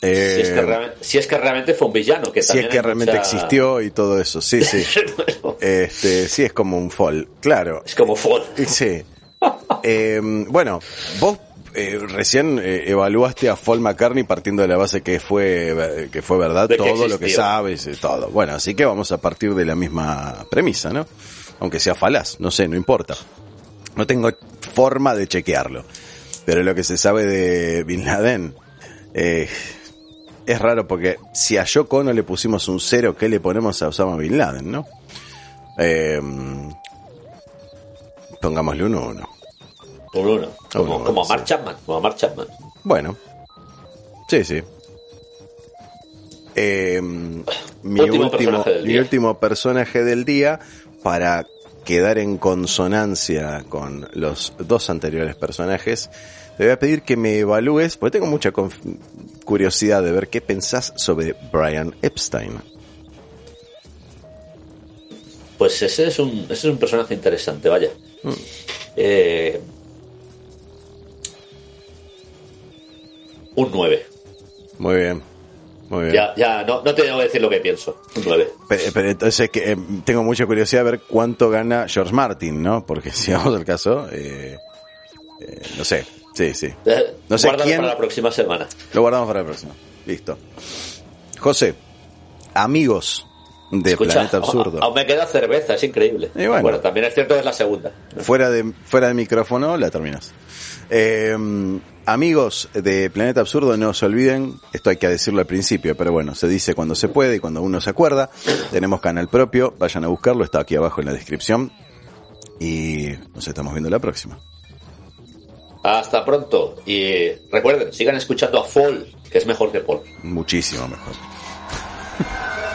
si, es que Eh, realmente, si es que realmente fue un villano. Que si es que realmente mucha- existió y todo eso, sí, sí. [LAUGHS] Bueno, Este, sí es como un fall, claro. es como. Y Sí. [LAUGHS] Eh, bueno, vos eh, recién eh, evaluaste a Paul McCartney partiendo de la base que fue que fue verdad todo lo que sabes y todo. Bueno, así que vamos a partir de la misma premisa, ¿no? Aunque sea falaz, no sé, no importa. No tengo forma de chequearlo. Pero lo que se sabe de Bin Laden eh, es raro porque si a Yoko Ono le pusimos un cero, ¿qué le ponemos a Osama Bin Laden, no? Eh, pongámosle un uno. Por uno. Como, Uno, como a sí. Mark Chapman. Como a Mark Chapman. Bueno. Sí, sí. Eh, mi, Último último, personaje del mi día. último personaje del día para quedar en consonancia con los dos anteriores personajes, te voy a pedir que me evalúes, porque tengo mucha curiosidad de ver qué pensás sobre Brian Epstein. Pues ese es un, ese es un personaje interesante, vaya. Eh, un 9. Muy bien. Muy bien. Ya, ya, no, no te debo decir lo que pienso. Un 9. Pero, pero entonces que, eh, tengo mucha curiosidad de ver cuánto gana George Martin, ¿no? Porque [LAUGHS] si vamos al caso, eh, eh, no sé. Sí, sí. Eh, No sé guárdalo quién- para la próxima semana. Lo guardamos para la próxima. Listo. José, amigos de Escucha, Planeta Absurdo. Aún me queda cerveza, es increíble. Y bueno. también es cierto que es la segunda. Fuera de, fuera de micrófono, la terminas. Eh, amigos de Planeta Absurdo, no se olviden, esto hay que decirlo al principio, pero bueno, se dice cuando se puede y cuando uno se acuerda. Tenemos canal propio, vayan a buscarlo, está aquí abajo en la descripción. Y nos estamos viendo la próxima. Hasta pronto. Y recuerden, sigan escuchando a Fall, que es mejor que Paul. Muchísimo mejor. [LAUGHS]